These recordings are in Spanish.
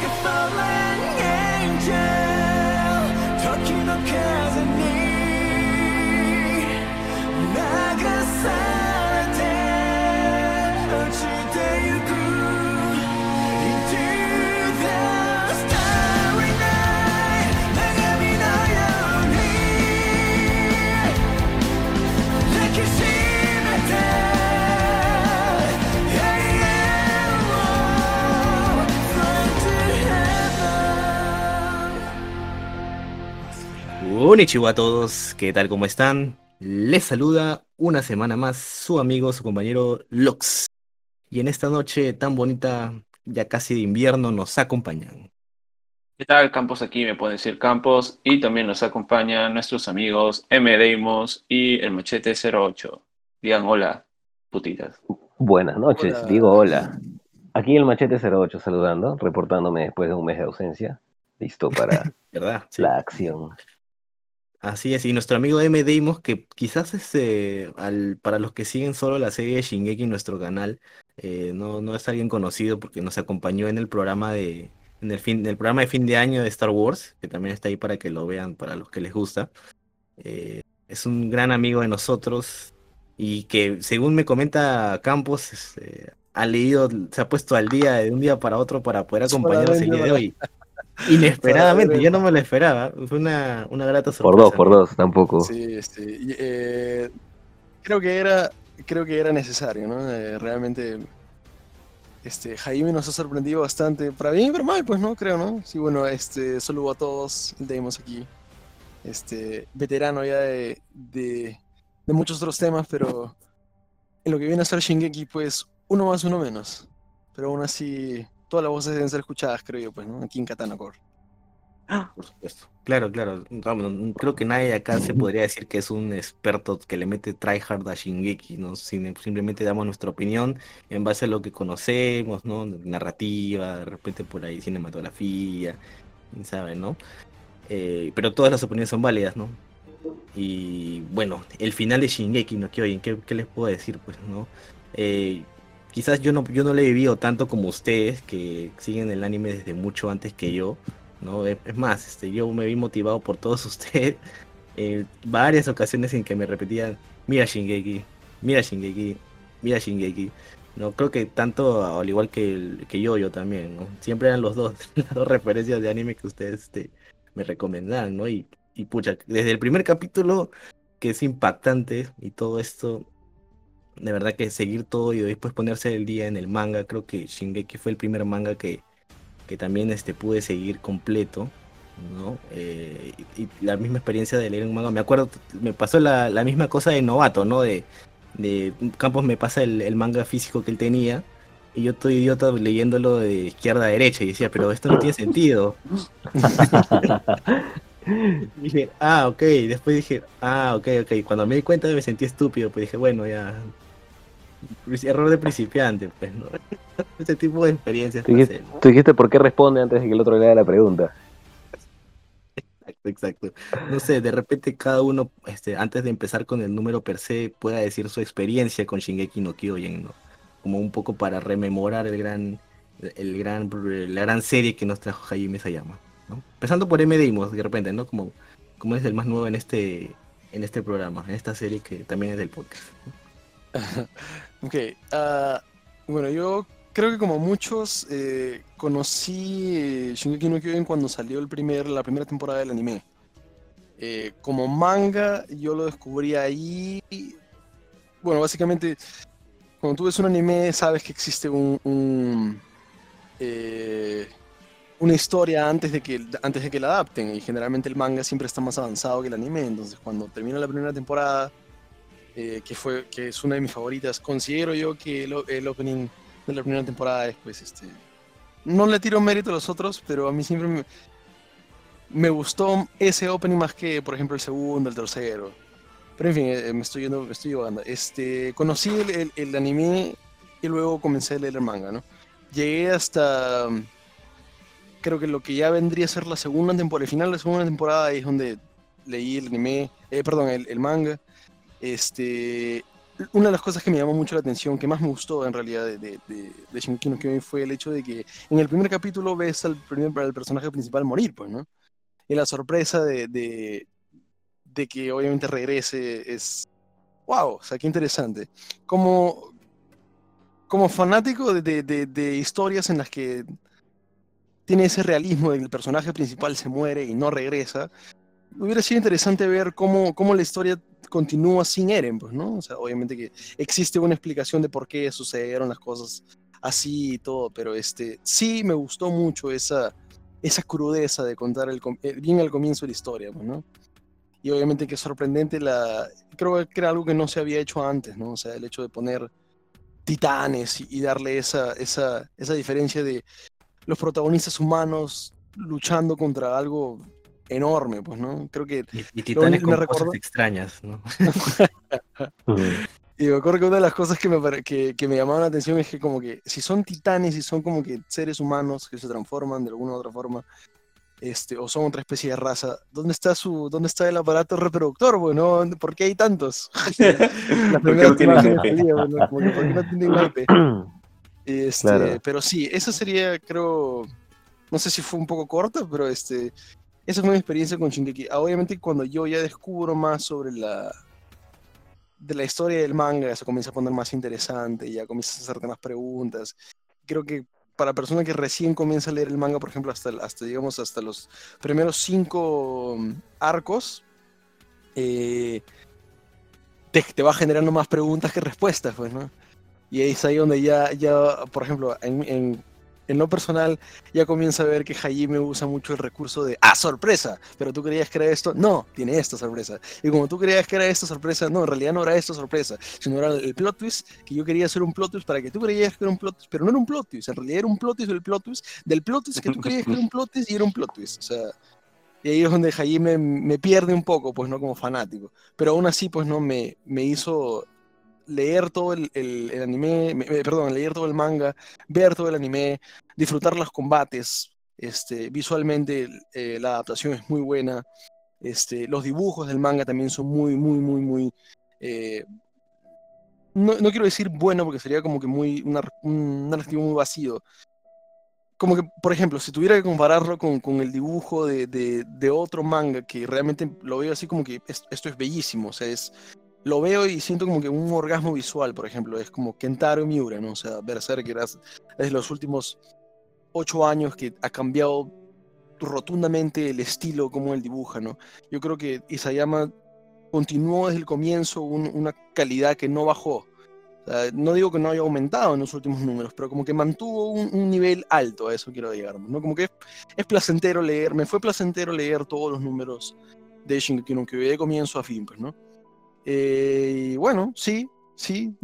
like a fallen angel Konnichiwa a todos, ¿qué tal? ¿Cómo están? Les saluda una semana más su amigo, su compañero Lux. Y en esta noche tan bonita, ya casi de invierno, nos acompañan. ¿Qué tal? Campos aquí, me pueden decir Campos. Y también nos acompañan nuestros amigos M. Deimos y el Machete 08. Digan hola, putitas. Buenas noches, Hola. digo hola. Aquí el Machete 08 saludando, reportándome después de un mes de ausencia. Listo para ¿Verdad? Sí. la acción. Así es, y nuestro amigo M. Deimos, que quizás este, al, para los que siguen solo la serie de Shingeki en nuestro canal, eh, no, no es alguien conocido porque nos acompañó en el programa de, en el fin, en el programa de fin de año de Star Wars, que también está ahí para que lo vean, para los que les gusta. Eh, es un gran amigo de nosotros y que, según me comenta Campos, este, ha leído, se ha puesto al día de un día para otro para poder acompañarnos el día de hoy. Inesperadamente, yo no me lo esperaba. Fue una, una grata sorpresa. Por dos, por dos, tampoco. Sí, sí. Y, eh, creo que era, creo que era necesario, ¿no? Eh, realmente, este, Jaime nos ha sorprendido bastante, para bien y para mal, pues, ¿no? Creo, ¿no? Sí, bueno, este, saludo a todos, Deimos aquí, este, veterano ya de, de, de muchos otros temas, pero en lo que viene a ser Shingeki, pues, uno más, uno menos. Pero aún así, todas las voces deben ser escuchadas, creo yo, pues, ¿no? Aquí en Katana Core. Por supuesto. Claro, claro. Vamos, creo que nadie acá se podría decir que es un experto que le mete tryhard a Shingeki, ¿no? Sim- Simplemente damos nuestra opinión en base a lo que conocemos, ¿no? Narrativa, de repente por ahí cinematografía, quién sabe, ¿no? Eh, pero todas las opiniones son válidas, ¿no? Y bueno, el final de Shingeki, ¿no? ¿Qué, oye, ¿qué, qué les puedo decir, pues, ¿no? Eh, quizás yo no, yo no lo he vivido tanto como ustedes, que siguen el anime desde mucho antes que yo. ¿no? Es más, este, yo me vi motivado por todos ustedes en varias ocasiones en que me repetían, mira Shingeki, mira Shingeki, mira Shingeki. No, creo que tanto al igual que, que yo, yo también, ¿no? Siempre eran los dos, las dos referencias de anime que ustedes este, me recomendaban, ¿no? Y, y pucha, desde el primer capítulo, que es impactante y todo esto, de verdad que seguir todo y después ponerse el día en el manga, creo que Shingeki fue el primer manga que, que también este, pude seguir completo, ¿no? Eh, y, y la misma experiencia de leer un manga, me acuerdo, me pasó la, la misma cosa de novato, ¿no? De, de Campos me pasa el, el manga físico que él tenía, y yo estoy idiota leyéndolo de izquierda a derecha, y decía, pero esto no tiene sentido. Y dije, ah, ok, después dije, ah, ok, ok, cuando me di cuenta me sentí estúpido, pues dije, bueno, ya, error de principiante, pues, ¿no? Este tipo de experiencias. Tú no dijiste, ¿no? tú dijiste por qué responde antes de que el otro lea la pregunta. Exacto, exacto. No sé, de repente cada uno, este, antes de empezar con el número per se, pueda decir su experiencia con Shingeki no Kyojin, ¿no? Como un poco para rememorar el gran, el gran, la gran serie que nos trajo Hajime Sayama, ¿no? Empezando por M. Deimos, de repente, ¿no? Como, como es el más nuevo en este, en este programa, en esta serie que también es del podcast. Ok, ah, bueno, yo creo que como muchos eh, conocí Shingeki no Kyojin cuando salió el primer, la primera temporada del anime. Eh, como manga, yo lo descubrí ahí. Bueno, básicamente, cuando tú ves un anime, sabes que existe un, un, eh, una historia antes de, que, antes de que la adapten. Y generalmente el manga siempre está más avanzado que el anime. Entonces, cuando termina la primera temporada, eh, que, fue, que es una de mis favoritas, considero yo que el, el opening de la primera temporada es, pues, este. No le tiro mérito a los otros, pero a mí siempre me, me gustó ese opening más que, por ejemplo, el segundo, el tercero. Pero en fin, eh, me estoy yendo, me estoy llevando. Este, conocí el, el- el anime y luego comencé a leer el manga, ¿no? Llegué hasta. Creo que lo que ya vendría a ser la segunda temporada, el final de la segunda temporada ahí es donde leí el anime, eh, perdón, el, el manga. Este, una de las cosas que me llamó mucho la atención, que más me gustó en realidad de, de, de, de Kyojin fue el hecho de que en el primer capítulo ves al, primer, al personaje principal morir, pues, ¿no? Y la sorpresa de, que obviamente regrese es, wow, o sea, qué interesante. Como, como fanático de historias en las que tiene ese realismo de que el personaje principal se muere y no regresa, hubiera sido interesante ver cómo, cómo la historia continúa sin Eren, pues, ¿no? O sea, obviamente que existe una explicación de por qué sucedieron las cosas así y todo, pero este, sí me gustó mucho esa, esa crudeza de contar el, eh, bien al comienzo de la historia, pues, ¿no? Y obviamente que es sorprendente la... Creo que era algo que no se había hecho antes, ¿no? O sea, el hecho de poner titanes y darle esa, esa, esa diferencia de los protagonistas humanos luchando contra algo enorme, pues, ¿no? Creo que Y, y titanes me con cosas recordó- extrañas, ¿no? Y me acuerdo que una de las cosas que me, que, que me llamaban la atención es que como que si son titanes y son como que seres humanos que se transforman de alguna u otra forma, este, o son otra especie de raza, ¿dónde está su, dónde está el aparato reproductor, bueno? ¿Por qué hay tantos? La que ¿por qué no tienen nepe? Este, Claro. Pero sí, eso sería, creo, no sé si fue un poco corta, pero este, esa fue mi experiencia con Shingeki. Ah, Obviamente cuando yo ya descubro más sobre la de la historia del manga, se comienza a poner más interesante, ya comienzas a hacerte más preguntas. Creo que para personas que recién comienza a leer el manga, por ejemplo, hasta, hasta digamos, hasta los primeros cinco mm, arcos, eh, te, te va generando más preguntas que respuestas, pues, ¿no? Y es ahí donde ya, ya por ejemplo, en, en, en lo personal, ya comienza a ver que Hajime usa mucho el recurso de ¡Ah, sorpresa! Pero tú creías que era esto, no, tiene esta sorpresa. Y como tú creías que era esta sorpresa, no, en realidad no era esta sorpresa, sino era el plot twist, que yo quería hacer un plot twist para que tú creías que era un plot twist, pero no era un plot twist, en realidad era un plot twist del plot twist, del plot twist que tú creías que era un plot twist y era un plot twist. O sea, y ahí es donde Hajime me pierde un poco, pues no como fanático. Pero aún así, pues no, me, me hizo leer todo el, el- anime, me- me- perdón, leer todo el manga, ver todo el anime, disfrutar los combates. Este, visualmente eh, la adaptación es muy buena. Este, los dibujos del manga también son muy, muy, muy, muy... eh, no, no quiero decir bueno porque sería como que muy una- un narrativo muy vacío. Como que, por ejemplo, si tuviera que compararlo con, con el dibujo de, de- otro manga que realmente lo veo así como que es- esto es bellísimo, o sea, es, lo veo y siento como que un orgasmo visual, por ejemplo, es como Kentaro Miura, ¿no? O sea, Berserker es los últimos ocho años que ha cambiado rotundamente el estilo como él dibuja, ¿no? Yo creo que Isayama continuó desde el comienzo un- una calidad que no bajó. No digo que no haya aumentado en los últimos números, pero como que mantuvo un, nivel alto, a eso quiero llegar, ¿no? Como que es, es placentero leer, me fue placentero leer todos los números de Shingeki no Kyojin, de comienzo a fin, pues, ¿no? Eh, y bueno, sí, sí,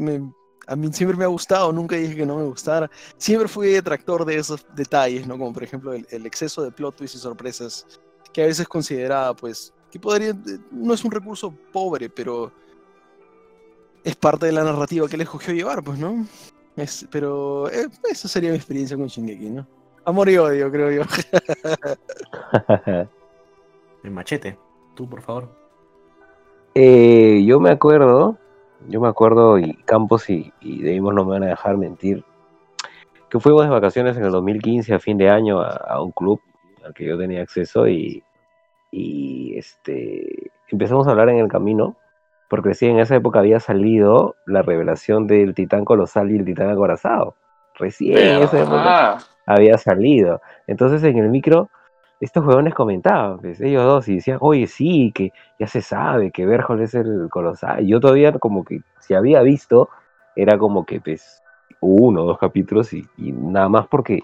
a mí siempre me ha gustado, nunca dije que no me gustara. Siempre fui detractor de esos detalles, ¿no? Como por ejemplo el, el exceso de plot twists y sorpresas que a veces consideraba, pues, que podría, eh, no es un recurso pobre, pero es parte de la narrativa que él escogió llevar, pues, ¿no? Es, pero eh, esa sería mi experiencia con Shingeki, ¿no? Amor y odio, creo yo. El machete. Tú, por favor. Eh, yo me acuerdo, yo me acuerdo, y Campos y, y Deimos no me van a dejar mentir, que fuimos de vacaciones en el 2015 a fin de año a, a un club al que yo tenía acceso y, y este, empezamos a hablar en el camino, porque sí, en esa época había salido la revelación del titán colosal y el titán acorazado. Recién en esa época Ah, había salido. Entonces en el micro, estos huevones comentaban, pues, ellos dos, y decían, oye, sí, que ya se sabe que Berjol es el colosal. Y yo todavía como que, si había visto, era como que, pues, uno o dos capítulos y, nada más porque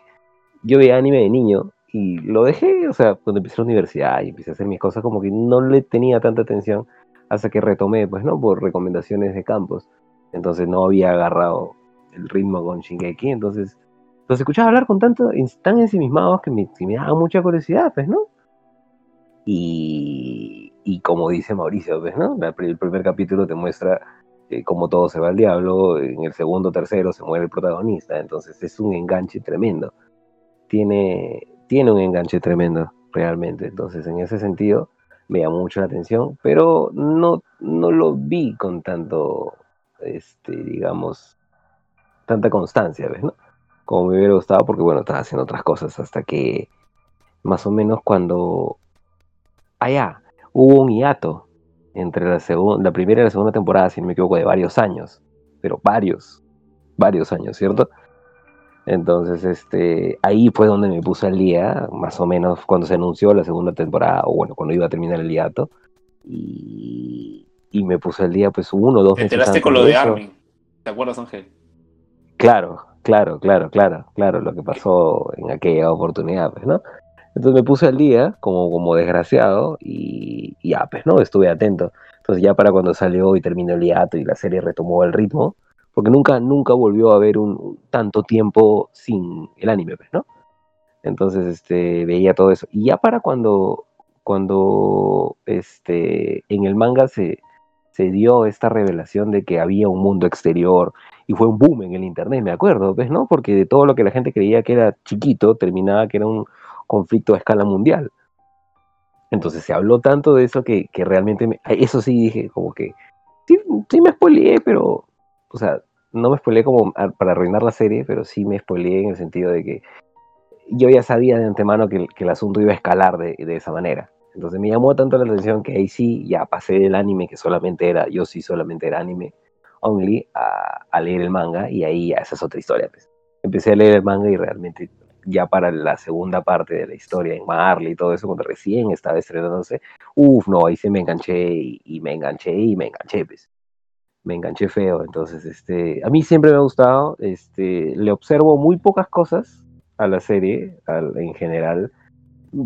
yo veía anime de niño y lo dejé, o sea, cuando empecé la universidad y empecé a hacer mis cosas, como que no le tenía tanta atención hasta que retomé, pues, ¿no? Por recomendaciones de campos. Entonces no había agarrado el ritmo con Shingeki, entonces los escuchaba hablar con tanto, tan ensimismados que me, que me daba mucha curiosidad, pues, ¿no? Y, y como dice Mauricio, pues, ¿no? El primer capítulo te muestra eh, cómo todo se va al diablo, en el segundo, tercero se muere el protagonista, entonces es un enganche tremendo. Tiene, tiene un enganche tremendo, realmente. Entonces, en ese sentido, me llamó mucho la atención, pero no, no lo vi con tanto, este, digamos, tanta constancia, ¿ves? ¿no? Como me hubiera gustado, porque bueno, estaba haciendo otras cosas hasta que más o menos cuando allá hubo un hiato entre la, la primera y la segunda temporada, si no me equivoco, de varios años, pero varios, varios años, ¿cierto? Entonces, este, ahí fue donde me puse al día, más o menos cuando se anunció la segunda temporada, o bueno, cuando iba a terminar el hiato, y, y me puse al día, pues uno o dos Te enteraste con lo de. Armin. ¿Te acuerdas, Ángel? Claro, claro, claro, claro, claro, lo que pasó en aquella oportunidad, pues, ¿no? Entonces me puse al día como, como desgraciado y, y ya, pues, ¿no? Estuve atento. Entonces ya para cuando salió y terminó el hiato y la serie retomó el ritmo, porque nunca, nunca volvió a haber un, tanto tiempo sin el anime, pues, ¿no? Entonces, este, veía todo eso. Y ya para cuando, cuando, este, en el manga se, se dio esta revelación de que había un mundo exterior y fue un boom en el internet, me acuerdo, ¿ves, no? Porque de todo lo que la gente creía que era chiquito, terminaba que era un conflicto a escala mundial. Entonces se habló tanto de eso que, que realmente, me- eso sí dije, como que, sí, me spoileé, pero, o sea, no me spoileé como para arruinar la serie, pero sí me spoileé en el sentido de que yo ya sabía de antemano que, que el asunto iba a escalar de, de esa manera. Entonces me llamó tanto la atención que ahí sí ya pasé del anime, que solamente era, yo sí solamente era anime only, a, leer el manga y ahí esa es otra historia. Pues. Empecé a leer el manga y realmente ya para la segunda parte de la historia en Marley y todo eso, cuando recién estaba estrenándose, uff, no, ahí sí me enganché y, me enganché y me enganché, pues. Me enganché feo, entonces, este, a mí siempre me ha gustado, este, le observo muy pocas cosas a la serie en general,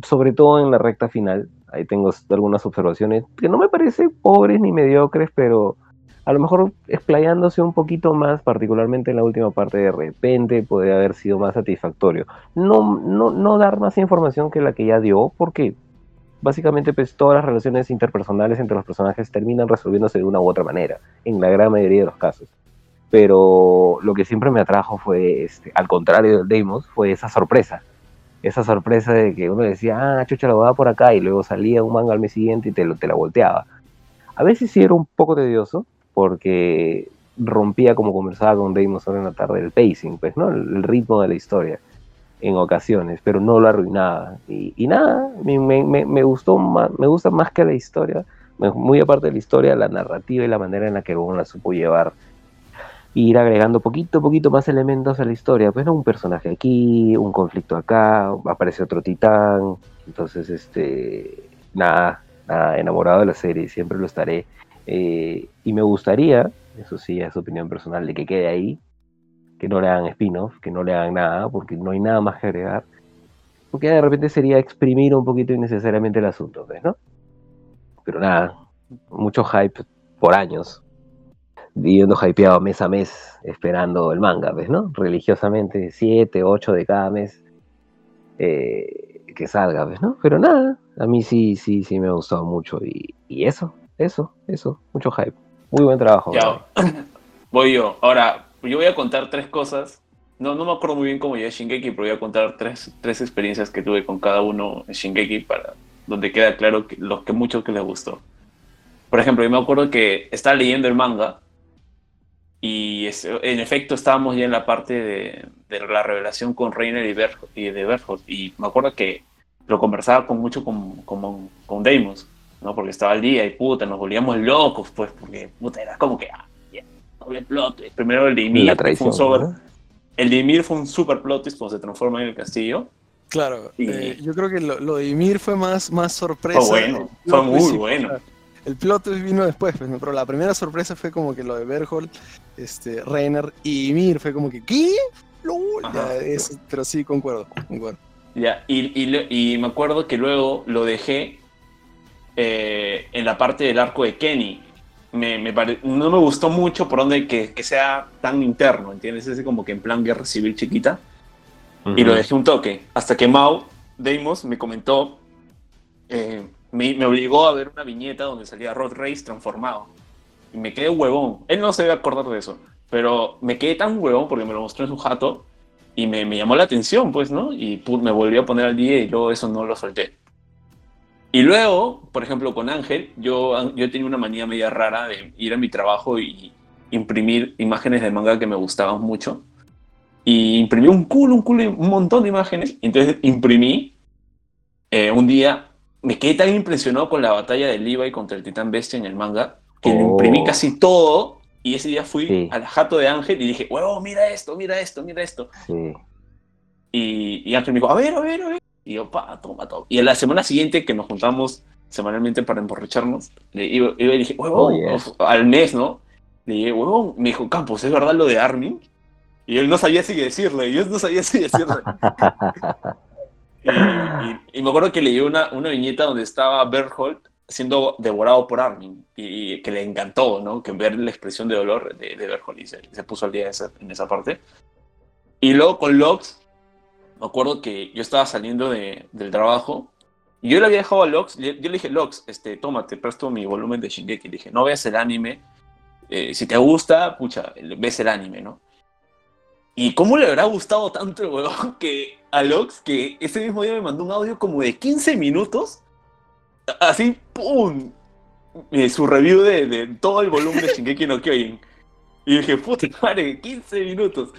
sobre todo en la recta final. Ahí tengo algunas observaciones que no me parecen pobres ni mediocres, pero a lo mejor explayándose un poquito más, particularmente en la última parte, de repente podría haber sido más satisfactorio. No, no, no dar más información que la que ya dio, porque básicamente pues todas las relaciones interpersonales entre los personajes terminan resolviéndose de una u otra manera, en la gran mayoría de los casos. Pero lo que siempre me atrajo fue, este, al contrario del Deimos, fue esa sorpresa. Esa sorpresa de que uno decía, ah, chucha, la va por acá, y luego salía un manga al mes siguiente y te, te la volteaba. A veces sí era un poco tedioso, porque rompía, como conversaba con Deimos ahora en la tarde, el pacing, pues, ¿no? El, ritmo de la historia en ocasiones, pero no lo arruinaba. Y, nada, me, me- me- gustó más, me gusta más que la historia, muy aparte de la historia, la narrativa y la manera en la que Gon la supo llevar. Y ir agregando poquito a poquito más elementos a la historia. Pues no, un personaje aquí, un conflicto acá, aparece otro titán. Entonces, este, nada, nada, enamorado de la serie, siempre lo estaré. Eh, y me gustaría, eso sí es opinión personal, de que quede ahí, que no le hagan spin-off, que no le hagan nada, porque no hay nada más que agregar. Porque de repente sería exprimir un poquito innecesariamente el asunto, ¿ves, no? Pero nada, mucho hype por años, viviendo hypeado mes a mes, esperando el manga, ¿ves, no? Religiosamente, siete, ocho de cada mes eh, que salga, ¿ves, no? Pero nada, a mí sí, sí, sí me ha gustado mucho y eso, eso, eso, mucho hype. Muy buen trabajo. Ya, voy yo. Ahora, yo voy a contar tres cosas. No, no me acuerdo muy bien cómo llegué a Shingeki, pero voy a contar tres, tres experiencias que tuve con cada uno en Shingeki para donde queda claro que, lo que mucho que les gustó. Por ejemplo, yo me acuerdo que estaba leyendo el manga y es- en efecto estábamos ya en la parte de, de la revelación con Reiner y, Berho- y de Berholt. Y me acuerdo que lo conversaba con mucho con, con, con Deimos, ¿no? Porque estaba al día y puta, nos volvíamos locos, pues, porque puta, era como que, ah, doble plot. twist. Primero el de Ymir, La fue un sobre- ¿no? el de Ymir fue un super plot twist cuando se transforma en el castillo. Claro, Y- eh, yo creo que lo, lo de Ymir fue más, más sorpresa. Fue bueno, El fue muy bueno. El plot twist vino después, pues, ¿no? pero la primera sorpresa fue como que lo de Berhold, este, Reiner y Ymir fue como que, ¿qué? LOL, ya, pero sí, concuerdo, concuerdo. Ya, y, y me acuerdo que luego lo dejé eh, en la parte del arco de Kenny. Me, me pare- no me gustó mucho por donde que, que sea tan interno, ¿entiendes? Es como que en plan guerra civil chiquita. y lo dejé un toque. Hasta que Mau Deimos me comentó, eh, me, me obligó a ver una viñeta donde salía Rod Race transformado. Y me quedé huevón. Él no se debe acordar de eso, pero me quedé tan huevón porque me lo mostró en su jato y me, me llamó la atención, pues, ¿no? Y pu- me volvió a poner al día y yo eso no lo solté. Y luego, por ejemplo, con Ángel, yo, yo tenía una manía media rara de ir a mi trabajo y, imprimir imágenes de manga que me gustaban mucho. Y imprimí un culo, un culo, un montón de imágenes. Entonces imprimí eh, un día, me quedé tan impresionado con la batalla de Levi contra el Titán Bestia en el manga, que Oh. imprimí casi todo. Y ese día fui Sí. al jato de Ángel y dije, huevo, mira esto, mira esto, mira esto. Sí. Y, y Ángel me dijo, a ver, a ver, a ver. Y yo, pa, toma, toma. Y en la semana siguiente que nos juntamos semanalmente para emborracharnos, le iba, iba y dije, huevón, Oh, yes. al mes, ¿no? Le dije, huevón, me dijo, Campos, ¿es verdad lo de Armin? Y él no sabía si decirle, y yo no sabía si decirle. y, y- y me acuerdo que leí una, una viñeta donde estaba Berthold siendo devorado por Armin, y, y que le encantó, ¿no? Que ver la expresión de dolor de, de Berthold, y se, se puso al día de esa- en esa parte. Y luego con Lox, me acuerdo que yo estaba saliendo de- del trabajo y yo le había dejado a Lox, yo le dije, Lox, este, toma, te presto mi volumen de Shingeki. Le dije, no veas el anime, eh, si te gusta, pucha, ves el anime, ¿no? Y cómo le habrá gustado tanto el huevón que a Lox, que ese mismo día me mandó un audio como de 15 minutos, así, ¡pum! Eh, su review de, de todo el volumen de Shingeki no Kyojin. Y dije, puta madre, 15 minutos.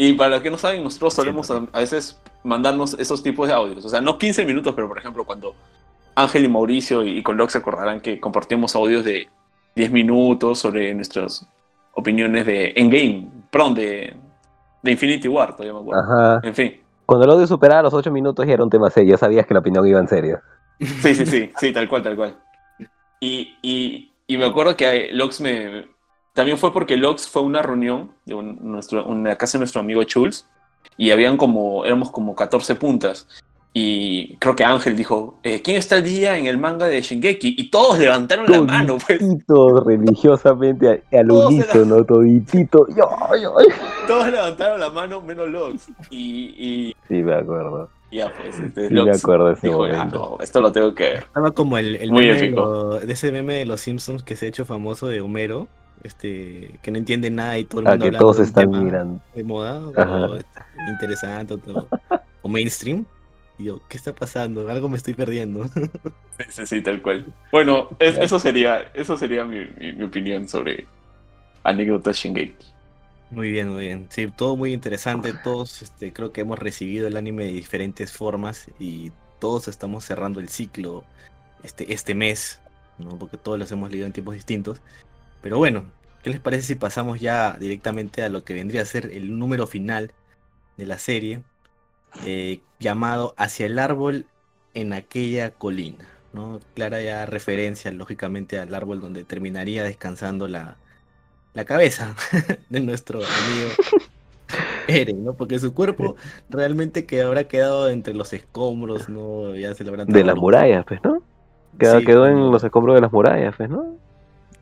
Y para los que no saben, nosotros solemos a, a veces mandarnos esos tipos de audios. O sea, no 15 minutos, pero por ejemplo, cuando Ángel y Mauricio y, y con Lox se acordarán que compartimos audios de 10 minutos sobre nuestras opiniones de Endgame, perdón, de, de Infinity War, todavía me acuerdo. Ajá. En fin, Cuando el audio superaba los 8 minutos ya era un tema serio, sabías que la opinión iba en serio. sí, sí, sí, sí, tal cual, tal cual. Y, y, y me acuerdo que Lox me... También fue porque Lox fue a una reunión de un- nuestro, una casa de nuestro amigo Schulz y habían como, éramos como 14 puntas. Y creo que Ángel dijo, eh, ¿quién está al día en el manga de Shingeki? Y todos levantaron la mano, pues. Religiosamente al Todos unísono, toditito. Yo, yo. Todos levantaron la mano menos Lox. Y, y Sí, me acuerdo. ya pues, este, Sí, me acuerdo de ese dijo, "Ah, momento. no, esto lo tengo que ver. Estaba como el, el Muy meme de, épico. lo- de ese meme de los Simpsons que se ha hecho famoso de Homero, este, que no entiende nada y todo el A mundo que hablando todos de están mirando. de moda, o interesante, o, todo- o mainstream. Y yo, ¿qué está pasando? Algo me estoy perdiendo. Sí, sí, sí, tal cual. Bueno, es- eso sería, eso sería mi, mi- mi opinión sobre anécdotas Shingeki. Muy bien, muy bien. Sí, todo muy interesante. Todos este, creo que hemos recibido el anime de diferentes formas y todos estamos cerrando el ciclo este, este mes, ¿no? porque todos los hemos leído en tiempos distintos. Pero bueno, ¿qué les parece si pasamos ya directamente a lo que vendría a ser el número final de la serie, eh, llamado Hacia el árbol en aquella colina? ¿no? Clara ya referencia, lógicamente, al árbol donde terminaría descansando la, la cabeza de nuestro amigo Eren, ¿no? Porque su cuerpo realmente que habrá quedado entre los escombros, ¿no? Ya se le habrán De las murallas, pues, ¿no? Quedó, Sí, quedó en los escombros de las murallas, pues, ¿no?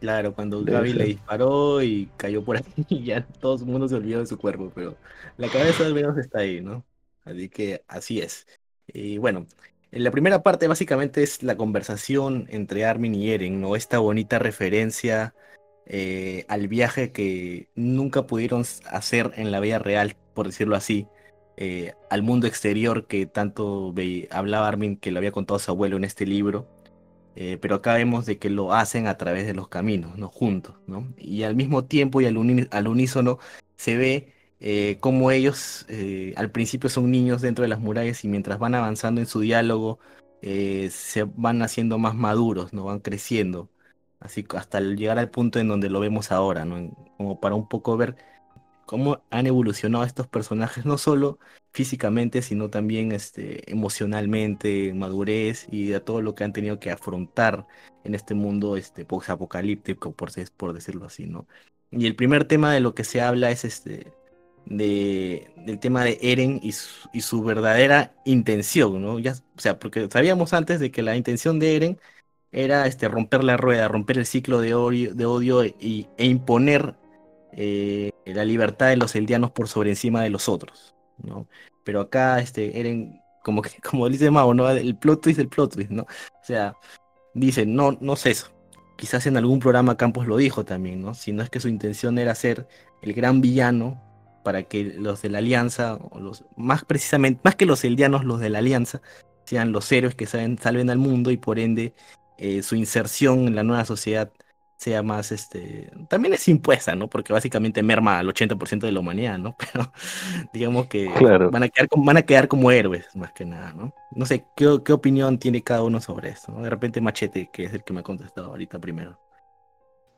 Claro, cuando Debe Gaby le disparó y cayó por ahí, y ya todo el mundo se olvidó de su cuerpo, pero la cabeza al menos está ahí, ¿no? Así que así es. Y bueno, en la primera parte básicamente es la conversación entre Armin y Eren, ¿no? Esta bonita referencia eh, al viaje que nunca pudieron hacer en la vida real, por decirlo así, eh, al mundo exterior que tanto hablaba Armin, que lo había contado su abuelo en este libro. Eh, pero acá vemos de que lo hacen a través de los caminos, ¿no? Juntos, ¿no? Y al mismo tiempo y al, al unísono se ve eh, cómo ellos eh, al principio son niños dentro de las murallas y mientras van avanzando en su diálogo se van haciendo más maduros, ¿no? Van creciendo, así hasta llegar al punto en donde lo vemos ahora, ¿no? Como para un poco ver cómo han evolucionado estos personajes, no solo físicamente, sino también este, emocionalmente, en madurez y a todo lo que han tenido que afrontar en este mundo este, post-apocalíptico, por, se- por decirlo así, ¿no? Y el primer tema de lo que se habla es este, de, del tema de Eren y su, verdadera intención, ¿no? Ya, o sea, porque sabíamos antes de que la intención de Eren era este, romper la rueda, romper el ciclo de odio, de odio y, e imponer eh, la libertad de los eldianos por sobre encima de los otros, ¿no? Pero acá este, Eren, como, que, como dice Mao, ¿no? El plot twist del plot twist, ¿no? O sea, dice, no, no es eso. Quizás en algún programa Campos lo dijo también, ¿no? Si no es que su intención era ser el gran villano para que los de la Alianza, o los, más precisamente, más que los eldianos, los de la Alianza, sean los héroes que salven al mundo y por ende eh, su inserción en la nueva sociedad sea más, este, también es impuesta, ¿no? Porque básicamente merma al 80% de la humanidad, ¿no? Pero digamos que Claro. van, a quedar como, van a quedar como héroes, más que nada, ¿no? No sé, ¿qué, qué opinión tiene cada uno sobre esto? ¿no? De repente Machete, que es el que me ha contestado ahorita primero.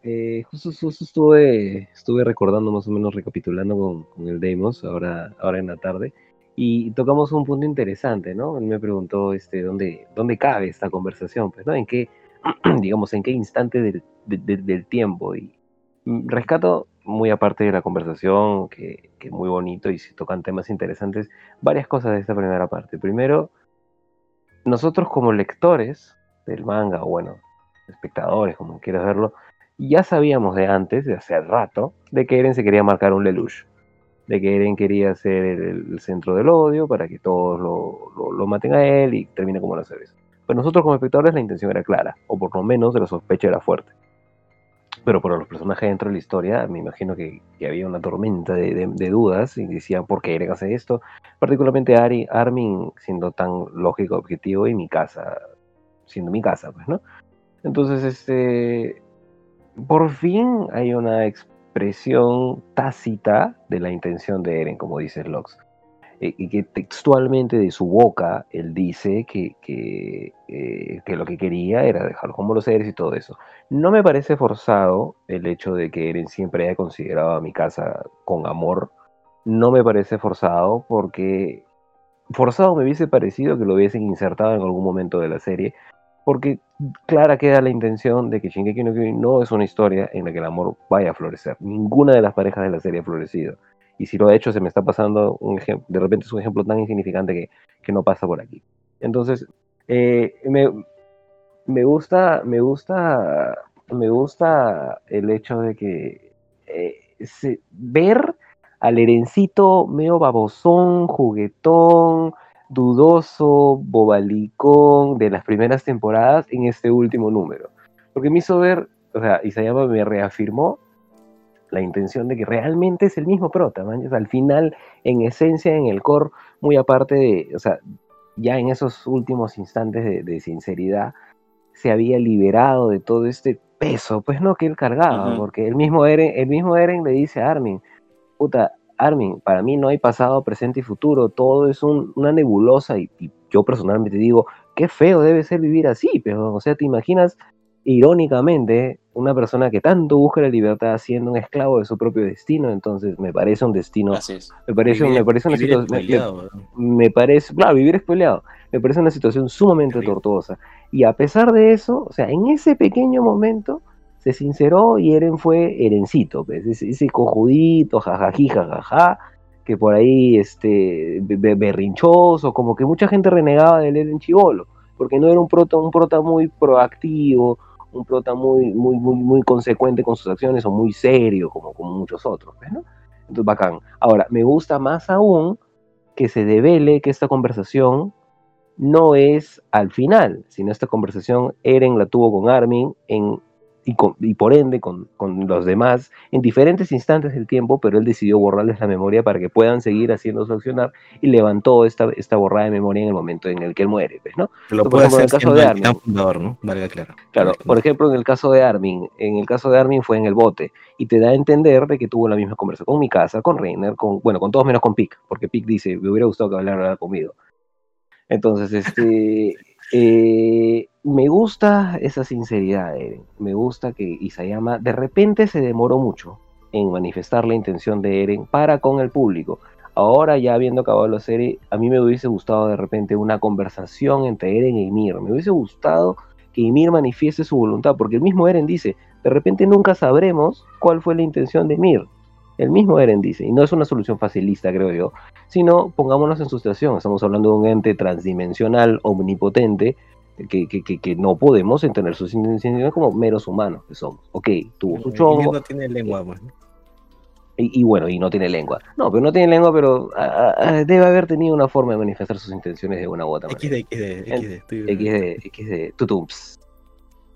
Eh, justo, justo estuve, estuve recordando más o menos, recapitulando con, con el Deimos ahora, ahora en la tarde, y tocamos un punto interesante, ¿no? Él me preguntó este, ¿dónde, dónde cabe esta conversación, pues, ¿no? ¿En qué, digamos, en qué instante del, de- de- del tiempo? Y rescato, muy aparte de la conversación, que, que muy bonito y se tocan temas interesantes, varias cosas de esta primera parte. Primero, nosotros como lectores del manga, o bueno, espectadores, como quieras verlo, ya sabíamos de antes, de hace rato, de que Eren se quería marcar un Lelouch. De que Eren quería ser el, centro del odio para que todos lo, lo- maten a él y termine como la series. Pero nosotros como espectadores la intención era clara, o por lo menos la sospecha era fuerte. Pero para los personajes dentro de la historia, me imagino que, había una tormenta de, dudas y decían por qué Eren hace esto. Particularmente Armin siendo tan lógico, objetivo y mi casa, siendo mi casa, pues, ¿no? Entonces, este, por fin hay una expresión tácita de la intención de Eren, como dice Lox. Eh, y que textualmente de su boca él dice que, que, eh, lo que quería era dejarlo como los seres y todo eso. No me parece forzado el hecho de que Eren siempre haya considerado a mi casa con amor. No me parece forzado porque forzado me hubiese parecido que lo hubiesen insertado en algún momento de la serie. Porque clara queda la intención de que Shingeki no Kyojin no es una historia en la que el amor vaya a florecer. Ninguna de las parejas de la serie ha florecido. Y si lo ha hecho, se me está pasando un ejemplo. De repente es un ejemplo tan insignificante que, que no pasa por aquí. Entonces, eh, me, me gusta, me gusta, me gusta el hecho de que eh, se- ver al herencito medio babosón, juguetón, dudoso, bobalicón de las primeras temporadas en este último número. Porque me hizo ver, o sea, Isayama me reafirmó la intención de que realmente es el mismo prota, man. Al final, en esencia, en el core, muy aparte de, o sea, ya en esos últimos instantes de, de sinceridad, se había liberado de todo este peso, pues no que él cargaba, porque el mismo Eren, el mismo Eren le dice a Armin, puta, Armin, para mí no hay pasado, presente y futuro, todo es un- una nebulosa y, y yo personalmente digo, qué feo debe ser vivir así, pero, o sea, te imaginas irónicamente una persona que tanto busca la libertad siendo un esclavo de su propio destino, entonces me parece un destino, Así es. me parece, Vivir- me parece una situación, me- parece, claro, vivir spoileado, me parece una situación sumamente tortuosa. Y a pesar de eso, o sea, en ese pequeño momento se sinceró y Eren fue Erencito, pues, ese, ese cojudito, jajají, jajaja, que por ahí este, be- be- berrinchoso, como que mucha gente renegaba del Eren chivolo, porque no era un prota, un prota muy proactivo, un prota muy, muy, muy, muy consecuente con sus acciones o muy serio, como, como muchos otros, pues, ¿no? Entonces, bacán. Ahora, me gusta más aún que se devele que esta conversación no es al final, sino esta conversación Eren la tuvo con Armin en, y, con- y por ende con, con los demás en diferentes instantes del tiempo, pero él decidió borrarles la memoria para que puedan seguir haciéndose accionar y levantó esta, esta borrada de memoria en el momento en el que él muere, pues, ¿no? Lo Por puede ejemplo, en hacer el caso de Armin. fundador, ¿no? Valga claro. Claro, por ejemplo, en el caso de Armin, en el caso de Armin fue en el bote y te da a entender de que tuvo la misma conversación con mi casa, con Reiner, con bueno, con todos menos con Pic, porque Pic dice, me hubiera gustado que hablara conmigo. Entonces, este, eh, me gusta esa sinceridad, Eren. Me gusta que Isayama de repente se demoró mucho en manifestar la intención de Eren para con el público. Ahora, ya habiendo acabado la serie, a mí me hubiese gustado de repente una conversación entre Eren y Ymir. Me hubiese gustado que Ymir manifieste su voluntad, porque el mismo Eren dice, de repente nunca sabremos cuál fue la intención de Ymir. El mismo Eren dice, y no es una solución facilista, creo yo, sino pongámonos en su situación. Estamos hablando de un ente transdimensional, omnipotente, que, que, que, que no podemos entender sus intenciones como meros humanos que somos. Ok, tuvo su Y chongo, no tiene lengua, pues, y, y bueno, y no tiene lengua. No, pero no tiene lengua, pero ah, ah, debe haber tenido una forma de manifestar sus intenciones de una u otra manera. XD, XD, XD. XD, XD, tutumps.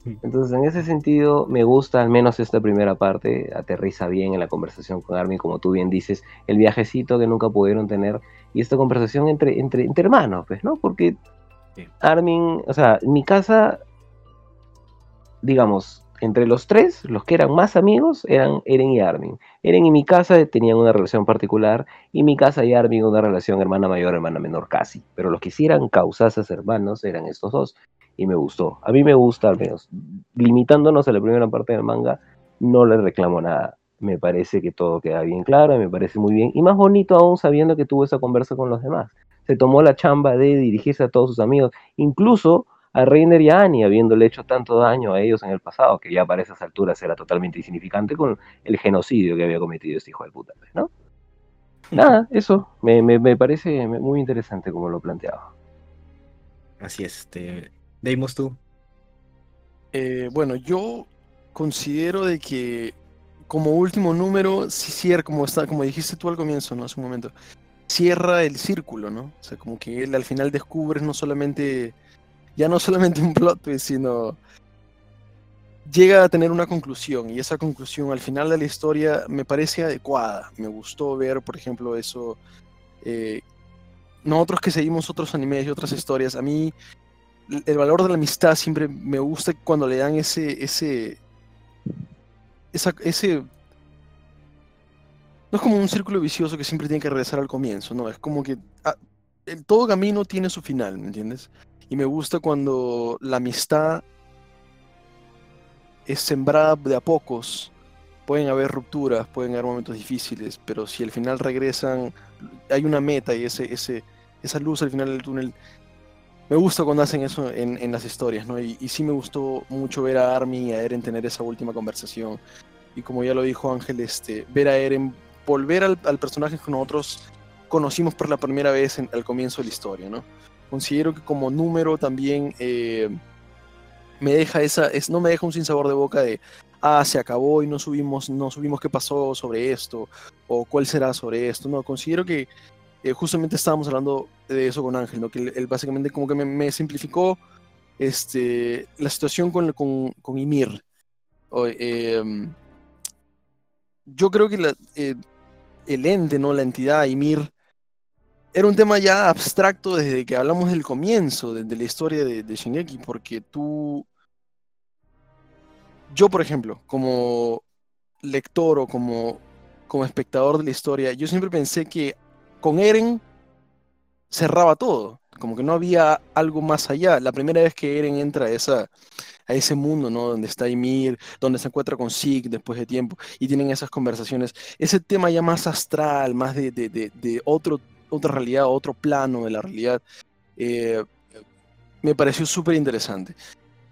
Entonces, en ese sentido, me gusta al menos esta primera parte, aterriza bien en la conversación con Armin, como tú bien dices, el viajecito que nunca pudieron tener y esta conversación entre, entre, entre hermanos, pues, ¿no? Porque Armin, o sea, mi casa, digamos, entre los tres, los que eran más amigos eran Eren y Armin. Eren y Mikasa tenían una relación particular y Mikasa y Armin una relación hermana mayor, hermana menor casi. Pero los que sí eran causasas hermanos eran estos dos y me gustó. A mí me gusta al menos. Limitándonos a la primera parte del manga, no le reclamo nada. Me parece que todo queda bien claro, me parece muy bien. Y más bonito aún sabiendo que tuvo esa conversa con los demás. Se tomó la chamba de dirigirse a todos sus amigos, incluso a Reiner y a Annie, habiéndole hecho tanto daño a ellos en el pasado, que ya para esas alturas era totalmente insignificante con el genocidio que había cometido este hijo de puta, pues, ¿no? Nada, eso, me, me- me parece muy interesante como lo planteaba. Así es, este. Deimos tú. Eh, bueno, yo considero de que como último número, sí cierra, como está, como dijiste tú al comienzo, ¿no? Hace un momento, cierra el círculo, ¿no? O sea, como que él al final descubre no solamente, ya no solamente un plot sino llega a tener una conclusión y esa conclusión al final de la historia me parece adecuada. Me gustó ver, por ejemplo, eso. eh, nosotros que seguimos otros animes y otras historias, a mí el valor de la amistad siempre me gusta cuando le dan ese, ese, esa- ese, no es como un círculo vicioso que siempre tiene que regresar al comienzo, no, es como que ah, todo camino tiene su final, ¿me entiendes? Y me gusta cuando la amistad es sembrada de a pocos. Pueden haber rupturas, pueden haber momentos difíciles, pero si al final regresan, hay una meta y ese, ese, esa luz al final del túnel me gusta cuando hacen eso en, en las historias, ¿no? Y, y sí me gustó mucho ver a Armin y a Eren tener esa última conversación. Y como ya lo dijo Ángel, este, ver a Eren volver al, al personaje que nosotros conocimos por la primera vez en- al comienzo de la historia, ¿no? Considero que como número también eh, me deja esa, es, no me deja un sinsabor de boca de, ah, se acabó y no subimos, no subimos qué pasó sobre esto, o cuál será sobre esto. No, considero que eh, justamente estábamos hablando de eso con Ángel, ¿no? que él, básicamente como que me, simplificó este, la situación con, con, con Ymir. Eh, yo creo que la, eh, el ente, ¿no? la entidad Ymir, era un tema ya abstracto desde que hablamos del comienzo, de, de la historia de, de Shingeki, porque tú... Yo, por ejemplo, como lector o como, como espectador de la historia, yo siempre pensé que con Eren cerraba todo, como que no había algo más allá. La primera vez que Eren entra a, esa, a ese mundo, ¿no? Donde está Ymir, donde se encuentra con Zeke después de tiempo y tienen esas conversaciones, ese tema ya más astral, más de, de, de, de otro, otra realidad, otro plano de la realidad, eh, me pareció súper interesante.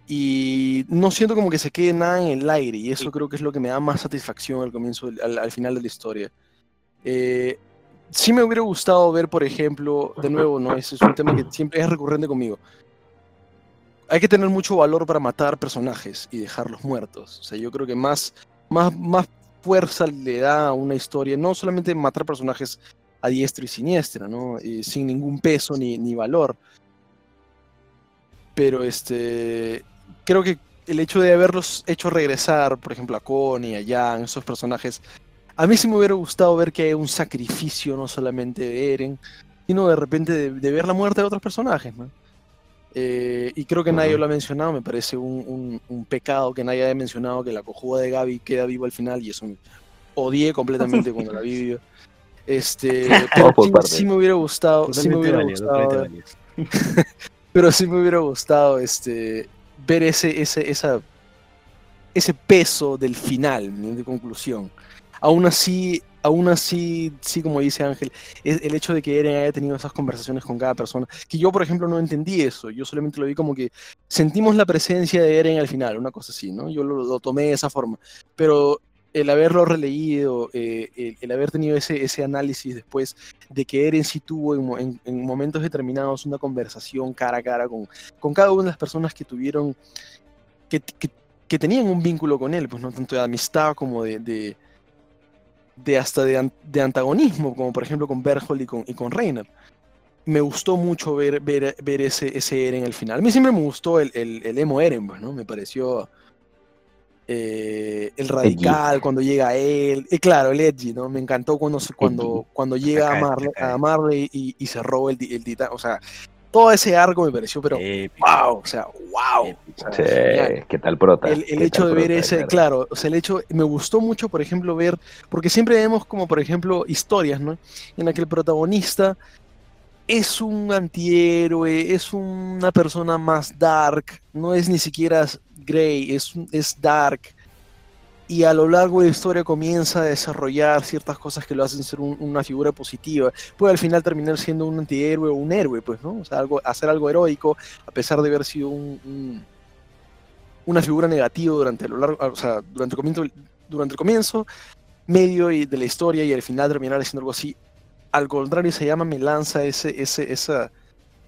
Y no siento como que se quede nada en el aire, y eso creo que es lo que me da más satisfacción al comienzo, al final de la historia. Eh, sí me hubiera gustado ver, por ejemplo, de nuevo, ¿no? Ese es un tema que siempre es recurrente conmigo. Hay que tener mucho valor para matar personajes y dejarlos muertos. O sea, yo creo que más, más, más fuerza le da a una historia, no solamente matar personajes a diestra y siniestra, ¿no? Y sin ningún peso ni, ni valor. Pero este, creo que el hecho de haberlos hecho regresar, por ejemplo, a Connie, a Jan, esos personajes, a mí sí me hubiera gustado ver que hay un sacrificio no solamente de Eren, sino de repente de ver la muerte de otros personajes, ¿no? Eh, y creo que nadie lo ha mencionado, me parece un, un- un pecado que nadie haya mencionado que la cojuda de Gaby queda vivo al final y eso me odié completamente cuando la vi. Este, pero sí, me hubiera gustado, sí me hubiera válido, gustado pero sí me hubiera gustado este, ver ese, ese, esa, ese peso del final, de conclusión. Aún así, aún así, sí, como dice Ángel, es el hecho de que Eren haya tenido esas conversaciones con cada persona, que yo, por ejemplo, no entendí eso, yo solamente lo vi como que sentimos la presencia de Eren al final, una cosa así, ¿no? Yo lo, tomé de esa forma, pero el haberlo releído, eh, el, haber tenido ese, ese análisis después de que Eren sí tuvo en, mo- en- en momentos determinados una conversación cara a cara con, con cada una de las personas que tuvieron, que, que- tenían un vínculo con él, pues no tanto de amistad como de, de hasta de, an- de antagonismo, como por ejemplo con Berthold y con, y con Reiner. Me gustó mucho ver, ver, ver ese, ese Eren al final. A mí siempre me gustó el, el, el emo Eren, pues, ¿no? Me pareció eh, el radical cuando llega a él. Y claro, el edgy, ¿no? Me encantó cuando, cuando, cuando llega a Marley, a Marley y, y se roba el, el titán. O sea, todo ese arco me pareció, pero Épico. wow, o sea, wow. Épico. O sea, Sí. ¿qué tal prota? El, el ¿Qué hecho de ver prota, ese, claro, o sea, el hecho, me gustó mucho, por ejemplo, ver, porque siempre vemos como, por ejemplo, historias, ¿no? En la que el protagonista es un antihéroe, es una persona más dark, no es ni siquiera Grey, es, un- es dark. Y a lo largo de la historia comienza a desarrollar ciertas cosas que lo hacen ser un- una figura positiva. Puede al final terminar siendo un antihéroe o un héroe, pues, ¿no? O sea, algo, hacer algo heroico, a pesar de haber sido un- un, una figura negativa durante lo largo, o sea, durante el comienzo, durante el comienzo, medio de la historia y al final terminar haciendo algo así. Al contrario, se llama me lanza ese, ese, esa,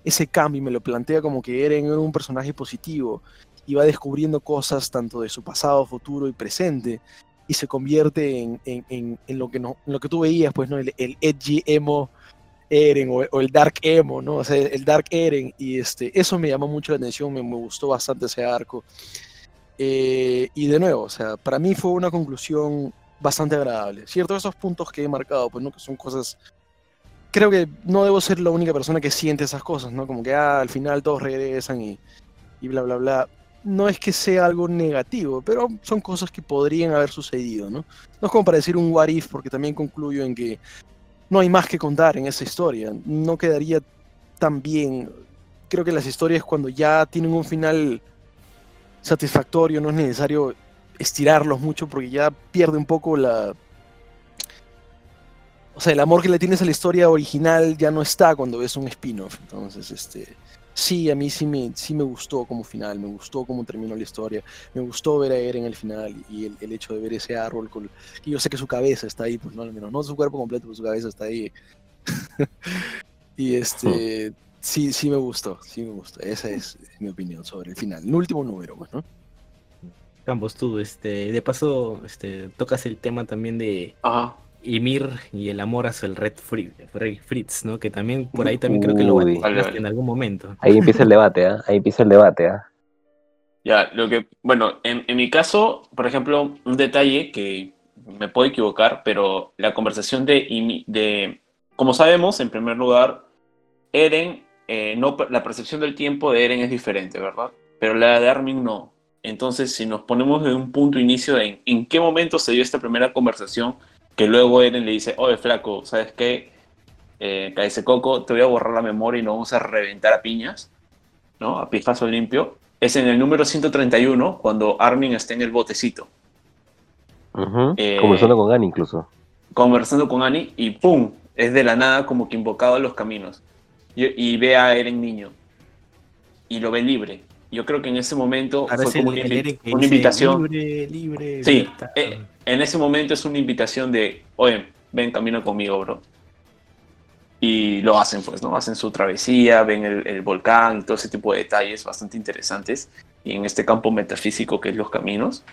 ese cambio y me lo plantea como que Eren era un personaje positivo y va descubriendo cosas tanto de su pasado, futuro y presente y se convierte en, en, en, lo, que no, lo que tú veías, pues, ¿no? El, edgy emo Eren o, o el dark emo, ¿no? O sea, el dark Eren y este, eso me llamó mucho la atención, me, me gustó bastante ese arco. Eh, y de nuevo, o sea, para mí fue una conclusión bastante agradable. Cierto, esos puntos que he marcado, pues no que son cosas. Creo que no debo ser la única persona que siente esas cosas, ¿no? Como que ah, al final todos regresan y, y bla, bla, bla. No es que sea algo negativo, pero son cosas que podrían haber sucedido, ¿no? No es como para decir un what if, porque también concluyo en que no hay más que contar en esa historia. No quedaría tan bien. Creo que las historias cuando ya tienen un final satisfactorio, no es necesario estirarlos mucho porque ya pierde un poco la... O sea, el amor que le tienes a la historia original ya no está cuando ves un spin-off. Entonces, este... Sí, a mí sí me, sí me gustó como final, me gustó cómo terminó la historia, me gustó ver a Eren en el final y el, el hecho de ver ese árbol con... Y yo sé que su cabeza está ahí, pues no, al menos no su cuerpo completo, pero su cabeza está ahí. y este... Sí, sí me gustó, sí me gustó. Esa es mi opinión sobre el final. El último número, pues, ¿no? Campos, tú, este, de paso, este, tocas el tema también de Ajá. Ymir y el amor hacia el Red Fritz, ¿no? Que también por ahí también creo que lo Uy. batizaste Vale, en algún momento. Ahí empieza el debate, ¿ah? Ahí empieza el debate, ¿ah? Ya, lo que, bueno, en, en mi caso, por ejemplo, un detalle que me puedo equivocar, pero la conversación de, de como sabemos, en primer lugar, Eren, eh, no, la percepción del tiempo de Eren es diferente, ¿verdad? Pero la de Armin no. Entonces, si nos ponemos de un punto inicio de en, en qué momento se dio esta primera conversación, que luego Eren le dice, oye, flaco, ¿sabes qué? Eh, Cállese Coco, te voy a borrar la memoria y nos vamos a reventar a piñas, ¿no? A pijazo limpio es en el número 131, cuando Armin está en el botecito. Eh, Conversando con Annie incluso. conversando con Annie, y ¡pum! Es de la nada como que invocado a los caminos. Y, y ve a Eren niño. Y lo ve libre. Yo creo que en ese momento Ahora fue el- como una, el invi- invitación. Libre, libre. Sí, libertad". eh, en ese momento es una invitación de, oye, ven, camina conmigo, bro. Y lo hacen, pues, ¿no? Hacen su travesía, ven el, el volcán todo ese tipo de detalles bastante interesantes. Y en este campo metafísico que es los caminos.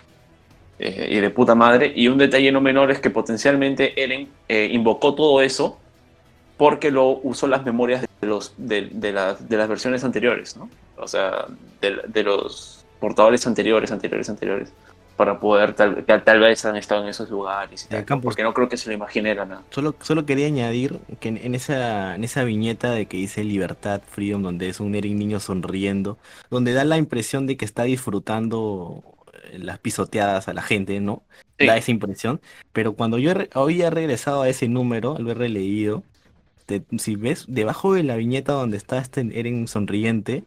eh, y de puta madre. Y un detalle no menor es que potencialmente Eren eh, invocó todo eso porque lo usó las memorias de, los, de, de de las versiones anteriores, ¿no? O sea, de, de los portadores anteriores, anteriores, anteriores para poder tal, tal, tal vez han estado en esos lugares y tal, porque no creo que se lo imagine nada. Solo, solo quería añadir que en, en esa, en esa viñeta de que dice libertad, freedom, donde es un Eren niño sonriendo, donde da la impresión de que está disfrutando eh, las pisoteadas a la gente, ¿no? Sí. Da esa impresión. Pero cuando yo he re- hoy he regresado a ese número, al haber releído, te- si ves, debajo de la viñeta donde está este Eren sonriente,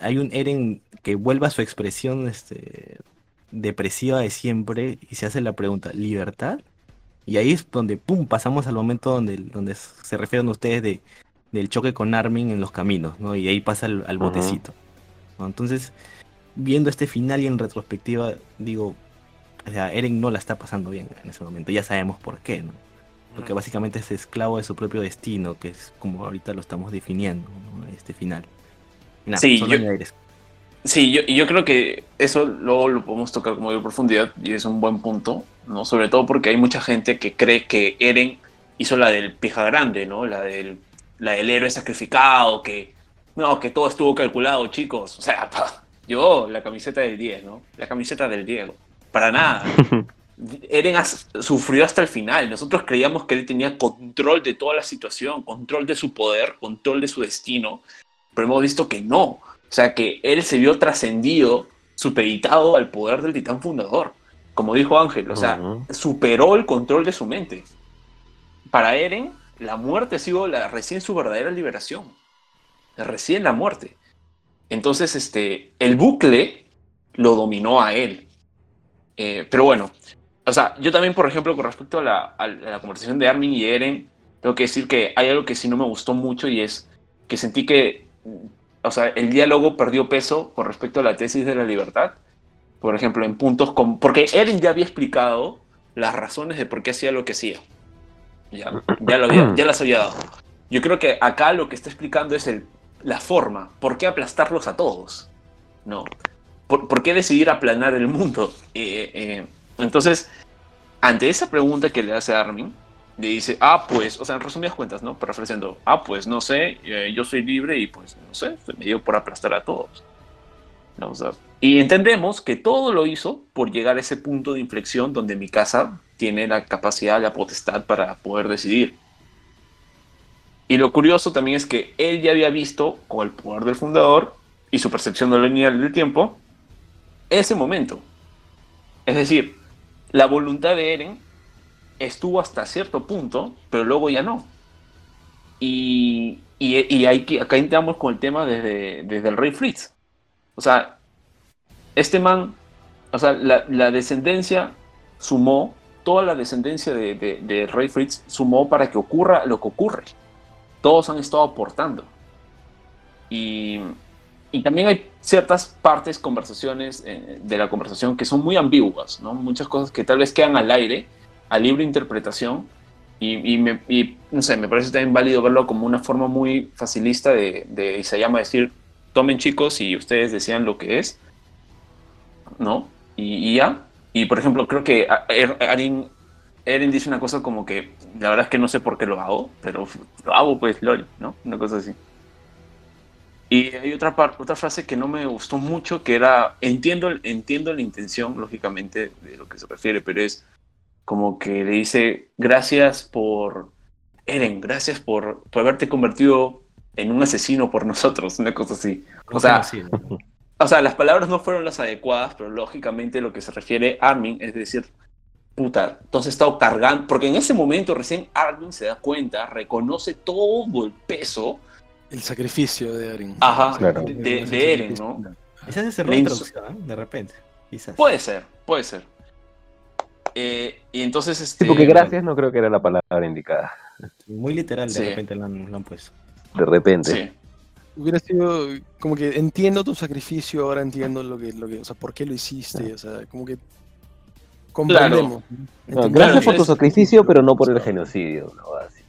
hay un Eren que vuelve a su expresión este, depresiva de siempre y se hace la pregunta, ¿libertad? Y ahí es donde, pum, pasamos al momento donde, donde se refieren ustedes de, del choque con Armin en los caminos, ¿no? Y ahí pasa al, botecito. ¿no? Entonces, viendo este final y en retrospectiva, digo, o sea, Eren no la está pasando bien en ese momento, ya sabemos por qué, ¿no? Porque básicamente es esclavo de su propio destino, que es como ahorita lo estamos definiendo, ¿no? Este final. Sí, yo-. Sí, yo, y yo creo que eso luego lo podemos tocar como de profundidad y es un buen punto, ¿no? Sobre todo porque hay mucha gente que cree que Eren hizo la del pija grande, ¿no? La del, la del héroe sacrificado, que no, que todo estuvo calculado, chicos. O sea, pa, yo, la camiseta del 10, ¿no? La camiseta del Diego. Para nada. Eren has- sufrió hasta el final. Nosotros creíamos que él tenía control de toda la situación, control de su poder, control de su destino. pero hemos visto que no. O sea, que él se vio trascendido, supeditado al poder del titán fundador. Como dijo Ángel, o sea, superó el control de su mente. Para Eren, la muerte ha sido la, recién su verdadera liberación. Recién la muerte. Entonces, este, el bucle lo dominó a él. Eh, pero bueno, o sea, yo también, por ejemplo, con respecto a la, a la conversación de Armin y Eren, tengo que decir que hay algo que sí no me gustó mucho y es que sentí que, o sea, el diálogo perdió peso con respecto a la tesis de la libertad. Por ejemplo, en puntos como... Porque Eren ya había explicado las razones de por qué hacía lo que hacía. Ya, ya, lo había- ya las había dado. Yo creo que acá lo que está explicando es el, la forma. ¿Por qué aplastarlos a todos? No. ¿Por, por qué decidir aplanar el mundo? Eh, eh, entonces, ante esa pregunta que le hace Armin, le dice, ah, pues, o sea, en resumidas cuentas, ¿no? Parafraseando, ah, pues, no sé, eh, yo soy libre y pues, no sé, me dio por aplastar a todos. ¿No? O sea, y entendemos que todo lo hizo por llegar a ese punto de inflexión donde mi casa tiene la capacidad, la potestad para poder decidir. Y lo curioso también es que él ya había visto, con el poder del fundador y su percepción no lineal del tiempo, ese momento. Es decir, la voluntad de Eren estuvo hasta cierto punto, pero luego ya no. Y, y, hay que, acá entramos con el tema desde, desde el rey Fritz. O sea, este man, o sea, la, descendencia sumó, toda la descendencia de, de, de rey Fritz sumó para que ocurra lo que ocurre. Todos han estado aportando. Y, y también hay ciertas partes, conversaciones eh, de la conversación que son muy ambiguas, ¿no? Muchas cosas que tal vez quedan al aire, a libre interpretación, y, y, me, y, no sé, me parece también válido verlo como una forma muy facilista de, de Isayama decir, tomen chicos y ustedes decían lo que es, ¿no? Y, ya. Y por ejemplo, creo que a- Er- Eren dice una cosa como que, la verdad es que no sé por qué lo hago, pero lo hago pues, lol, ¿no? Una cosa así. Y hay otra, par- otra frase que no me gustó mucho, que era, entiendo, entiendo la intención, lógicamente, de lo que se refiere, pero es como que le dice, gracias por, Eren, gracias por, por haberte convertido en un asesino por nosotros, una cosa así. O sea, o sea, las palabras no fueron las adecuadas, pero lógicamente lo que se refiere a Armin es decir, puta, entonces he estado cargando, porque en ese momento recién Armin se da cuenta, reconoce todo el peso El sacrificio de Eren. Ajá, Claro. de, de- de Eren, ¿no? Quizás ese ¿eh? de repente. Quizás. Puede ser, puede ser. Eh, y entonces, este. Sí, porque gracias no creo que era la palabra indicada. Muy literal, de Sí. repente lo han, lo han puesto. De repente. Sí, Hubiera sido como que entiendo tu sacrificio, ahora entiendo lo que, lo que, o sea, por qué lo hiciste, o sea, como que comprendemos. No, Entendemos. gracias por tu sacrificio, pero no por el genocidio. ¿no? Así.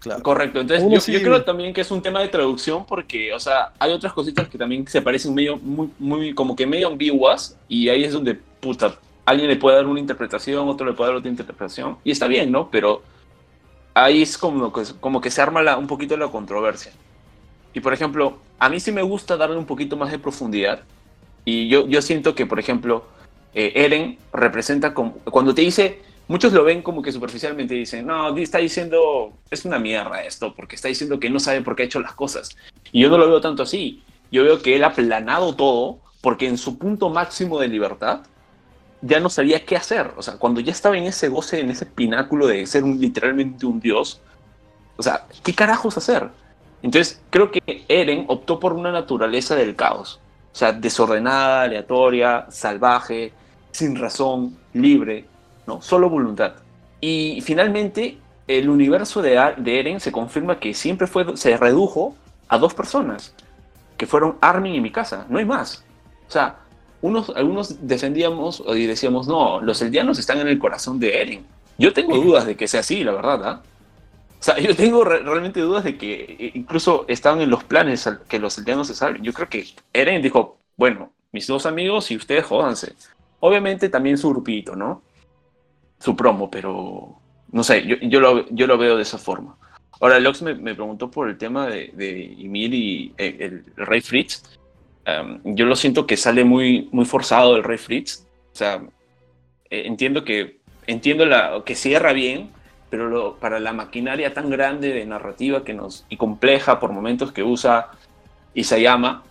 Claro. correcto. Entonces, yo, sí- yo creo también que es un tema de traducción porque, o sea, hay otras cositas que también se parecen medio, muy, muy, como que medio ambiguas y ahí es donde, puta, alguien le puede dar una interpretación, otro le puede dar otra interpretación y está bien, ¿no? Pero ahí es como que, se arma un poquito la controversia. Y por ejemplo, a mí sí me gusta darle un poquito más de profundidad. Y yo, siento que, por ejemplo, eh, Eren representa como. Cuando te dice. Muchos lo ven como que superficialmente dicen, no, está diciendo, es una mierda esto, porque está diciendo que no sabe por qué ha hecho las cosas. Y yo no lo veo tanto así. Yo veo que él ha planado todo, porque en su punto máximo de libertad, ya no sabía qué hacer. O sea, cuando ya estaba en ese goce, en ese pináculo de ser un, literalmente un dios, o sea, ¿qué carajos hacer? Entonces, creo que Eren optó por una naturaleza del caos. O sea, desordenada, aleatoria, salvaje, sin razón, libre, ¿no? Solo voluntad. Y finalmente, el universo de, de Eren se confirma que siempre fue, se redujo a dos personas, que fueron Armin y Mikasa, no hay más. O sea, unos, algunos defendíamos y decíamos, no, los eldianos están en el corazón de Eren. Yo tengo dudas de que sea así, la verdad, ¿ah? O sea, yo tengo re- realmente dudas de que eh, incluso estaban en los planes que los eldianos se salven. Yo creo que Eren dijo, bueno, mis dos amigos y ustedes jódanse. Obviamente también su grupito, ¿no? Su promo, pero no sé, yo, yo, lo, yo lo veo de esa forma. Ahora, Lox me, me preguntó por el tema de, de Ymir y eh, el, el Rey Fritz. Um, yo lo siento que sale muy, muy forzado el Rey Fritz. O sea, eh, entiendo que entiendo la, que cierra bien, pero lo- para la maquinaria tan grande de narrativa que nos, y compleja por momentos que usa, Isayama,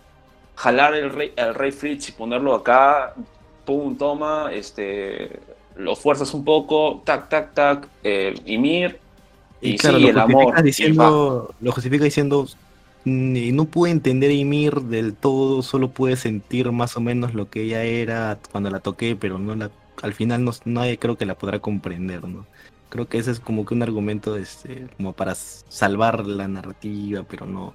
jalar el rey, el rey Fritz y ponerlo acá, pum, toma, este, lo fuerzas un poco, tac, tac, tac, eh, y, claro, sí, lo el amor. y diciendo, lo justifica diciendo, "Mm, no pude entender a Ymir del todo, solo pude sentir más o menos lo que ella era cuando la toqué, pero no la, al final no, nadie creo que la podrá comprender, ¿no? Creo que ese es como que un argumento este, como para salvar la narrativa, pero no.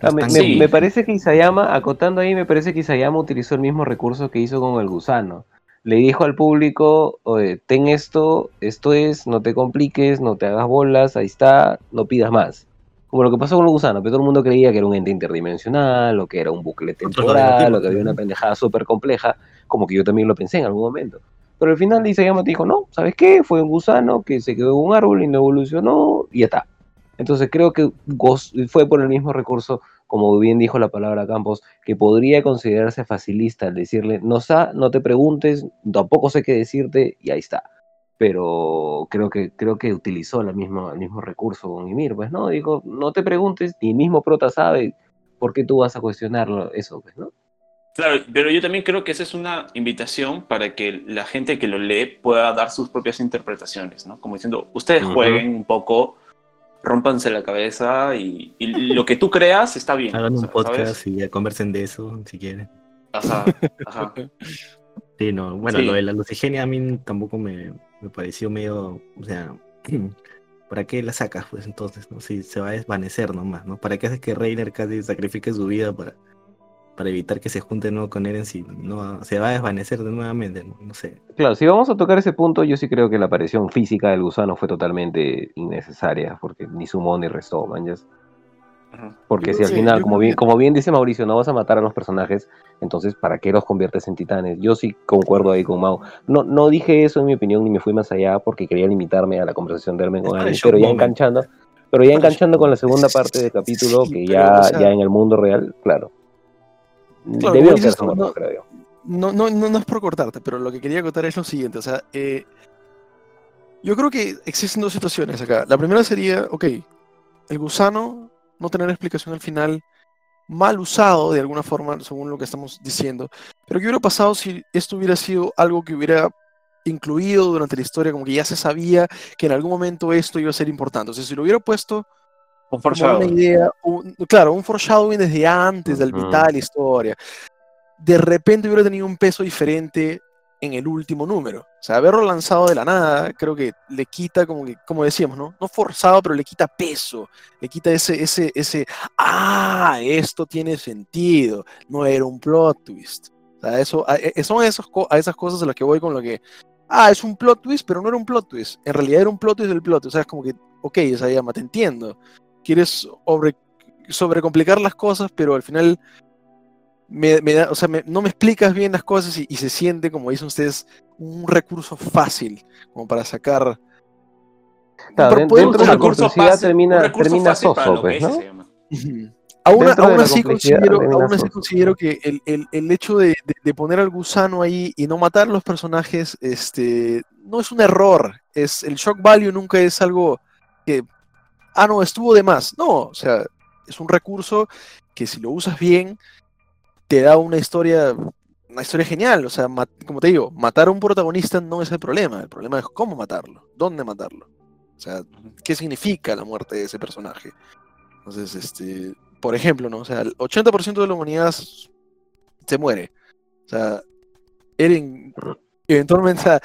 no Ah, me, me parece que Isayama, acotando ahí, me parece que Isayama utilizó el mismo recurso que hizo con el gusano. Le dijo al público, "Oye, ten esto, esto es, no te compliques, no te hagas bolas, ahí está, no pidas más. Como lo que pasó con el gusano, pero todo el mundo creía que era un ente interdimensional, o que era un bucle temporal, o que había una pendejada súper compleja, como que yo también lo pensé en algún momento. Pero al final Isayama te dijo, no, ¿sabes qué? Fue un gusano que se quedó en un árbol y no evolucionó, y ya está. Entonces creo que fue por el mismo recurso, como bien dijo la palabra Campos, que podría considerarse facilista al decirle, no, sa, no te preguntes, tampoco sé qué decirte, y ahí está. Pero creo que, creo que utilizó la misma, el mismo recurso con Ymir, pues, ¿no? Dijo, no te preguntes, ni el mismo prota sabe por qué tú vas a cuestionarlo, eso, pues, ¿no? Claro, pero yo también creo que esa es una invitación para que la gente que lo lee pueda dar sus propias interpretaciones, ¿no? Como diciendo, ustedes jueguen un poco, rompanse la cabeza y, y lo que tú creas está bien. Hagan o un sea, podcast ¿sabes? y ya conversen de eso, si quieren. Ajá, ajá. Sí, no, bueno, Sí. lo de la lucigenia a mí tampoco me, me pareció medio, o sea, ¿para qué la sacas? Pues entonces, ¿no? Si se va a desvanecer nomás, ¿no? ¿Para qué haces que Reiner casi sacrifique su vida para, para evitar que se junte de nuevo con Eren si no se va a desvanecer de nuevamente, no, No sé. Claro, si vamos a tocar ese punto, yo sí creo que la aparición física del gusano fue totalmente innecesaria, porque ni sumó ni restó, man. Porque si al final, como bien, como bien dice Mauricio, no vas a matar a los personajes, entonces ¿para qué los conviertes en titanes? Yo sí concuerdo ahí con Mau. No, no dije eso en mi opinión ni me fui más allá porque quería limitarme a la conversación de Armen Es con shock pero ya enganchando, pero ya enganchando con la segunda parte del capítulo, que ya, ya en el mundo real, claro. Quedarse tú, muertos, no- creo yo. No, no, no, no es por cortarte, pero lo que quería contar es lo siguiente. O sea, eh, yo creo que existen dos situaciones acá. La primera sería, ok, el gusano, no tener explicación al final, mal usado de alguna forma, según lo que estamos diciendo. Pero ¿qué hubiera pasado si esto hubiera sido algo que hubiera incluido durante la historia, como que ya se sabía que en algún momento esto iba a ser importante? O sea, si lo hubiera puesto Un una foreshadowing. idea, un- claro, un foreshadowing desde antes del mitad de la historia. De repente hubiera tenido un peso diferente en el último número. O sea, haberlo lanzado de la nada, creo que le quita, como que, como decíamos, ¿no? No forzado, pero le quita peso, le quita ese, ese, ese, ah, esto tiene sentido, no era un plot twist. O sea, eso, a, e- son esos, a esas cosas a las que voy con lo que, ah, es un plot twist, pero no era un plot twist. En realidad era un plot twist del plot. O sea, es como que, ok, sea, ya, te entiendo. Quieres sobre, sobrecomplicar las cosas, pero al final me, me da, o sea, me- no me explicas bien las cosas y, y se siente, como dicen ustedes, un recurso fácil, como para sacar. Claro, Pero den- podemos dentro de la complejidad fácil- termina, termina soso, pues, ¿no? Aún, Dentro aún así considero, aún así considero que el, el- el hecho de, de- de poner al gusano ahí y no matar a los personajes, este, no es un error. Es, el shock value nunca es algo que, ah, no, estuvo de más. No, o sea, es un recurso que si lo usas bien, te da una historia, una historia genial. O sea, como te digo, matar a un protagonista no es el problema. El problema es cómo matarlo, dónde matarlo. O sea, qué significa la muerte de ese personaje. Entonces, este, por ejemplo, ¿no? O sea, el 80% de la humanidad se muere. O sea, Eren eventualmente, o sea,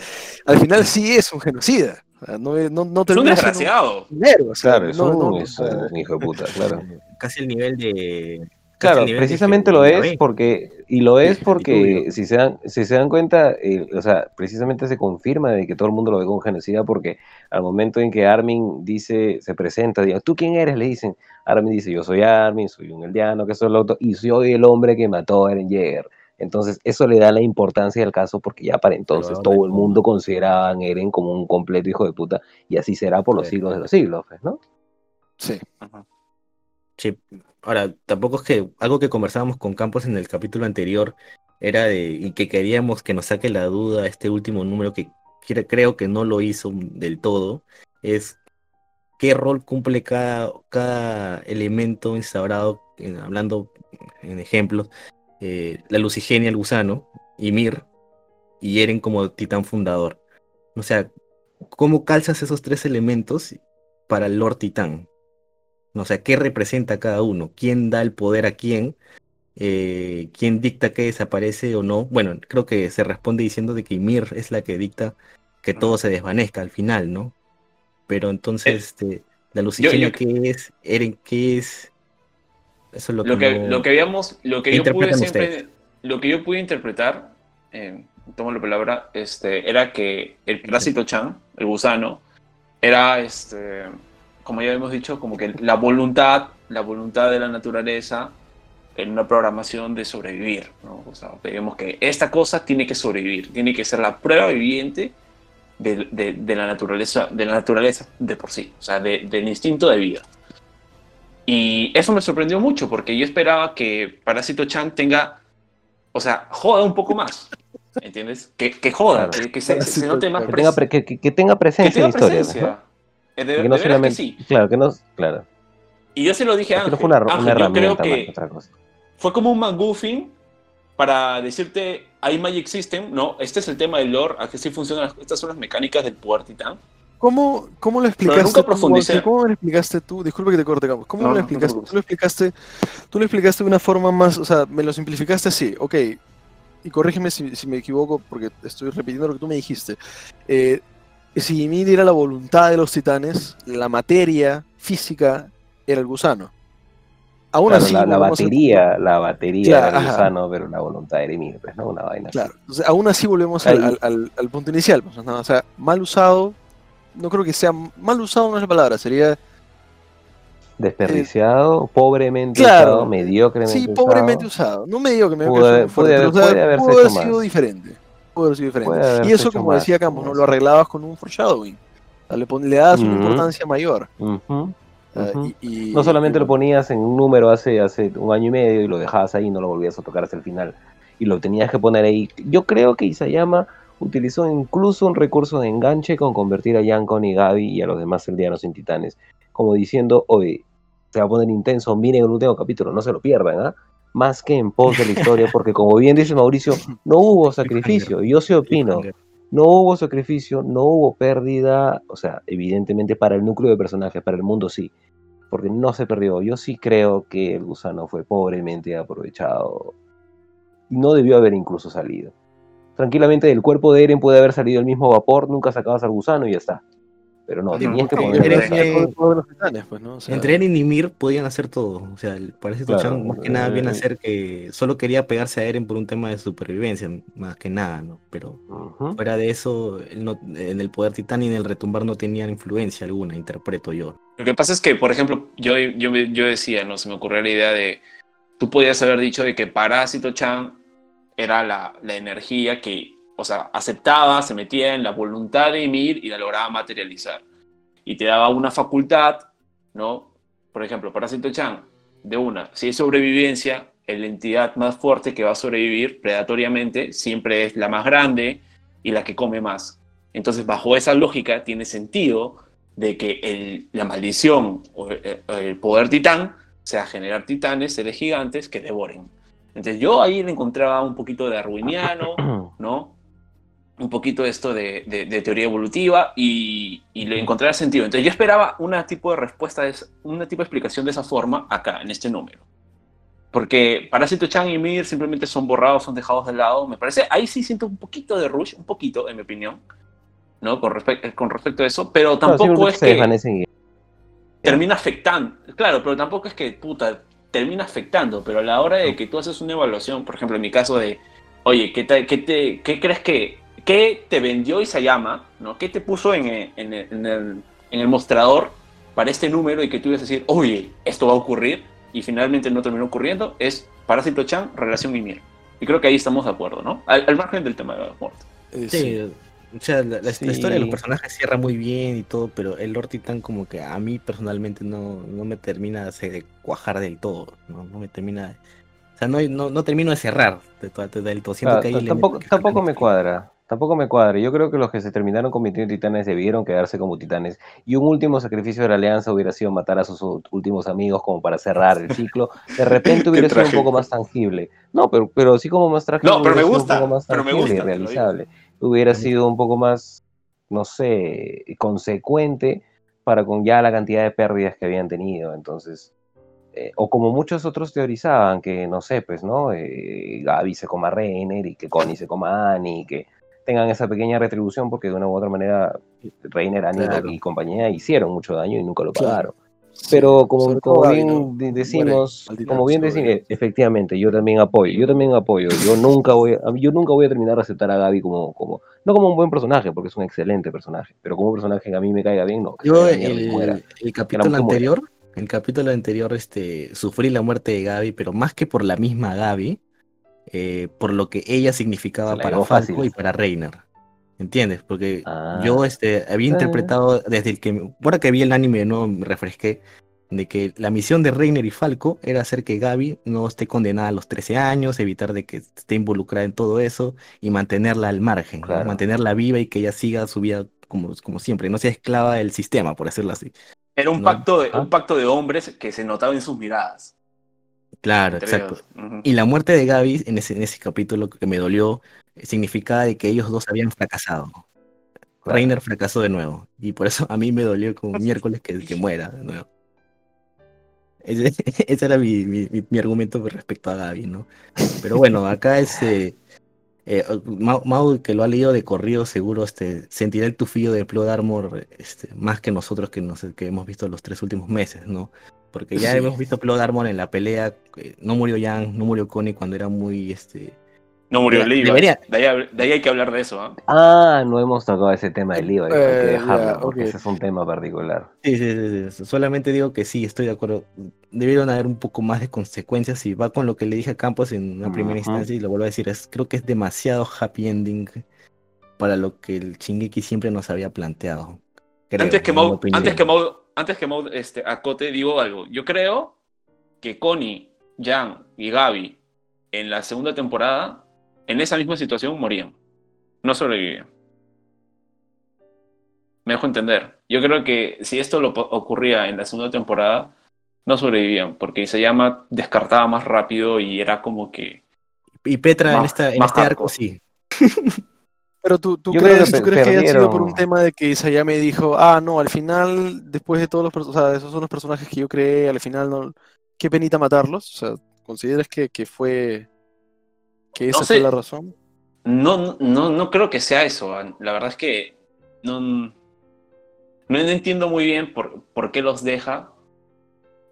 al final sí es un genocida. O sea, no, es- no, no Es un desgraciado. un héroe, o sea, Claro, es no- un, no- es un hijo de puta, claro. Casi el nivel de. Casi Claro, precisamente lo es porque, y lo es porque si se dan, si se dan cuenta, eh, o sea, precisamente se confirma de que todo el mundo lo ve como genocida porque al momento en que Armin dice, se presenta, diga, ¿tú quién eres? Le dicen, Armin dice, yo soy Armin, soy un eldiano, que soy el otro, y soy el hombre que mató a Eren Jaeger. Entonces, eso le da la importancia al caso porque ya para entonces todo el mundo consideraba a Eren como un completo hijo de puta, y así será por los Sí. siglos de los siglos, pues, ¿no? sí. Ajá. Sí, ahora, tampoco es que algo que conversábamos con Campos en el capítulo anterior era de, y que queríamos que nos saque la duda este último número que cre- creo que no lo hizo del todo, es qué rol cumple cada, cada elemento instaurado, eh, hablando en ejemplos, eh, la Lucigenia, el gusano, Ymir y Eren como titán fundador. O sea, ¿cómo calzas esos tres elementos para el Lord Titán? O sea, ¿qué representa cada uno? ¿Quién da el poder a quién? Eh, ¿Quién dicta que desaparece o no? Bueno, creo que se responde diciendo de que Ymir es la que dicta que todo se desvanezca al final, ¿no? Pero entonces, Eh, este, la Lucigenia, yo- ¿qué es? Eren, ¿qué es? Eso es lo que, lo que, no- lo que habíamos, lo que yo pude siempre, ustedes? lo que yo pude interpretar, eh, tomo la palabra, este, era que el parásito Chan, el gusano, era, este, como ya hemos dicho, como que la voluntad, la voluntad de la naturaleza en una programación de sobrevivir, ¿no? O sea, vemos que esta cosa tiene que sobrevivir, tiene que ser la prueba viviente de, de- de la naturaleza, de la naturaleza de por sí, o sea, de- del instinto de vida. Y eso me sorprendió mucho porque yo esperaba que Parásito Chan tenga, o sea, joda un poco más, ¿entiendes? Que, que joda, Claro. que, que se, se note más Que tenga, pre- que, que- que tenga que presencia en tenga la historia. ¿no? Eh, De, Que de no que solamente, sí. claro, que no, claro. Y yo se lo dije a Que no fue una, Ángel, una yo creo herramienta más que que otra cosa. fue como un McGuffin para decirte, hay Magic System, ¿no? Este es el tema del lore, aquí sí funcionan, las- estas son las mecánicas del poder titán. ¿Cómo, ¿Cómo lo explicaste nunca tú? ¿Cómo lo explicaste tú? Disculpe que te corte, Campos. ¿Cómo No, lo no, no te explicaste? preocupes. tú lo explicaste, tú lo explicaste de una forma más, o sea, me lo simplificaste así, ok. Y corrígeme si, si me equivoco, porque estoy repitiendo lo que tú me dijiste. Eh, si Ymir era la voluntad de los titanes, la materia física era el gusano. Aún Claro, así, la, la batería, la batería Claro, era el ajá. gusano, pero la voluntad era Emir, pues, ¿no? Una vaina así. Claro, entonces, aún así volvemos al, al- al- al punto inicial. pues, ¿no? O sea, mal usado, no creo que sea mal usado, no es la palabra, sería Desperdiciado, pobremente claro. usado, mediocremente Sí, usado. pobremente usado. No me digo que me Pudo puede haber- puede sido más. diferente. Sido diferente. Y eso, como más, decía Campos, ¿no? lo arreglabas con un foreshadowing. O sea, le, pon- le dabas una importancia mayor. Y- y- No solamente y lo ponías en un número hace, hace un año y medio y lo dejabas ahí y no lo volvías a tocar hasta el final. Y lo tenías que poner ahí. Yo creo que Isayama utilizó incluso un recurso de enganche con convertir a Yankon y Gaby y a los demás eldianos en titanes. Como diciendo, oye, se va a poner intenso, miren el último capítulo, no se lo pierdan, ¿ah? Más que en pos de la historia, porque como bien dice Mauricio, no hubo sacrificio. Y yo sí opino, no hubo sacrificio, no hubo pérdida, o sea, evidentemente para el núcleo de personajes, para el mundo sí, porque no se perdió. Yo sí creo que el gusano fue pobremente aprovechado y no debió haber incluso salido. Tranquilamente del cuerpo de Eren puede haber salido el mismo vapor, nunca sacabas al gusano y ya está. Pero no, tenías Entre Eren y Mir podían hacer todo. O sea, el Parásito Claro, Chan más que nada viene a eh, ser que solo quería pegarse a Eren por un tema de supervivencia, más que nada, ¿no? Pero fuera de eso, él no- en el poder titán y en el retumbar no tenían influencia alguna, interpreto yo. Lo que pasa es que, por ejemplo, yo, yo, me- yo decía, no se me ocurrió la idea de, tú podías haber dicho de que Parásito Chan era la, la energía que, o sea, aceptaba, se metía en la voluntad de Ymir y la lograba materializar. Y te daba una facultad, ¿no? Por ejemplo, Parásito Chan, de una, si es sobrevivencia, la entidad más fuerte que va a sobrevivir predatoriamente siempre es la más grande y la que come más. Entonces, bajo esa lógica, tiene sentido de que el- la maldición o el, el poder titán sea generar titanes, seres gigantes que devoren. Entonces yo ahí le encontraba un poquito de arwiniano, ¿no? Un poquito esto de, de- de teoría evolutiva y, y le encontraba sentido. Entonces yo esperaba una tipo de respuesta, de una tipo de explicación de esa forma acá, en este número. Porque Parásito Chan y Mir simplemente son borrados, son dejados de lado. Me parece, ahí sí siento un poquito de rush, un poquito, en mi opinión, ¿no? Con, respect- con respecto a eso, pero tampoco simplemente es que termina afectando. Claro, pero tampoco es que, puta, termina afectando, pero a la hora de que tú haces una evaluación, por ejemplo, en mi caso de, oye, ¿qué, te, qué, te, qué crees que, qué te vendió Isayama, ¿no? ¿Qué te puso en el, en, el, en, el, en el mostrador para este número y que tú ibas a decir, oye, esto va a ocurrir y finalmente no terminó ocurriendo? Es Parásito Chan, relación Ymir. Y creo que ahí estamos de acuerdo, ¿no? Al, al margen del tema de la muerte. eh, Sí, sí. o sea, la, la- la Sí. historia de los personajes cierra muy bien y todo, pero el Lord Titán como que a mí personalmente no, no me termina de cuajar del todo, no, no me termina, o sea, no, no, no termino de cerrar de to- de- del todo, siento Claro, que ahí t- le tampoco, tampoco me historia. cuadra. Tampoco me cuadra. Yo creo que los que se terminaron convirtiendo en titanes debieron quedarse como titanes. Y un último sacrificio de la alianza hubiera sido matar a sus últimos amigos como para cerrar el ciclo. De repente hubiera sido un poco más tangible. No, pero, pero sí como más trágico. No, pero me gusta, Un poco más pero me y gusta, realizable. Hubiera sido un poco más, no sé, consecuente para con ya la cantidad de pérdidas que habían tenido. Entonces, eh, o como muchos otros teorizaban, que no sé, pues, ¿no? Eh, Gaby se coma a Reiner y que Connie se coma a Annie, y que tengan esa pequeña retribución porque de una u otra manera Reiner, Annie Claro. y compañía hicieron mucho daño y nunca lo Claro. pagaron. Pero como, como bien ¿no? de- Muere decimos, final, como bien decimos, efectivamente, yo también apoyo, yo también apoyo. Yo nunca voy, a, yo nunca voy a terminar de aceptar a Gaby como, como, no como un buen personaje, porque es un excelente personaje, pero como un personaje que a mí me caiga bien, no. que Yo el, muera. el capítulo muera. anterior, el capítulo anterior, este, sufrí la muerte de Gaby, pero más que por la misma Gaby, eh, por lo que ella significaba la para Falco fácil. y para Reiner. ¿Entiendes? Porque Ah. yo este, había interpretado desde el que, ahora que vi el anime de nuevo me refresqué, de que la misión de Reiner y Falco era hacer que Gaby no esté condenada a los 13 años, evitar de que esté involucrada en todo eso y mantenerla al margen, ¿no? Claro. mantenerla viva y que ella siga su vida como, como siempre, no sea esclava del sistema, por decirlo así. Era un No. pacto de, Ah. un pacto de hombres que se notaba en sus miradas. Claro, entre exacto. Y la muerte de Gaby en ese, en ese capítulo que me dolió significaba de que ellos dos habían fracasado. Reiner fracasó de nuevo. Y por eso a mí me dolió como miércoles que, que muera de nuevo. Ese, ese era mi, mi, mi- argumento respecto a Gaby, ¿no? Pero bueno, acá este. eh, Mau, Mau, que lo ha leído de corrido, seguro este, sentirá el tufillo de Plot Armor este, más que nosotros que, nos, que hemos visto los tres últimos meses, ¿no? Porque ya Sí. hemos visto Plot Armor en la pelea. eh, no murió Jan, no murió Connie cuando era muy. Este, No murió Debería- Levi. debería- De, ahí, de ahí hay que hablar de eso. ¿ah? Ah, no hemos tocado ese tema del Levi, hay que Eh, dejarlo, porque ese es un tema particular. Sí, sí, sí, sí. Solamente digo que sí, estoy de acuerdo. Debieron haber un poco más de consecuencias y va con lo que le dije a Campos en una primera instancia y lo vuelvo a decir, es, creo que es demasiado happy ending para lo que el Shingeki siempre nos había planteado. Creo, antes que en mi Mau, opinión. antes que Mau, antes que Mau este, acote, digo algo. Yo creo que Connie, Jan y Gaby en la segunda temporada, en esa misma situación, morían. No sobrevivían. Me dejo entender. Yo creo que si esto lo ocurría en la segunda temporada, no sobrevivían, porque Isayama descartaba más rápido y era como que. Y Petra en, esta, en este arco sí. Pero tú, tú crees, que tú crees que haya sido por un tema de que Isayame dijo, ah, no, al final, después de todos los personajes, o sea, esos son los personajes que yo creé, al final no, qué penita matarlos, o sea, ¿consideras que, que fue, que esa sé. fue la razón? No, no, no creo que sea eso. ah. La verdad es que no, no entiendo muy bien por, por qué los deja.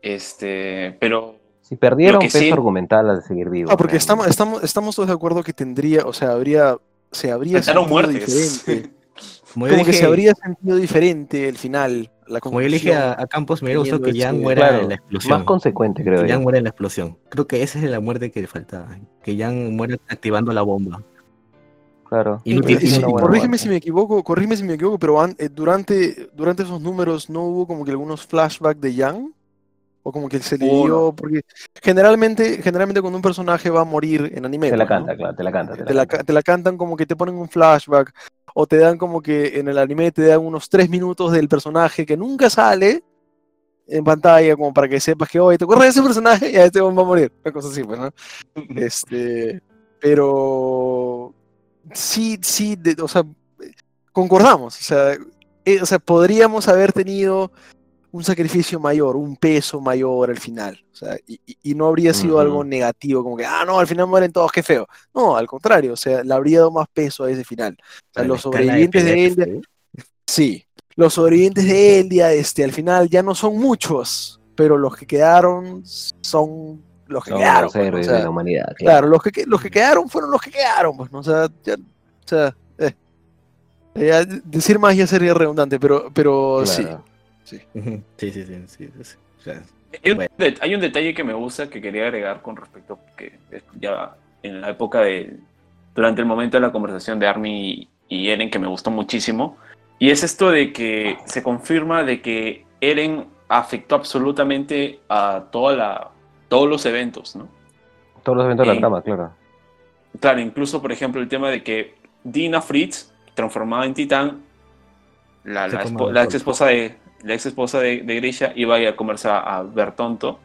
Este, pero Si perdieron peso sí- argumental al seguir vivos. Ah, porque estamos, estamos, estamos todos de acuerdo que tendría, o sea, habría, se habría sentido muertes. diferente, Como que se habría sentido diferente el final, la como yo le dije a, a Campos, me hubiera gustado que Jan ese- muera Claro, en la explosión. Más consecuente, creo que yo. Jan muera en la explosión. Creo que esa es la muerte que le faltaba. Que Jan muera activando la bomba. Claro. Y- corrígeme si me equivoco, corrígeme si me equivoco, pero an- eh, durante, durante esos números no hubo como que algunos flashbacks de Yang o como que se le dio, porque generalmente, generalmente cuando un personaje va a morir en anime, Te la ¿no? canta, claro, te la canta. Te la te la, canta. ca- te la cantan como que te ponen un flashback o te dan como que en el anime te dan unos tres minutos del personaje que nunca sale en pantalla como para que sepas que hoy te acuerdas de ese personaje y a este va a morir, una cosa así, pues, ¿no? Este, pero sí, sí, de- o sea, concordamos, o sea, eh, o sea, podríamos haber tenido un sacrificio mayor, un peso mayor al final, o sea, y, no habría sido algo negativo, como que, ah, no, al final mueren todos, qué feo. No, al contrario, o sea, le habría dado más peso a ese final. O sea, La los sobrevivientes de, que Eldia, sí, los sobrevivientes de Eldia, este, al final ya no son muchos, pero los que quedaron son los que quedaron. los pues, ¿no? O héroes sea, de la humanidad. Claro. Claro, los que, los que quedaron fueron los que quedaron, pues, ¿no? O sea, ya- o sea, eh. Ya decir más ya sería redundante, pero, pero sí. Claro. Sí, sí, sí. sí, sí. O sea, Hay un, Bueno. det- hay un detalle que me gusta que quería agregar con respecto que ya en la época de durante el momento de la conversación de Army y Eren que me gustó muchísimo y es esto de que se confirma de que Eren afectó absolutamente a toda la todos los eventos, ¿no? Todos los eventos de la Sí. trama, claro. Claro, incluso por ejemplo el tema de que Dina Fritz, transformada en titán, la, ex esposa de la ex esposa de, de Grisha iba a ir a comerse a, a Bertonto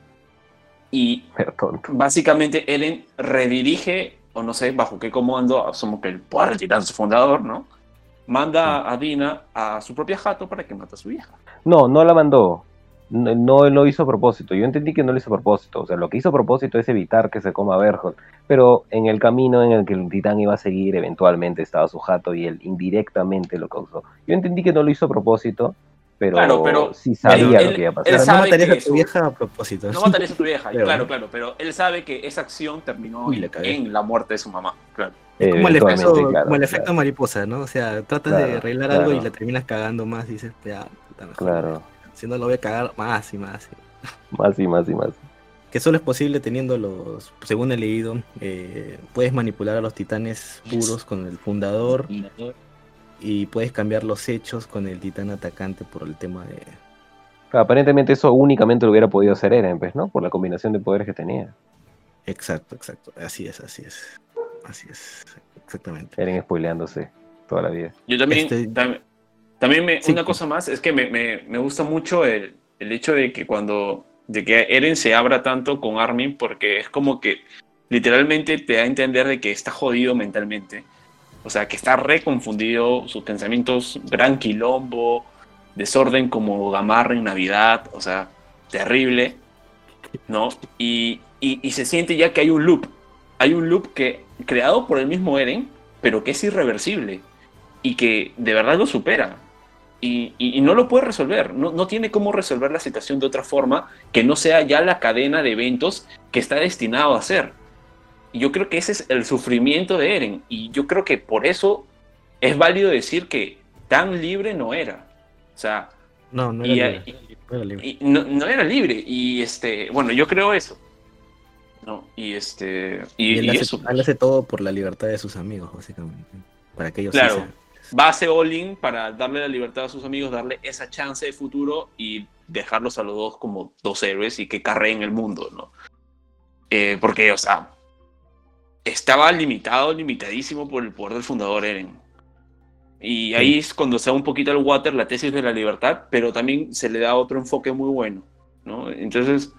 y Pero tonto. básicamente Eren redirige, o no sé bajo qué comando, asumo que el poder titán su fundador, ¿no? Manda a Dina a su propia jato para que mate a su hija. No, no la mandó. No, no lo hizo a propósito. Yo entendí que no lo hizo a propósito. O sea, lo que hizo a propósito es evitar que se coma a Berhold. Pero en el camino en el que el titán iba a seguir, eventualmente estaba su jato y él indirectamente lo causó. Yo entendí que no lo hizo a propósito, pero, Claro, pero sí sabía él- lo que iba a él pasar. No matarías que a tu su- vieja a propósito. No matarías a tu vieja, claro, claro, pero él sabe que esa acción terminó Uy, en, la cagué. en la muerte de su mamá, claro. Es como el efecto, claro, como el claro. efecto mariposa, ¿no? O sea, tratas de Claro, arreglar algo y la terminas cagando más y dices, ya, puta, mejor. Claro, Si no lo voy a cagar más y más. más y más y más. Que solo es posible teniendo los, según he leído, eh, puedes manipular a los titanes puros con el fundador y puedes cambiar los hechos con el titán atacante por el tema de... Aparentemente eso únicamente lo hubiera podido hacer Eren, pues, ¿no? Por la combinación de poderes que tenía. Exacto, exacto. Así es, así es. Así es, exactamente. Eren spoileándose toda la vida. Yo también, Este- tam- también me, Sí. una cosa más es que me, me- me gusta mucho el, el hecho de que cuando, de que Eren se abra tanto con Armin, porque es como que literalmente te da a entender de que está jodido mentalmente. O sea, que está reconfundido, sus pensamientos, gran quilombo, desorden como Gamarra en Navidad, o sea, terrible, ¿no? Y, y- se siente ya que hay un loop, hay un loop que creado por el mismo Eren, pero que es irreversible y que de verdad lo supera. Y, y- y no lo puede resolver, no, no tiene cómo resolver la situación de otra forma que no sea ya la cadena de eventos que está destinado a ser. Y yo creo que ese es el sufrimiento de Eren. Y yo creo que por eso es válido decir que tan libre no era. O sea, No, no era y- libre, no era libre. y no, no era libre. Y este, bueno, yo creo eso. ¿no? Y este, y, él, hace, eso. él hace todo por la libertad de sus amigos, básicamente. Para que ellos sí Claro. sean- va a hacer all-in para darle la libertad a sus amigos, darle esa chance de futuro y dejarlos a los dos como dos héroes y que carreen el mundo, ¿no? Eh, porque, o sea, estaba limitado, limitadísimo por el poder del fundador Eren. Y ahí es cuando se da un poquito el water, la tesis de la libertad, pero también se le da otro enfoque muy bueno, ¿no? Entonces,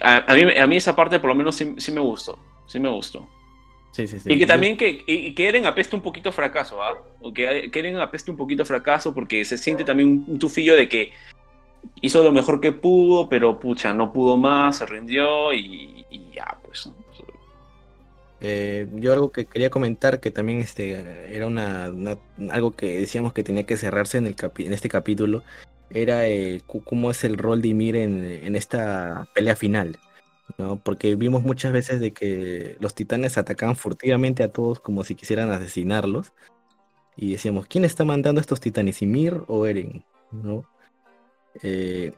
a, a mí, a mí esa parte por lo menos sí, sí me gustó, sí me gustó. Sí, sí, sí. Y que también que, y, que Eren apeste un poquito fracaso, ¿ah? O que, que Eren apeste un poquito fracaso porque se siente también un, un tufillo de que hizo lo mejor que pudo, pero pucha, no pudo más, se rindió y, y ya, pues. ¿no? Eh, yo algo que quería comentar que también este era una, algo que decíamos que tenía que cerrarse en el capi- en este capítulo era eh, cómo es el rol de Ymir en, en esta pelea final, ¿no? Porque vimos muchas veces de que los titanes atacaban furtivamente a todos como si quisieran asesinarlos y decíamos ¿quién está mandando a estos titanes, Ymir o Eren? ¿no? Eh,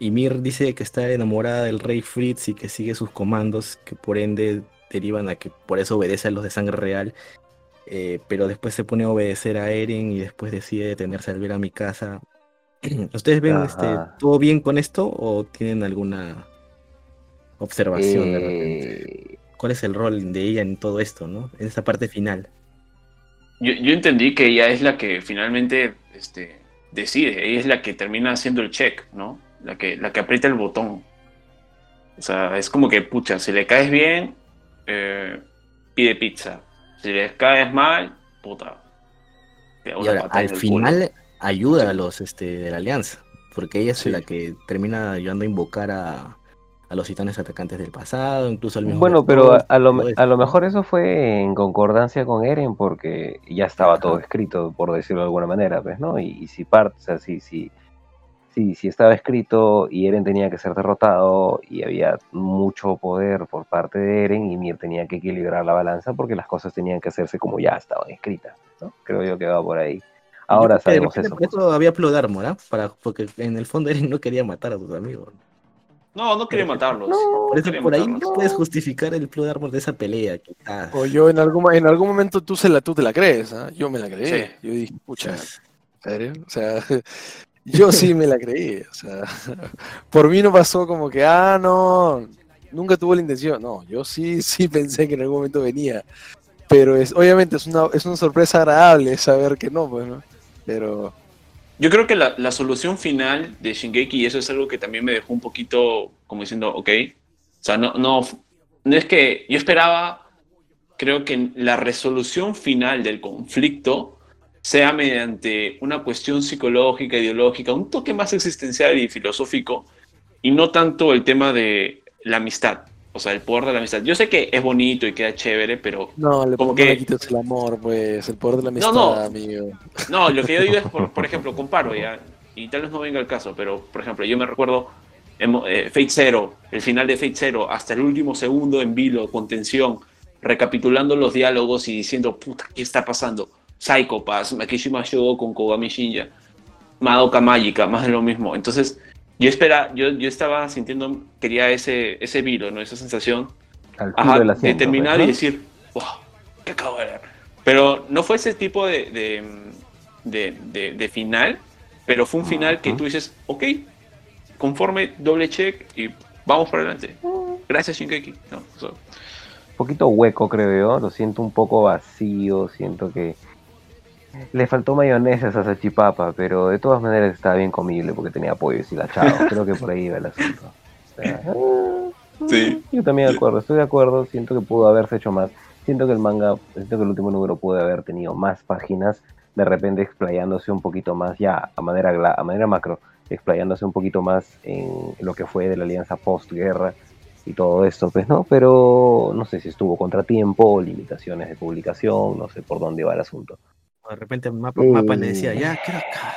Ymir dice que está enamorada del rey Fritz y que sigue sus comandos, que por ende derivan a que por eso obedece a los de sangre real. eh, pero después se pone a obedecer a Eren y después decide detenerse al ver a mi casa. ¿Ustedes ven este, todo bien con esto o tienen alguna observación de repente? Eh, ¿Cuál es el rol de ella en todo esto, no? En esta parte final. Yo, yo entendí que ella es la que finalmente este, decide, ella es la que termina haciendo el check, ¿no? La que, la que aprieta el botón. O sea, es como que, pucha, si le caes bien, eh, pide pizza. Si le caes mal, puta. te Y ahora, al culo. final ayuda a los este, de la alianza, porque ella es Sí. la que termina ayudando a invocar a, a los titanes atacantes del pasado, incluso al mismo Bueno, pero a, lo, a lo mejor eso fue en concordancia con Eren porque ya estaba todo escrito, por decirlo de alguna manera, pues, ¿no? Y, y si parte, o sea, si, si, si, si estaba escrito y Eren tenía que ser derrotado y había mucho poder por parte de Eren y Mir tenía que equilibrar la balanza porque las cosas tenían que hacerse como ya estaban escritas, ¿no? Creo yo que va por ahí. Ahora sabemos eso. Por eso había Plodarmor, ¿ah? Para, porque en el fondo Eren no quería matar a sus amigos. No, no quería matarlos. Por eso quería por ahí matarlos. no puedes justificar el Plodarmor de esa pelea, quizás. O yo en algún, en algún momento tú, se la, tú te la crees, ¿ah? Yo me la creí. Sí. Yo dije, pucha, ¿en serio? O sea, yo sí me la creí. O sea, por mí no pasó como que, ah, no, nunca tuvo la intención. No, yo sí, sí pensé que en algún momento venía. pero es, obviamente es una, es una sorpresa agradable saber que no, pues. Pero Yo creo que la, la solución final de Shingeki, y eso es algo que también me dejó un poquito como diciendo, ok, o sea, no, no, no es que yo esperaba, creo que la resolución final del conflicto sea mediante una cuestión psicológica, ideológica, un toque más existencial y filosófico, y no tanto el tema de la amistad, o sea, el poder de la amistad. Yo sé que es bonito y queda chévere, pero no, le, Como no que- le el amor, pues, el poder de la amistad, no. amigo. No, lo que yo digo es, por, por ejemplo, comparo ya, y tal vez no venga el caso, pero por ejemplo, yo me recuerdo eh, Fate Zero, el final de Fate Zero, hasta el último segundo en vilo, con tensión, recapitulando los diálogos y diciendo, puta, ¿qué está pasando? Psychopaths, Makishima Shogo con Kogami Shinja, Madoka Mágica, más de lo mismo. Entonces, yo espera, yo, yo estaba sintiendo, quería ese, ese vilo, ¿no? Esa sensación Ajá, de asiento, terminar pues, y ¿no? decir, wow, ¿qué acabo de ver? Pero no fue ese tipo de, de, de- de- de final, pero fue un final que Ujú. tú dices, ok, conforme, doble check y vamos por adelante. Gracias, Shinkeki. No, so- un poquito hueco, creo yo. Lo siento un poco vacío. Siento que le faltó mayonesa a esa salchipapa, pero de todas maneras estaba bien comible porque tenía pollo deshilachado. creo que por ahí iba el asunto. O sea, Sí. Yo también de acuerdo, estoy de acuerdo. Siento que pudo haberse hecho más. Siento que el manga, siento que el último número pudo haber tenido más páginas, de repente explayándose un poquito más, ya a manera, a manera macro, explayándose un poquito más en lo que fue de la alianza postguerra y todo esto, pues no, pero no sé si estuvo contratiempo, limitaciones de publicación, no sé por dónde va el asunto. De repente Mapa, Mapa le decía, Mm. ya, ¿qué hora acá?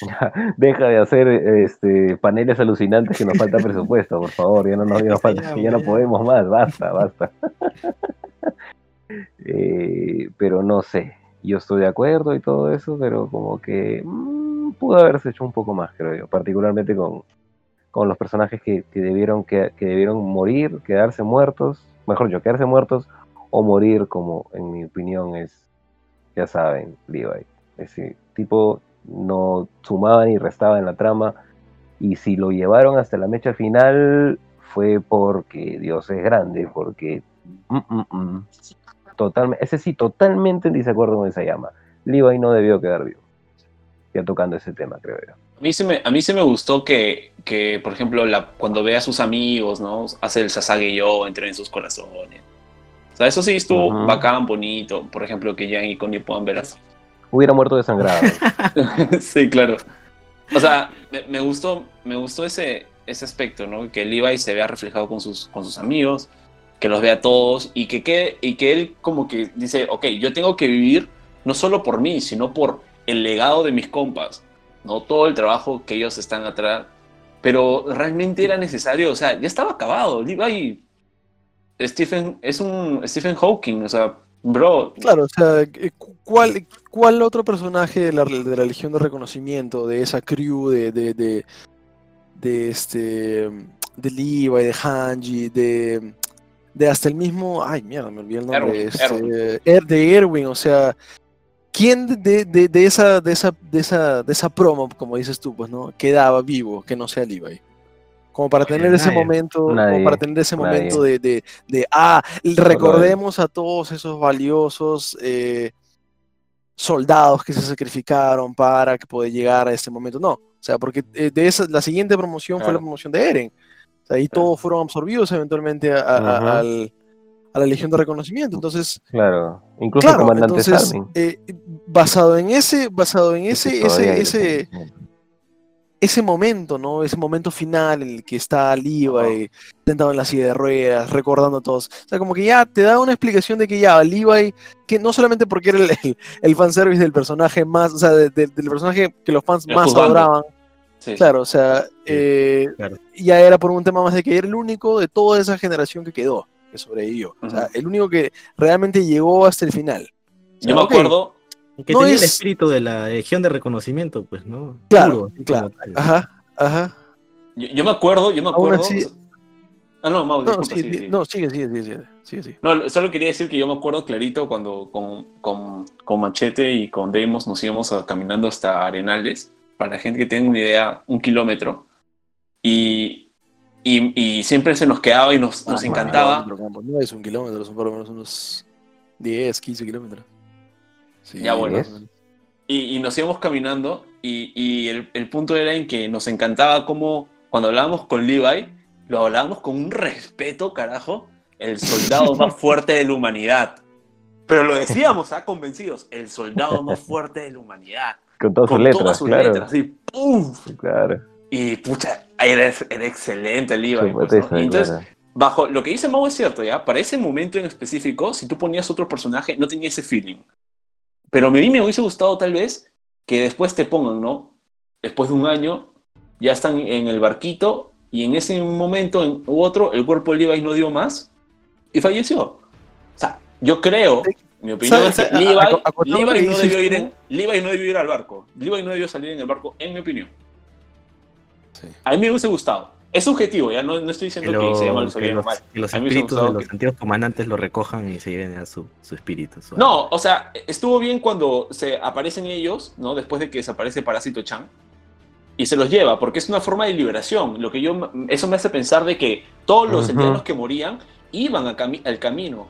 Deja de hacer este, paneles alucinantes que nos falta presupuesto, por favor, ya no, nos, ya nos falta- Ya, ya no podemos más, basta, basta. Eh, pero no sé, yo estoy de acuerdo y todo eso, pero como que mm, pudo haberse hecho un poco más, creo yo, particularmente con, con los personajes que, que debieron, que, que debieron morir, quedarse muertos, mejor yo, quedarse muertos o morir como en mi opinión es, ya saben, Levi. Ese tipo no sumaba ni restaba en la trama y si lo llevaron hasta la mecha final fue porque Dios es grande, porque mm, mm, mm. ese sí, totalmente en desacuerdo con esa llama. Levi no debió quedar vivo. Ya tocando ese tema, creo yo. A mí se me, a mí se me gustó que, que, por ejemplo, cuando ve a sus amigos, ¿no? Hace el Sasage Yo, entra en sus corazones. O sea, eso sí estuvo Ujú. bacán, bonito. Por ejemplo, que Jan y Connie puedan ver a su Hubiera muerto desangrado. sí, claro. O sea, me, me gustó, me gustó ese, ese aspecto, ¿no? Que Levi se vea reflejado con sus, con sus amigos, que los vea todos y que, quede- y que él como que dice, ok, yo tengo que vivir no solo por mí, sino por el legado de mis compas, ¿no? Todo el trabajo que ellos están atrás. Pero realmente era necesario, o sea, ya estaba acabado. Levi, Stephen, es un Stephen Hawking, o sea, bro, Claro, o sea, eh, cu- ¿cuál, cuál otro personaje de la, de la Legión de Reconocimiento, de esa crew, de, de, de, de este, de Levi, de Hanji, de, de hasta el mismo, ay, mierda, me olvidé el nombre, Erwin, este, Erwin. Er- de Erwin, o sea, ¿quién de, de, de esa, de, esa, de, esa, de esa promo, como dices tú, pues, ¿no? Quedaba vivo, que no sea Levi. Como para tener ese nadie, momento, como para tener ese nadie. momento de, de, de, ah, recordemos a todos esos valiosos eh, soldados que se sacrificaron para que pueda llegar a este momento. No, o sea, porque eh, de esa, la siguiente promoción fue la promoción de Eren. O sea, ahí Claro. todos fueron absorbidos eventualmente a, a- al- la Legión de Reconocimiento. Entonces, Claro. Incluso el claro, comandante entonces, eh, basado en ese, basado en ese, Ese ese, ese. Ese momento, ¿no? Ese momento final en el que está Levi sentado en la silla de ruedas, recordando a todos. O sea, como que ya te da una explicación de que ya Levi, que no solamente porque era el, el, el fanservice del personaje más, o sea, de- de- del personaje que los fans El más adoraban, sí. claro, o sea, eh, claro. ya era por un tema más de que era el único de toda esa generación que quedó, que sobrevivió. O sea, el único que realmente llegó hasta el final. O sea, Yo me acuerdo, Que No tenía el es- espíritu de la legión de reconocimiento, pues, ¿no? Claro, Puro, claro. tal. Ajá, ajá. yo, yo me acuerdo, yo me acuerdo. así- Ah, no, Mau, No, disculpa, sí, sí, sí, sí. no, sigue, sigue, sigue, sigue, sigue. No, solo quería decir que yo me acuerdo clarito cuando con, con, con Machete y con Deimos nos íbamos a- caminando hasta Arenales. Para la gente que tenga una idea, un kilómetro. Y Y, y siempre se nos quedaba y nos, nos Ah, encantaba. No es un kilómetro, son por lo menos unos 10, 15 kilómetros. Sí, Ya, bueno. Y, y nos íbamos caminando y, y el, el punto era en que nos encantaba como cuando hablábamos con Levi, lo hablábamos con un respeto, carajo, el soldado más fuerte de la humanidad. Pero lo decíamos, ¿ah? Convencidos, el soldado más fuerte de la humanidad. Con todas sus con letras, todas sus claro. letras, así, ¡pum! Claro. Y pucha, era, era excelente el Levi. Pues, ¿no? Y entonces, bajo lo que dice Mau es cierto, ¿ya? Para ese momento en específico, si tú ponías otro personaje, no tenía ese feeling. Pero a mí me hubiese gustado tal vez que después te pongan, ¿no? Después de un año, ya están en el barquito y en ese momento en, u otro, el cuerpo de Levi no dio más y falleció. O sea, yo creo, mi opinión es que A- a- Levi, a- no debió ir en- Levi no debió ir al barco. Levi no debió salir en el barco, en mi opinión. Sí. A mí me hubiese gustado. Es subjetivo, ya no, no estoy diciendo que, lo- se llama que los, mal. que los hubiese espíritus de los antiguos comandantes lo recojan y se lleven a su, su espíritu. su No, o sea, estuvo bien cuando se aparecen ellos, ¿no? Después de que desaparece Parásito Chan. Y se los lleva, porque es una forma de liberación. Lo que yo, eso me hace pensar de que todos los aldeanos que morían iban a cami- al camino,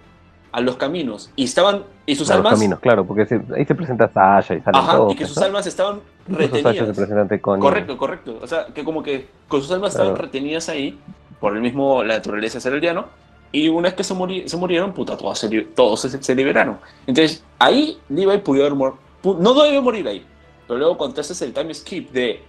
a los caminos, y estaban, y sus A los almas, caminos, claro, porque se- ahí se presenta Sasha y salen ajá, todos. y que sus ¿no? almas estaban Sasha se retenidas. presenta. Correcto, correcto. O sea, que como que con sus almas estaban retenidas ahí por el mismo, la naturaleza aldeano. Y una vez que se, muri- se murieron, puta, todos, se, todos se, se liberaron. Entonces, ahí Levi pudo haber muerto. No debió morir ahí. Pero luego cuando haces el time skip de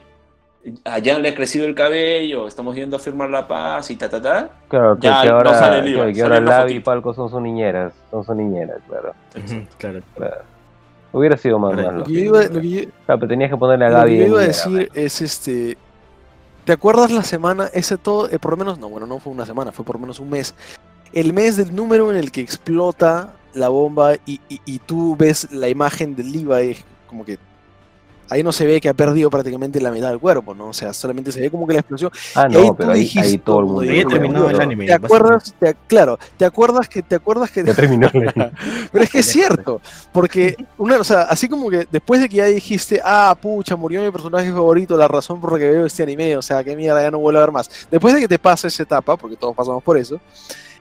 allá le ha crecido el cabello, estamos yendo a firmar la paz y ta, ta, ta. Claro, que, Ya que no ahora, sale el IVA, que- que sale ahora una Lavi y. Palco son sus niñeras, son sus niñeras, claro. Claro. claro. Hubiera sido más malo. Lo que yo iba, lo que yo- Claro, pero tenías que ponerle a lo que Gaby. yo de iba a decir es este. ¿Te acuerdas la semana, ese todo, eh, por lo menos, no, bueno, no fue una semana, fue por lo menos un mes. El mes del número en el que explota la bomba y, y- y tú ves la imagen del Levi, como que ahí no se ve que ha perdido prácticamente la mitad del cuerpo, ¿no? O sea, solamente se ve como que la explosión. Ah, ahí no, tú pero ahí, dijiste, ahí todo el mundo. Ahí terminó el "Bueno, anime. ¿Te acuerdas? Te- claro, ¿te acuerdas que, te acuerdas que Ya terminó el anime. Pero es que es cierto, porque una, o sea, así como que después de que ya dijiste, ah, pucha, murió mi personaje favorito, la razón por la que veo este anime, o sea, qué mierda, ya no vuelvo a ver más. Después de que te pasa esa etapa, porque todos pasamos por eso,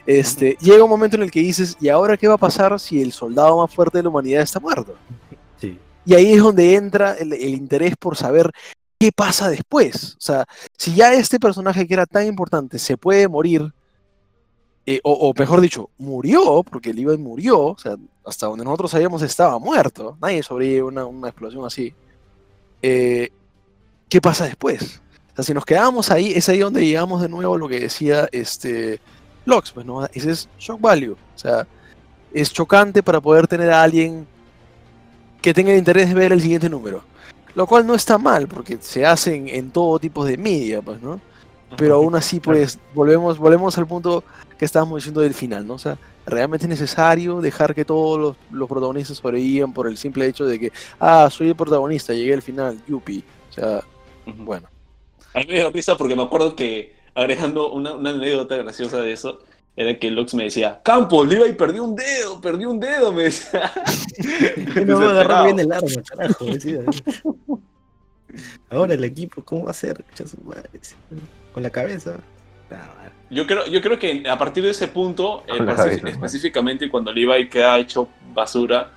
este, llega un momento en el que dices, ¿y ahora qué va a pasar si el soldado más fuerte de la humanidad está muerto? Sí. Y ahí es donde entra el, el interés por saber qué pasa después. O sea, si ya este personaje que era tan importante se puede morir, eh, o, o mejor dicho, murió, porque Levi murió, o sea, hasta donde nosotros sabíamos estaba muerto, nadie sobrevive una, una explosión así. eh, ¿Qué pasa después? O sea, si nos quedamos ahí, es ahí donde llegamos de nuevo a lo que decía este Lox, pues no, ese es shock value. O sea, es chocante para poder tener a alguien que tenga el interés de ver el siguiente número. Lo cual no está mal, porque se hacen en todo tipo de media, pues, ¿no? Pero aún así, pues, volvemos, volvemos al punto que estábamos diciendo del final, ¿no? O sea, realmente es necesario dejar que todos los, los protagonistas sobrevivan por el simple hecho de que, ah, soy el protagonista, llegué al final, yupi. O sea, bueno. A mí me dio risa porque me acuerdo que, agregando una, una anécdota graciosa de eso, era que Lux me decía, Campos, Levi perdió un dedo, perdió un dedo, me decía. No a agarrar bien el arma, carajo. decía. Ahora el equipo, ¿cómo va a ser? Con la cabeza. Yo creo, yo creo que a partir de ese punto, eh, cabeza, específicamente cuando Levi queda hecho basura,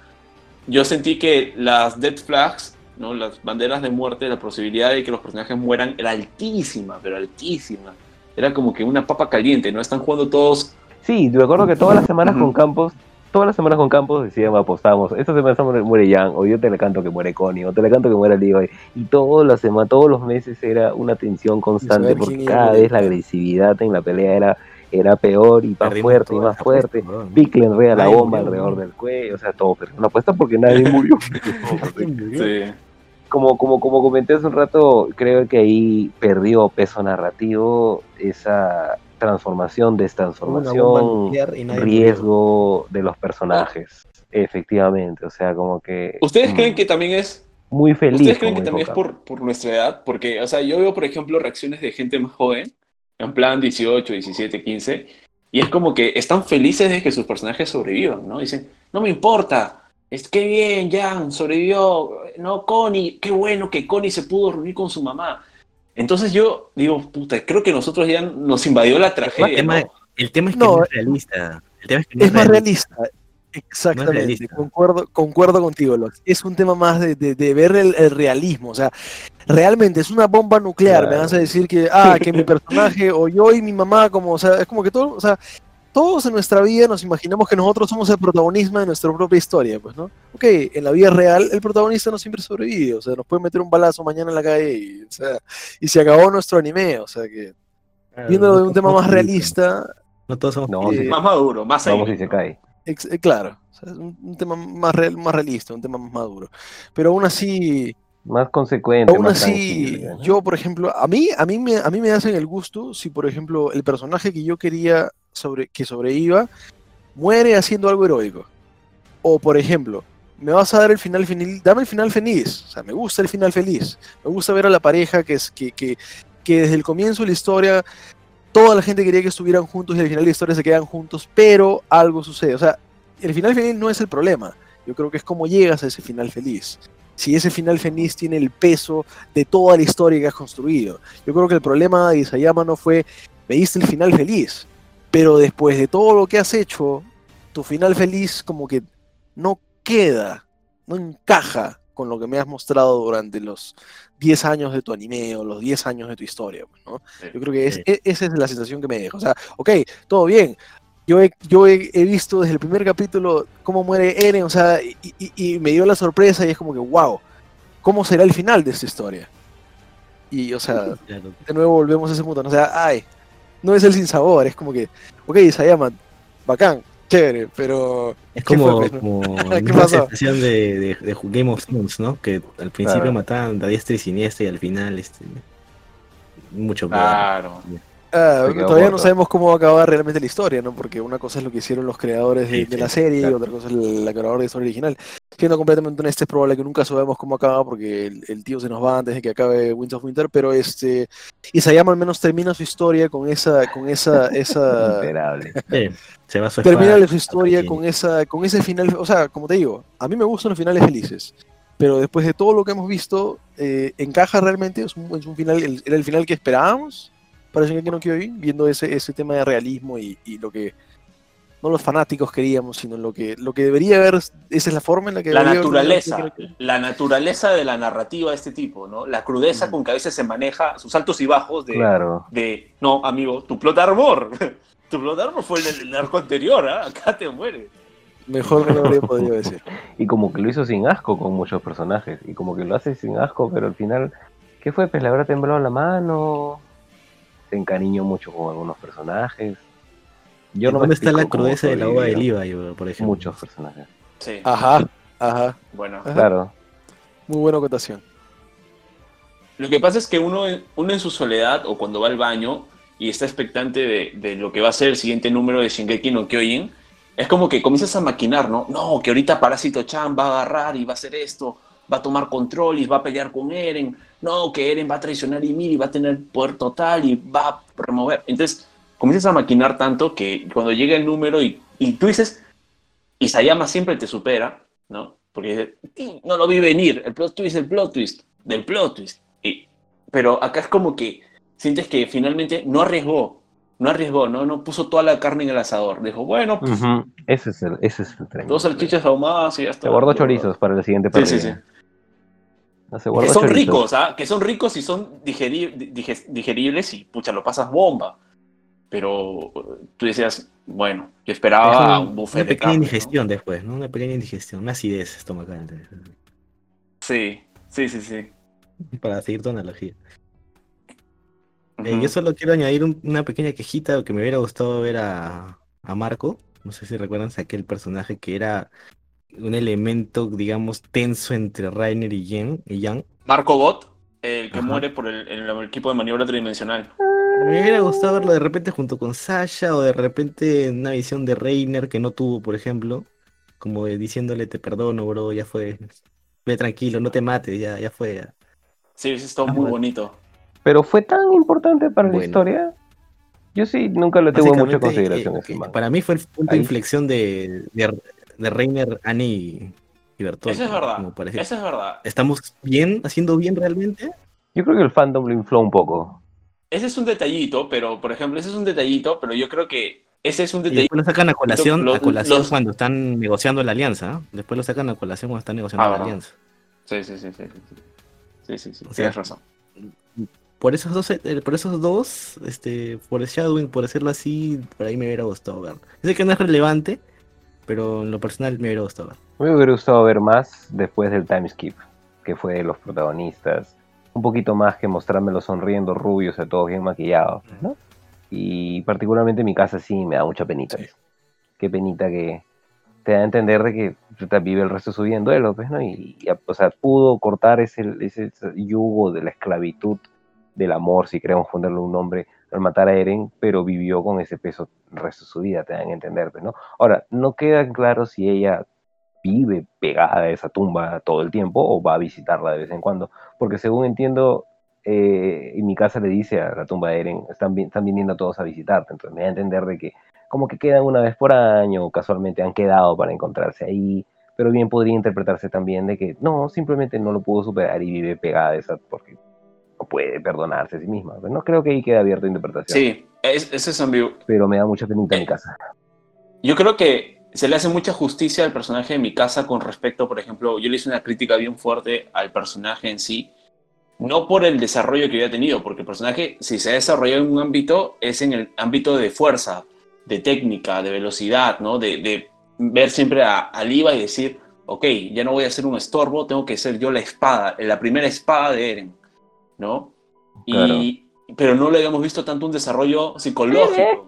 yo sentí que las dead flags, ¿no? las banderas de muerte, la posibilidad de que los personajes mueran era altísima, pero altísima. Era como que una papa caliente, ¿no? Están jugando todos. Sí, me acuerdo que todas las semanas con Campos, todas las semanas con Campos decíamos, apostamos, esta semana muere, muere Jan, o yo te le canto que muere Connie, o te le canto que muere Levi, y todas las semanas, todos los meses era una tensión constante, porque cada vez la agresividad en la pelea era, era peor y más fuerte y más fuerte. apuesta, weón. Pick le enreda la bomba murió, alrededor del cuello, o sea, todo, pero una apuesta porque nadie murió. Sí. Como, como, como comenté hace un rato, creo que ahí perdió peso narrativo esa transformación, destransformación, riesgo de los personajes. Efectivamente, o sea, como que. ¿Ustedes mm, creen que también es Muy feliz. ¿Ustedes creen que también es por nuestra edad? Porque, o sea, yo veo, por ejemplo, reacciones de gente más joven, en plan 18, 17, 15, y es como que están felices de que sus personajes sobrevivan, ¿no? Dicen, no me importa, es que bien, Jan, sobrevivió, no, Connie, qué bueno que Connie se pudo reunir con su mamá. Entonces yo digo, puta, creo que nosotros ya nos invadió la El tragedia. tema, ¿no? el tema es que No, no, es realista. El tema es que no Es más realista. Exactamente, realista. concuerdo, concuerdo contigo, Lox. Es un tema más de, de- de ver el, el realismo. O sea, realmente es una bomba nuclear. Me vas a decir que, ah, que mi personaje o yo y mi mamá, como, o sea, es como que todo, o sea, todos en nuestra vida nos imaginamos que nosotros somos el protagonista de nuestra propia historia, pues, ¿no? Ok, en la vida real el protagonista no siempre sobrevive, o sea, nos puede meter un balazo mañana en la calle y, o sea, y se acabó nuestro anime, o sea, que viéndolo de un tema más realista, No todos somos No. Más maduro, más Vamos ahí. y se cae. Ex- eh, claro, o sea, es un, un tema más, real, más realista, un tema más maduro. Pero aún así, Más consecuente, aún más así, yo, por ejemplo, a mí, a mí me, a mí me hacen el gusto si, por ejemplo, el personaje que yo quería sobre, que sobreviva muere haciendo algo heroico. O, por ejemplo, me vas a dar el final feliz, dame el final feliz. O sea, me gusta el final feliz. Me gusta ver a la pareja que, es, que, que, que desde el comienzo de la historia toda la gente quería que estuvieran juntos y al final de la historia se quedan juntos, pero algo sucede. O sea, el final feliz no es el problema. Yo creo que es cómo llegas a ese final feliz. Si ese final feliz tiene el peso de toda la historia que has construido. Yo creo que el problema de Isayama no fue, me diste el final feliz, pero después de todo lo que has hecho, tu final feliz como que no queda, no encaja con lo que me has mostrado durante los 10 años de tu anime o los 10 años de tu historia. pues, ¿no? Yo creo que es- e- esa es la sensación que me deja. O sea, ok, todo bien. Yo he, yo he, he visto desde el primer capítulo cómo muere Eren, o sea, y, y- y me dio la sorpresa y es como que, wow, ¿cómo será el final de esta historia? Y, o sea, de nuevo volvemos a ese punto. ¿no? O sea, ay, no es el sin sabor, es como que, ok, Sayama, bacán, chévere, pero Es ¿Qué como, fue, como ¿Qué una pasó? sensación de, de, de Game of Thrones, ¿no? Que al principio Claro. mataban a diestra y siniestra y al final, este, mucho peor. Claro. Quedó todavía no sabemos cómo va a acabar realmente la historia, ¿no? Porque una cosa es lo que hicieron los creadores de, Sí, de sí, la serie y claro. otra cosa es la creadora de la historia original. Siendo completamente honesto, es probable que nunca sabemos cómo acaba porque el, el tío se nos va antes de que acabe Winds of Winter, pero este Isayama al menos termina su historia con esa, con esa, esa. Sí, se va a su termina su historia con esa, con ese final, o sea, como te digo, a mí me gustan los finales felices, pero después de todo lo que hemos visto, eh, encaja realmente, es un, es un final, el- era el final que esperábamos para Shingeki no Kyojin, viendo ese, ese tema de realismo y, y lo que no los fanáticos queríamos, sino lo que, lo que debería haber, esa es la forma en la que La debería haber naturaleza, Kyojin. la naturaleza de la narrativa de este tipo, ¿no? La crudeza Mm. con que a veces se maneja, sus altos y bajos de, Claro. de no, amigo, tu plot armor. tu plot armor fue el del arco anterior, ¿ah? Acá te mueres. Mejor no lo habría podido decir. Y como que lo hizo sin asco con muchos personajes. Y como que lo hace sin asco, pero al final, ¿qué fue? Pues le habrá temblado la mano. Se encariñó mucho con algunos personajes. Yo no me ¿Dónde está la crudeza de la ova de sobrevivió. Levi, bro, por ejemplo? Muchos personajes. Sí, Ajá, ajá, bueno. ajá. Claro. muy buena acotación. Lo que pasa es que uno, uno en su soledad o cuando va al baño y está expectante de, de lo que va a ser el siguiente número de Shingeki no Kyojin, es como que comienzas a maquinar, ¿no? No, que ahorita Parásito Chan va a agarrar y va a hacer esto, va a tomar control y va a pelear con Eren. No, que Eren va a traicionar y va a tener poder total y va a remover. Entonces, comienzas a maquinar tanto que cuando llega el número y, y tú dices, Isayama siempre te supera, ¿no? Porque "Sí, no lo vi venir, el plot twist, el plot twist, del plot twist. Y- pero acá es como que sientes que finalmente no arriesgó, no arriesgó, no, no puso toda la carne en el asador. Dijo, bueno, pues. Ese es el, ese es el tren. dos salchichas ahumadas y ya está. Se guardó chorizos para el siguiente partido. sí, sí. Que son ricos, ¿ah? Que son ricos y son digeri- digeribles y, pucha, lo pasas bomba. Pero eh, tú decías, bueno, yo esperaba Es un, un- buffet una de pequeña carne, ¿no? indigestión después, ¿no? Una pequeña indigestión, una acidez estomacal. Sí, sí, sí, sí. Para seguir tu analogía. Eh, Ujú. yo solo quiero añadir un- una pequeña quejita que me hubiera gustado ver a, a Marco. No sé si recuerdan aquel personaje que era un elemento, digamos, tenso entre Rainer y Yen, y Yang. Marco Bot, el que Ajá. muere por el, el equipo de maniobra tridimensional. Me hubiera gustado verlo de repente junto con Sasha o de repente en una visión de Reiner que no tuvo, por ejemplo. Como de diciéndole te perdono, bro, ya fue. Ve tranquilo, no te mates, ya, ya fue. ya". Sí, eso está Ah, muy bueno. bonito. Pero fue tan importante para la historia. Yo sí nunca le tuve mucha Básicamente, consideración eh, eh. Para mí fue el punto Ahí. de inflexión de, de, de Reiner, Annie y, y Bertolt. Eso es verdad. Eso es verdad. ¿Estamos bien, haciendo bien realmente? Yo creo que el fandom lo infló un poco. Ese es un detallito, pero, por ejemplo, ese es un detallito, pero yo creo que ese es un Y detallito. después lo sacan a colación, Los- a colación los- cuando están negociando la alianza. ¿ah? Después lo sacan a colación cuando están negociando Ah, la ¿verdad? alianza. Sí, sí, sí, sí. sí, sí. Sí, O sea, tienes razón. Por esos dos, eh, por esos dos, este, por el Shadowing, por decirlo así, por ahí me hubiera gustado ver. Sé que no es relevante, pero en lo personal me hubiera gustado. Me hubiera gustado ver más después del time skip, que fue de los protagonistas. Un poquito más que mostrármelo sonriendo, rubios, a todos bien maquillados, ¿no? Y particularmente en mi casa sí me da mucha penita. Sí. Qué penita que te da a entender de que vive el resto de su vida en duelo, pues, ¿no? Y, y, o sea, pudo cortar ese, ese yugo de la esclavitud del amor, si queremos ponerle un nombre, al matar a Eren, pero vivió con ese peso el resto de su vida, te dan a entender, pues, ¿no? Ahora, no queda claro si ella vive pegada a esa tumba todo el tiempo o va a visitarla de vez en cuando, porque según entiendo, eh, en mi casa le dice a la tumba de Eren, están, están viniendo todos a visitarte, entonces me da a entender de que como que quedan una vez por año, casualmente han quedado para encontrarse ahí, pero bien podría interpretarse también de que no, simplemente no lo pudo superar y vive pegada a esa porque puede perdonarse a sí misma. Pero no creo que ahí quede abierta a interpretación, Sí, es- ese es ambiguo. pero me da mucha penita en mi casa. Yo creo que se le hace mucha justicia al personaje de mi casa con respecto, por ejemplo, yo le hice una crítica bien fuerte al personaje en sí, no por el desarrollo que había tenido, porque el personaje, si se ha desarrollado en un ámbito, es en el ámbito de fuerza, de técnica, de velocidad, ¿no? De, de ver siempre a, a Liva y decir, ok, ya no voy a ser un estorbo, tengo que ser yo la espada, la primera espada de Eren, ¿no? Y, pero no le habíamos visto tanto un desarrollo psicológico.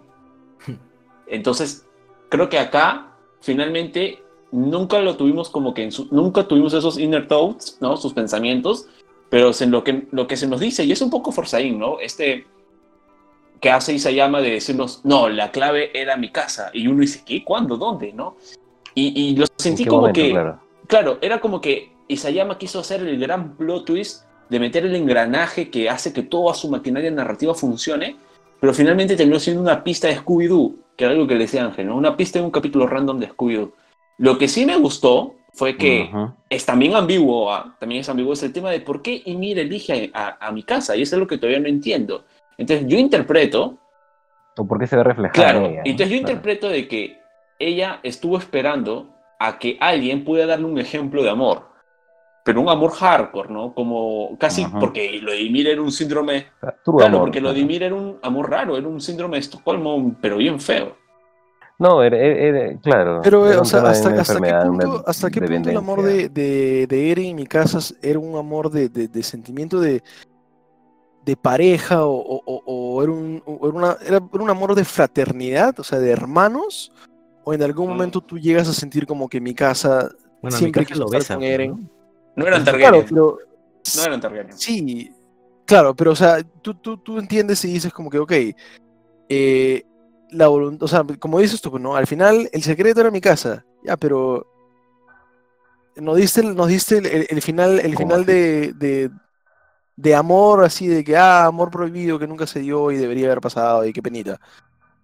Entonces, creo que acá, finalmente, nunca lo tuvimos como que en su- nunca tuvimos esos inner thoughts, ¿no? Sus pensamientos, pero es en lo que, lo que se nos dice, y es un poco forzaín, ¿no? Este que hace Isayama de decirnos, no, la clave era mi casa, y uno dice, ¿qué? ¿Cuándo? ¿Dónde? ¿No? Y, y lo ¿En sentí como momento, que, claro? claro, era como que Isayama quiso hacer el gran plot twist de meter el engranaje que hace que toda su maquinaria narrativa funcione, pero finalmente terminó siendo una pista de Scooby-Doo, que era algo que le decía Ángel, ¿no? Una pista de un capítulo random de Scooby-Doo. Lo que sí me gustó fue que es también ambiguo, ah, también es ambiguo es el tema de por qué Ymir elige a, a- a mi casa, y eso es lo que todavía no entiendo. Entonces yo interpreto ¿O por qué se ve reflejado Claro, ella, no? entonces yo interpreto de que ella estuvo esperando a que alguien pudiera darle un ejemplo de amor, pero un amor hardcore, ¿no? Como casi Ajá. porque lo de Ymir era un síndrome, true claro, amor, porque lo de era un amor raro, era un síndrome de Estocolmo, pero bien feo. No, era, era- era- claro. Pero, era o sea, hasta, qué punto, hasta qué punto el amor de, de, de Eren y Mikasa era un amor de, de, de sentimiento de, de pareja o, o- o- o era, un, o era, una- era un amor de fraternidad, o sea, de hermanos? ¿O en algún Mm. momento tú llegas a sentir como que Mikasa Bueno, Siempre mi casa quiso lo estar besa. con pues, Eren. ¿no? No eran Claro, Targaryen, pero... no eran Targaryen. Sí, claro, pero o sea, tú, tú, tú entiendes y dices como que, ok, eh, la voluntad, o sea, como dices tú, ¿no? Al final el secreto era mi casa, ya, pero nos diste, el- nos diste el, el- el final, el ¿Cómo final de, de, de amor, así de que, ah, amor prohibido que nunca se dio y debería haber pasado y qué penita.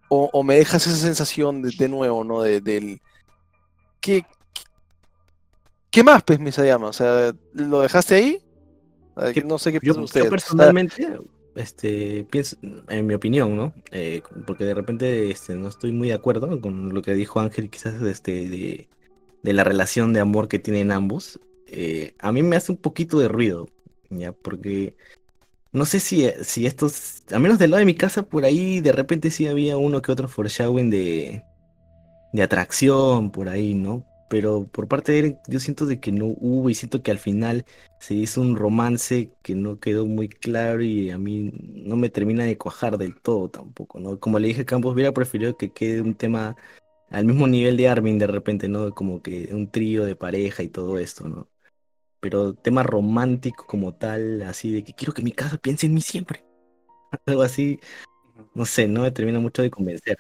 O, o me dejas esa sensación de, de nuevo, ¿no? De, del... ¿Qué, ¿Qué más, pues, Misayama? O sea, ¿lo dejaste ahí? A Que No sé qué Yo, piensan yo personalmente, este, pienso, en mi opinión, ¿no? Eh, porque de repente este, no estoy muy de acuerdo con lo que dijo Ángel, quizás este, de, de la relación de amor que tienen ambos. Eh, a mí me hace un poquito de ruido, ¿ya? Porque no sé si, si estos, al menos del lado de mi casa, por ahí de repente sí había uno que otro foreshadowing de, de atracción por ahí, ¿no? Pero por parte de Eren, yo siento de que no hubo y siento que al final se hizo un romance que no quedó muy claro y a mí no me termina de cuajar del todo tampoco, ¿no? Como le dije a Campos, hubiera preferido que quede un tema al mismo nivel de Armin de repente, ¿no? Como que un trío de pareja y todo esto, ¿no? Pero tema romántico como tal, así de que quiero que mi casa piense en mí siempre. Algo así, no sé, no me termina mucho de convencer.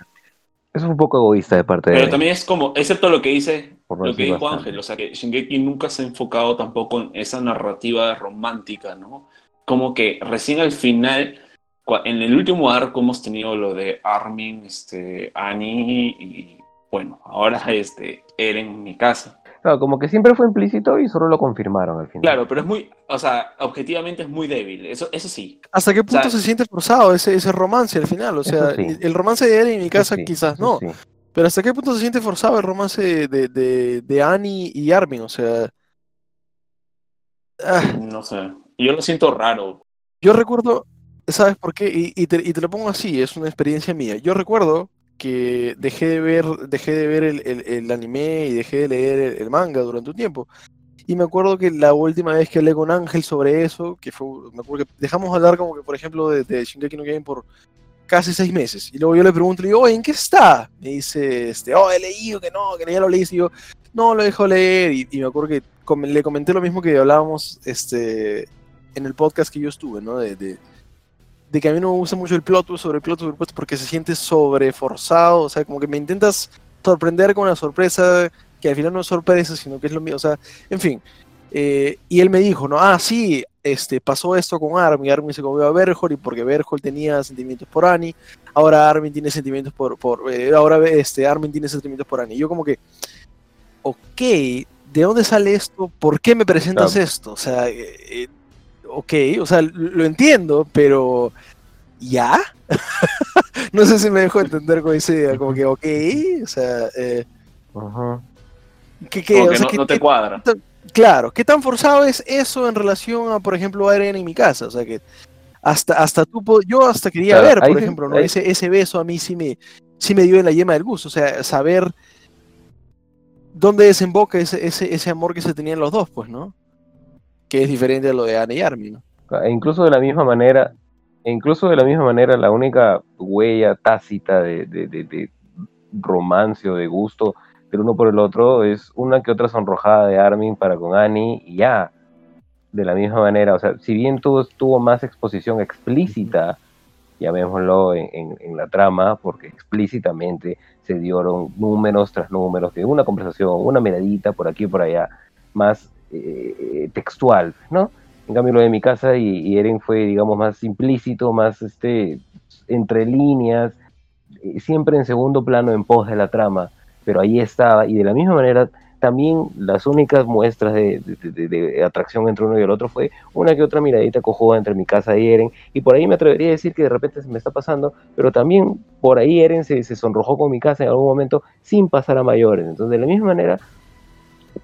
Eso es un poco egoísta de parte de Pero también es como, excepto lo que dice, no lo que dijo bastante. Ángel, o sea que Shingeki nunca se ha enfocado tampoco en esa narrativa romántica, ¿no? Como que recién al final, en el último arco hemos tenido lo de Armin, este, Annie y bueno, ahora este, Eren en mi casa. Claro, como que siempre fue implícito y solo lo confirmaron al final. Claro, pero es muy, o sea, objetivamente es muy débil, eso, eso sí. ¿Hasta qué punto sea- se siente forzado ese, ese romance al final? O sea, sí. el romance de Eren en mi casa sí, quizás no, sí. pero ¿hasta qué punto se siente forzado el romance de, de, de, de Annie y Armin? O sea... ah, No sé. Yo lo siento raro. Yo recuerdo, ¿sabes por qué? Y, y te, y te lo pongo así, es una experiencia mía. Yo recuerdo que dejé de ver, dejé de ver el, el- el anime y dejé de leer el, el manga durante un tiempo. Y me acuerdo que la última vez que hablé con Ángel sobre eso, que fue, me acuerdo que dejamos hablar como que, por ejemplo, de, de Shingeki no Kyojin por casi seis meses. Y luego yo le pregunto, le digo, oye, ¿en qué está? Me dice, este, oh, he leído, que no, que ya lo leí. Y yo, no, lo dejo leer. Y, y me acuerdo que com- le comenté lo mismo que hablábamos este, en el podcast que yo estuve, ¿no? De, de, de que a mí no me gusta mucho el plot twist sobre el plot twist porque se siente sobreforzado. O sea, como que me intentas sorprender con una sorpresa que al final no es sorpresa, sino que es lo mío. O sea, en fin. Eh, y él me dijo, ¿no? Ah, sí, este, pasó esto con Armin. Armin se comió a Berhol y porque Berhol tenía sentimientos por Annie. Ahora Armin tiene sentimientos por. por eh, ahora este, Armin tiene sentimientos por Annie. Y yo, como que. Ok, ¿de dónde sale esto? ¿Por qué me presentas Claro. esto? O sea, eh, eh, ok, o sea, lo entiendo, pero. ¿Ya? no sé si me dejo entender con esa idea, como que, ok, o sea, eh, Ujú. ¿qué, qué? Como O que sea, no, ¿qué- no te cuadra. Claro, ¿qué tan forzado es eso en relación a, por ejemplo, a Eren en mi casa? O sea, que hasta, hasta tú, yo hasta quería Claro, ver, por ejemplo, ¿no? ese, ese beso a mí sí me, sí me dio en la yema del gusto, o sea, saber dónde desemboca ese, ese, ese amor que se tenían los dos, pues, ¿no? Que es diferente a lo de Anne y Armin. E incluso de la misma manera, e incluso de la misma manera, la única huella tácita de romance o de gusto del uno por el otro es una que otra sonrojada de Armin para con Annie y ya. De la misma manera, o sea, si bien tuvo, tuvo más exposición explícita, llamémoslo en, en- en la trama, porque explícitamente se dieron números tras números de una conversación, una miradita por aquí y por allá, más eh, textual, ¿no? En cambio, lo de mi casa y, y Eren fue, digamos, más implícito, más este, entre líneas, eh, siempre en segundo plano en pos de la trama, pero ahí estaba, y de la misma manera, también las únicas muestras de atracción entre uno y el otro fue una que otra miradita cojuda entre mi casa y Eren, y por ahí me atrevería a decir que de repente se me está pasando, pero también por ahí Eren se, se sonrojó con mi casa en algún momento sin pasar a mayores. Entonces, de la misma manera,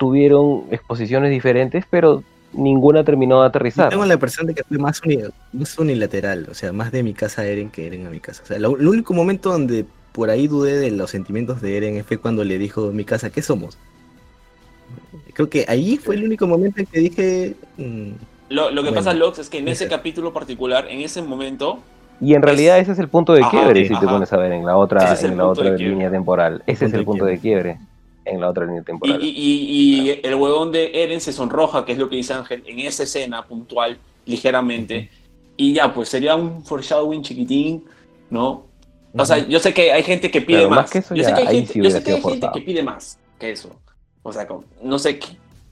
tuvieron exposiciones diferentes, pero ninguna terminó de Yo aterrizar. tengo la impresión de que fue más, uni- más unilateral, o sea, más de mi casa a Eren que Eren a mi casa. O sea, lo- el único momento donde por ahí dudé de los sentimientos de Eren fue cuando le dijo mi casa, ¿qué somos? Creo que ahí fue el único momento en que dije, mm, Lo, lo que Bueno, pasa, Lox, es que en ese ese. capítulo particular, en ese momento, Y en realidad ese es el punto de Ajá, quiebre, sí, si te pones a ver en la Ese otra, es en la otra línea temporal. Ese es punto el de punto de quiebre en la otra línea y, temporal. y- y- y el huevón de Eren se sonroja, que es lo que dice Ángel, en esa escena puntual, ligeramente, y ya, pues sería un foreshadowing chiquitín, ¿no? O sea, yo sé que hay gente que pide más más. que eso yo sé que hay gente, sí yo hubiera sé que hay sido gente forzado. que pide más que eso. O sea, como- no sé, qué,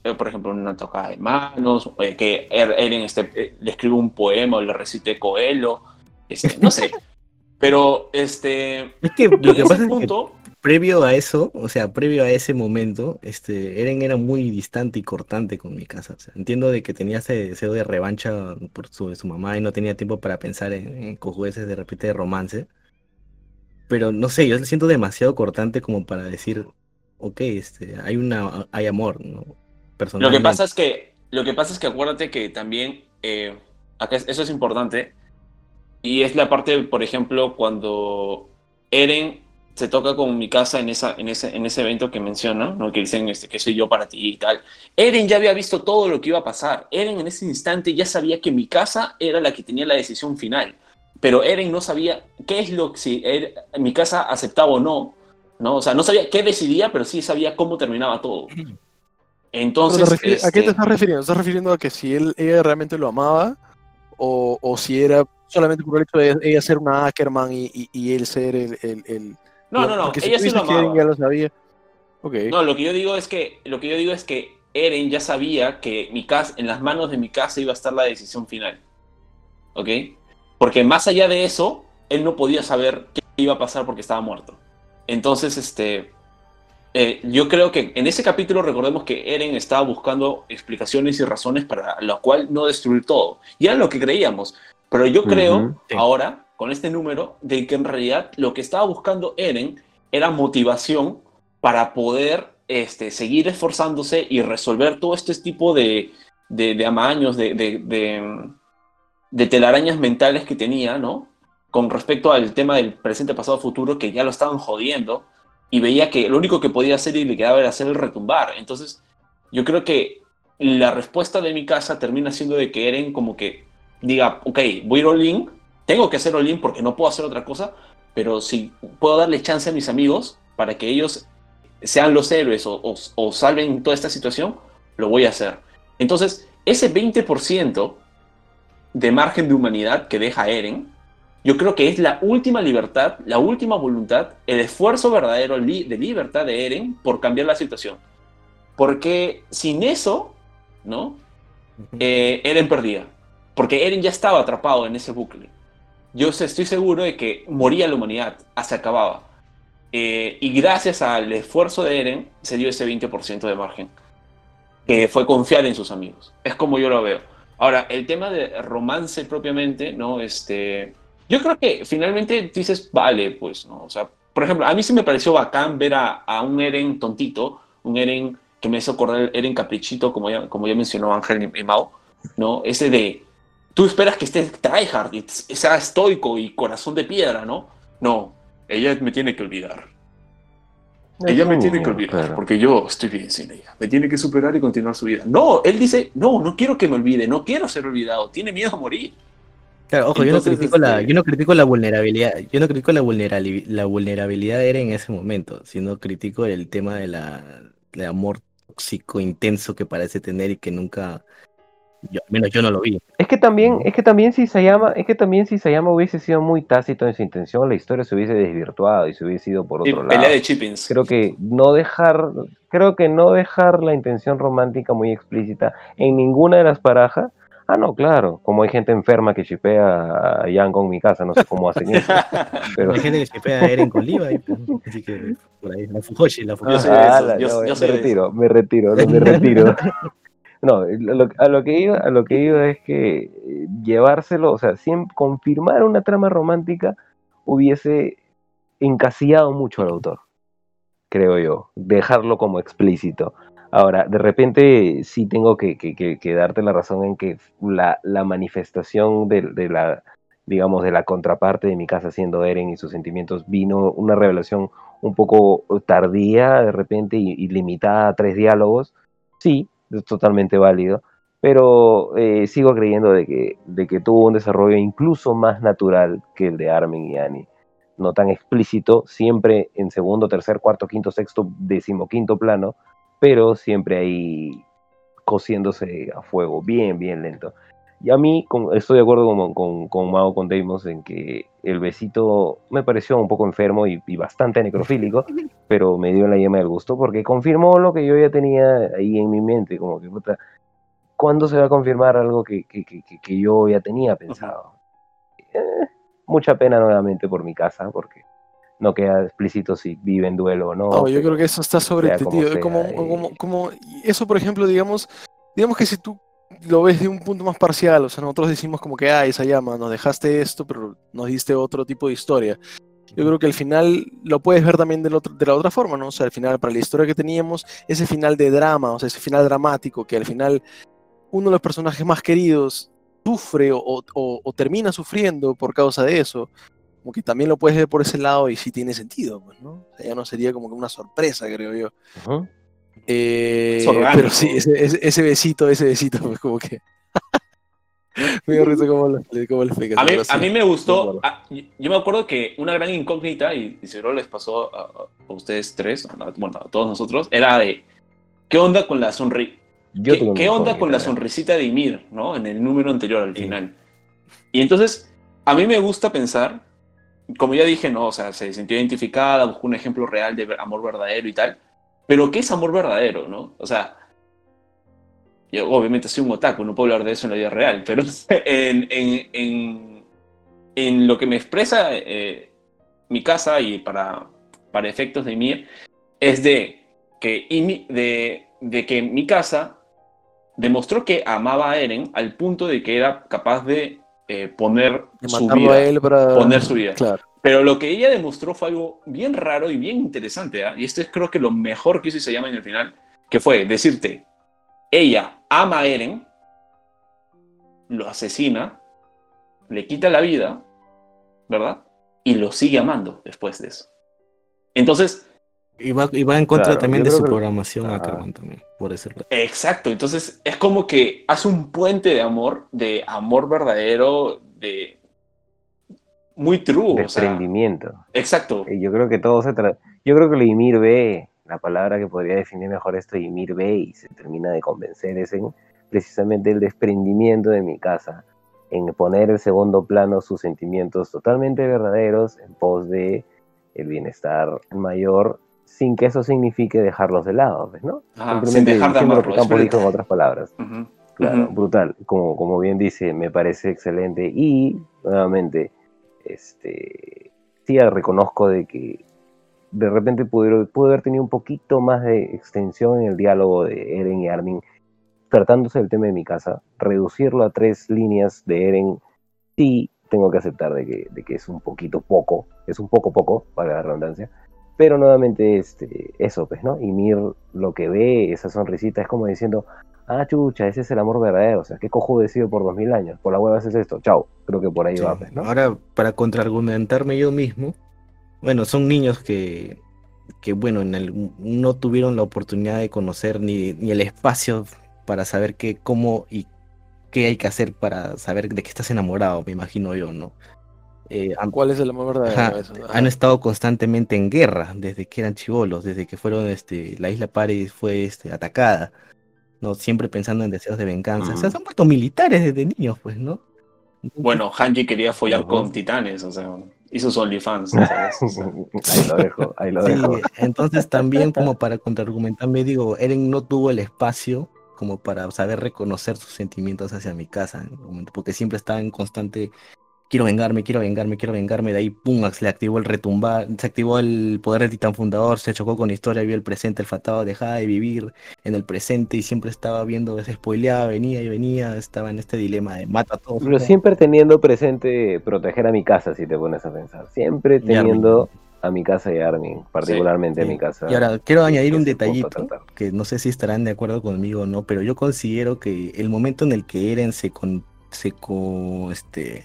eh, por ejemplo, una tocada de manos, eh, que Er- Eren este, eh, le escribe un poema o le recite Coelho, este, no sé. Pero, este, es que lo que pasa es que punto, previo a eso, o sea, previo a ese momento, este, Eren era muy distante y cortante con mi casa. O sea, entiendo de que tenía ese deseo de revancha por su, su mamá y no tenía tiempo para pensar en, en cojudeces de repente de romance. Pero no sé, yo lo siento demasiado cortante como para decir, ok, este, hay una, hay amor, ¿no? Lo que pasa es que, lo que pasa es que acuérdate que también, eh, acá es- eso es importante, y es la parte, por ejemplo, cuando Eren se toca con mi casa en, esa, en, ese, en ese evento que menciona, ¿no? que dicen este, que soy yo para ti y tal. Eren ya había visto todo lo que iba a pasar. Eren en ese instante ya sabía que mi casa era la que tenía la decisión final. Pero Eren no sabía qué es lo que si Er- mi casa aceptaba o no. ¿no? O sea, no sabía qué decidía, pero sí sabía cómo terminaba todo. Entonces, ¿A qué te este, estás refiriendo? ¿Estás refiriendo a que si él, ella realmente lo amaba o, o si era solamente por el hecho de ella ser una Ackerman y, y- y él ser el... el- el- No, no, no, porque ella sí lo amaba. ya lo sabía. Ok. No, lo que yo digo es que lo que yo digo es que Eren ya sabía que mi casa, en las manos de mi casa iba a estar la decisión final. ¿Ok? Porque más allá de eso, él no podía saber qué iba a pasar porque estaba muerto. Entonces, este, eh, yo creo que en ese capítulo recordemos que Eren estaba buscando explicaciones y razones para lo cual no destruir todo. Y era lo que creíamos. Pero yo creo Ujú, sí. ahora, con este número, de que en realidad lo que estaba buscando Eren era motivación para poder este, seguir esforzándose y resolver todo este tipo de, de, de amaños, de, de, telarañas mentales que tenía, ¿no? Con respecto al tema del presente, pasado, futuro, que ya lo estaban jodiendo y veía que lo único que podía hacer y le quedaba era hacer el retumbar. Entonces, yo creo que la respuesta de mi casa termina siendo de que Eren como que diga, ok, voy a ir tengo que hacer all-in porque no puedo hacer otra cosa, pero si puedo darle chance a mis amigos para que ellos sean los héroes o, o- o salven toda esta situación, lo voy a hacer. Entonces, ese 20% de margen de humanidad que deja Eren, yo creo que es la última libertad, la última voluntad, el esfuerzo verdadero de libertad de Eren por cambiar la situación. Porque sin eso, ¿no? Eh, Eren perdía. Porque Eren ya estaba atrapado en ese bucle. Yo estoy seguro de que moría la humanidad, ah, se acababa. Eh, y gracias al esfuerzo de Eren, se dio ese 20% de margen. Que fue confiar en sus amigos. Es como yo lo veo. Ahora, el tema de romance propiamente, ¿no? Este, yo creo que finalmente dices, vale, pues, ¿no? O sea, por ejemplo, a mí sí me pareció bacán ver a, a un Eren tontito, un Eren que me hizo acordar el Eren caprichito, como ya, como ya mencionó Ángel y Mao, ¿no? Ese de, tú esperas que esté tryhard, y sea estoico y corazón de piedra, ¿no? No, ella me tiene que olvidar. Ella me tiene que olvidar, Claro. porque yo estoy bien sin ella. Me tiene que superar y continuar su vida. No, él dice, no, no quiero que me olvide, no quiero ser olvidado, tiene miedo a morir. Claro, ojo, yo, no Entonces, critico la, este- yo no critico la vulnerabilidad, yo no critico la, vulnerali- la vulnerabilidad de Eren en ese momento, sino critico el tema de la, del amor tóxico, intenso que parece tener y que nunca, yo, al menos yo no lo vi. Es que también, es que también si Sayama, es que también si Sayama hubiese sido muy tácito en su intención, la historia se hubiese desvirtuado y se hubiese ido por Sí, otro pelea lado. de Chippins. Creo que no dejar, creo que no dejar la intención romántica muy explícita en ninguna de las parajas. Ah, no, claro, como hay gente enferma que chipea a Yang con mi casa, no sé cómo hacen eso. Pero, Hay gente que chipea a Eren con Levi, pues, así que por ahí, la Fujoshi, la Yo Fujoshi. Ah, yo- no, yo me retiro, me retiro, no, me retiro. No, lo- a lo que iba, a lo que iba es que eh, llevárselo, o sea, siempre confirmar una trama romántica hubiese encasillado mucho al autor, creo yo, dejarlo como explícito. Ahora, de repente sí tengo que, que- que- que darte la razón en que la, la manifestación de, de la, digamos, de la contraparte de mi casa siendo Eren y sus sentimientos vino una revelación un poco tardía de repente y, y limitada a tres diálogos, sí, es totalmente válido, pero eh, sigo creyendo de que, de que tuvo un desarrollo incluso más natural que el de Armin y Annie. No tan explícito, siempre en segundo, tercer, cuarto, quinto, sexto, decimoquinto plano, pero siempre ahí cociéndose a fuego, bien, bien lento. Y a mí con- estoy de acuerdo con, con, con Mao, con Deimos, en que el besito me pareció un poco enfermo y, y bastante necrofílico, pero me dio la yema del gusto porque confirmó lo que yo ya tenía ahí en mi mente, como que, puta, ¿cuándo se va a confirmar algo que, que, que, que- yo ya tenía pensado? Eh, mucha pena nuevamente por mi casa, porque no queda explícito si vive en duelo o no. No, yo pero- creo que eso está sea como Como, como, como, eso, por ejemplo, digamos, digamos que si tú lo ves de un punto más parcial, o sea, nosotros decimos como que, ah, esa llama, nos dejaste esto, pero nos diste otro tipo de historia. Yo creo que al final lo puedes ver también de la otra forma, ¿no? O sea, al final, para la historia que teníamos, ese final de drama, o sea, ese final dramático, que al final uno de los personajes más queridos sufre o, termina sufriendo por causa de eso, como que también lo puedes ver por ese lado y sí tiene sentido, pues, ¿no? O sea, ya no sería como que una sorpresa, creo yo. Ujú. Eh, pero sí, ese, ese, ese besito, ese besito, pues como que... me dio risa cómo lo, cómo lo A mí, a mí me gustó, Bueno. ah, yo me acuerdo que una gran incógnita, y, y seguro les pasó a, a ustedes tres, a- bueno, a todos nosotros, era de, ¿qué onda con la sonrisa? Yo ¿Qué, qué onda con la sonrisita de Ymir, ¿no? En el número anterior, al Sí. final. Y entonces, a mí me gusta pensar, como ya dije, ¿no? O sea, se sintió identificada, buscó un ejemplo real de amor verdadero y tal. Pero, ¿qué es amor verdadero, no? O sea, yo obviamente soy un otaku, no puedo hablar de eso en la vida real, pero en, en, en, en lo que me expresa eh, mi casa y para, para efectos de Ymir, es de que, de, de que Mikasa demostró que amaba a Eren al punto de que era capaz de eh, poner De su vida. a él para... poner su vida. Claro. Pero lo que ella demostró fue algo bien raro y bien interesante, ¿ah? y esto es creo que lo mejor que hizo Isayama en el final, que fue decirte, ella ama a Eren, lo asesina, le quita la vida, ¿verdad? Y lo sigue amando después de eso. Entonces, Y va, y va en contra Claro, también de su que- programación Ajá. Ackerman también, por decirlo. exacto, entonces es como que hace un puente de amor, de amor verdadero, de muy true, o sea, Desprendimiento. exacto. Eh, Yo creo que todo se tra- Yo creo que lo Ymir ve, la palabra que podría definir mejor esto, Ymir ve y se termina de convencer es en precisamente el desprendimiento de mi casa, en poner en segundo plano sus sentimientos totalmente verdaderos en pos de el bienestar mayor, sin que eso signifique dejarlos de lado, pues, ¿no? Ajá, sin dejar de diciendo lo amarlo, que en otras palabras. Ujú, Claro, ujú. brutal. Como, como bien dice, me parece excelente. Y nuevamente, este, sí reconozco de que de repente pude haber tenido un poquito más de extensión en el diálogo de Eren y Armin, tratándose del tema de mi casa, reducirlo a tres líneas de Eren, sí tengo que aceptar de que es un poquito poco, es un poco poco, para la redundancia, pero nuevamente este, eso, pues, ¿no? Y Mir lo que ve, esa sonrisita, es como diciendo, ah, chucha, ese es el amor verdadero, o sea, qué cojudo he sido por dos mil años, por la hueva haces esto, chao, creo que por ahí Sí. va, pues, ¿no? Ahora, para contraargumentarme yo mismo, bueno, son niños que, que bueno, en el- no tuvieron la oportunidad de conocer ni, ni el espacio para saber qué, cómo y qué hay que hacer para saber de qué estás enamorado, me imagino yo, ¿no? Eh, han, ¿Cuál es el amor verdadero? ajá, Eso, ajá. han estado constantemente en guerra desde que eran chivolos, desde que fueron, este, la isla Paris fue este, atacada, ¿no? Siempre pensando en deseos de venganza. O sea, Ujú. se han vuelto militares desde niños, pues, ¿no? Bueno, Hanji quería follar con titanes, o sea, hizo su OnlyFans. ¿sabes? O sea, ahí lo dejo, ahí lo Sí, dejo. entonces también como para contraargumentarme, digo, Eren no tuvo el espacio como para saber reconocer sus sentimientos hacia mi casa, en el momento, porque siempre estaba en constante, quiero vengarme, quiero vengarme, quiero vengarme, de ahí, pum, se le activó el retumbar, se activó el poder del titán fundador, se chocó con la historia, vio el presente, el fatado dejaba de vivir en el presente y siempre estaba viendo, se spoileaba, venía y venía, estaba en este dilema de mata a todos. Pero siempre teniendo presente proteger a mi casa, si te pones a pensar. Siempre teniendo a mi casa y a Armin, particularmente Sí. a mi casa. Y ahora quiero añadir que un pudo detallito que no sé si estarán de acuerdo conmigo o no, pero yo considero que el momento en el que Eren se con, se co- este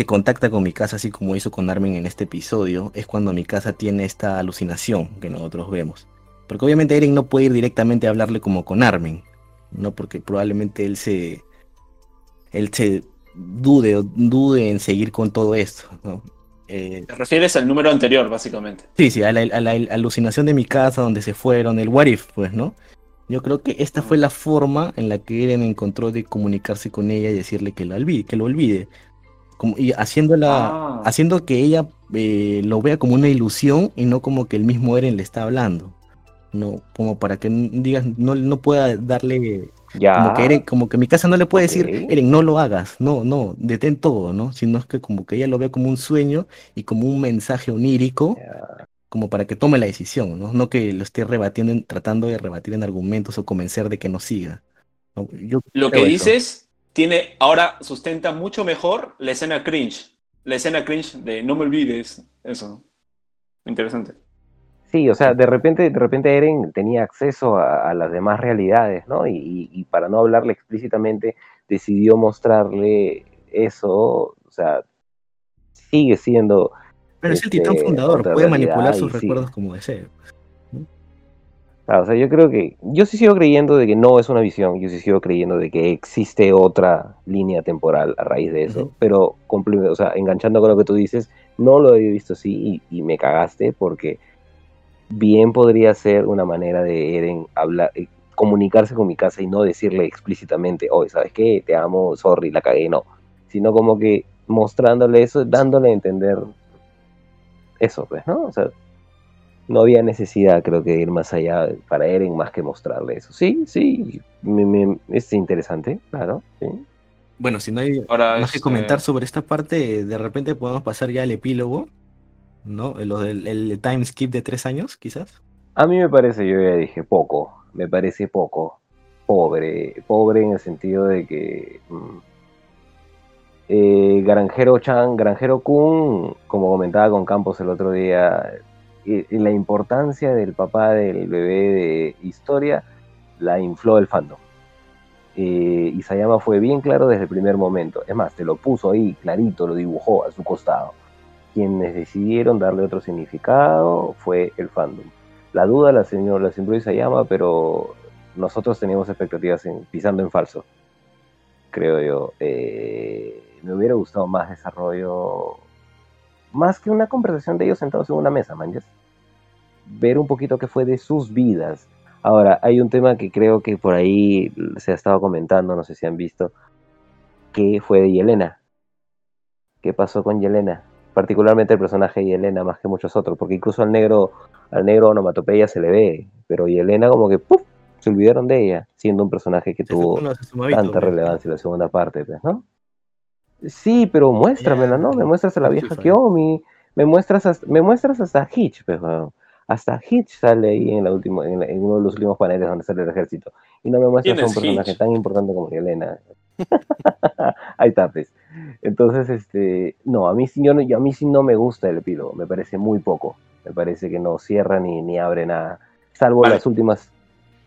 se contacta con mi casa así como hizo con Armin en este episodio es cuando mi casa tiene esta alucinación que nosotros vemos. Porque obviamente Eren no puede ir directamente a hablarle como con Armin, no porque probablemente él se él se dude dude en seguir con todo esto, ¿no? Eh, Te refieres al número anterior, básicamente. Sí, sí, a la, a la alucinación de mi casa, donde se fueron, el what if, pues, ¿no? Yo creo que esta fue la forma en la que Eren encontró de comunicarse con ella y decirle que lo olvide, que lo olvide. Como, y haciéndola, Ah. haciendo que ella eh, lo vea como una ilusión y no como que el mismo Eren le está hablando. No, como para que digas, no, no pueda darle Ya. como que Eren, como que mi casa no le puede decir, Eren, no lo hagas, no, no, detén todo, ¿no? Sino es que como que ella lo ve como un sueño y como un mensaje onírico, Ya. como para que tome la decisión, ¿no? No que lo esté rebatiendo, en- tratando de rebatir en argumentos o convencer de que no siga. ¿no? Yo Lo que eso. dices tiene, ahora sustenta mucho mejor la escena cringe. La escena cringe de no me olvides. Eso. Interesante. Sí, o sea, de repente, de repente Eren tenía acceso a, a las demás realidades, ¿no? Y, y- y para no hablarle explícitamente, decidió mostrarle eso, o sea, sigue siendo... Pero es el titán este, fundador, puede manipular sus sí. recuerdos como desee. Claro, o sea, yo creo que, yo sí sigo creyendo de que no es una visión, yo sí sigo creyendo de que existe otra línea temporal a raíz de eso, Ujú. pero, comple- o sea, enganchando con lo que tú dices, no lo había visto así y, y me cagaste porque bien podría ser una manera de Eren hablar, eh, comunicarse con mi casa y no decirle explícitamente, oye, ¿sabes qué? Te amo, sorry, la cagué, no, sino como que mostrándole eso, dándole a entender eso, pues, ¿no? O sea, no había necesidad, creo que, de ir más allá para Eren más que mostrarle eso. Sí, sí, me- me- es interesante, claro. sí. Bueno, si no hay Ahora, más que este, comentar sobre esta parte, de repente podemos pasar ya al epílogo, ¿no? Lo del el time skip de tres años, quizás. A mí me parece, yo ya dije, poco. Me parece poco. Pobre. Pobre en el sentido de que. mm, eh, Granjero Chan, Granjero Kun, como comentaba con Campos el otro día, la importancia del papá del bebé de historia la infló el fandom. Eh, Isayama fue bien claro desde el primer momento. Es más, te lo puso ahí clarito, lo dibujó a su costado. Quienes decidieron darle otro significado fue el fandom. La duda la, señor, la sembró Isayama, pero nosotros teníamos expectativas en, pisando en falso, creo yo. Eh, me hubiera gustado más desarrollo, más que una conversación de ellos sentados en una mesa, manches. Ver un poquito qué fue de sus vidas. Ahora, hay un tema que creo que por ahí se ha estado comentando, no sé si han visto, que fue de Yelena. ¿Qué pasó con Yelena? Particularmente el personaje de Yelena, más que muchos otros, porque incluso al negro, al negro onomatopeya se le ve, pero Yelena como que ¡puf! se olvidaron de ella, siendo un personaje que Se tuvo tanta relevancia en la segunda parte, pues, ¿no? Sí, pero muéstramela, ¿no? Me muestras a la vieja fan. Kiyomi, me muestras hasta, me muestras hasta Hitch, weón. Hasta Hitch sale ahí en, la última, en, la- en uno de los últimos paneles donde sale el ejército. Y no me muestras ¿Quién a un personaje Hitch? tan importante como Yelena. Ahí está, pues. Entonces, este, no, a mí, sí- yo, no- yo- a mí sí no me gusta el epílogo, me parece muy poco. Me parece que no cierra ni, ni abre nada, salvo Vale. las últimas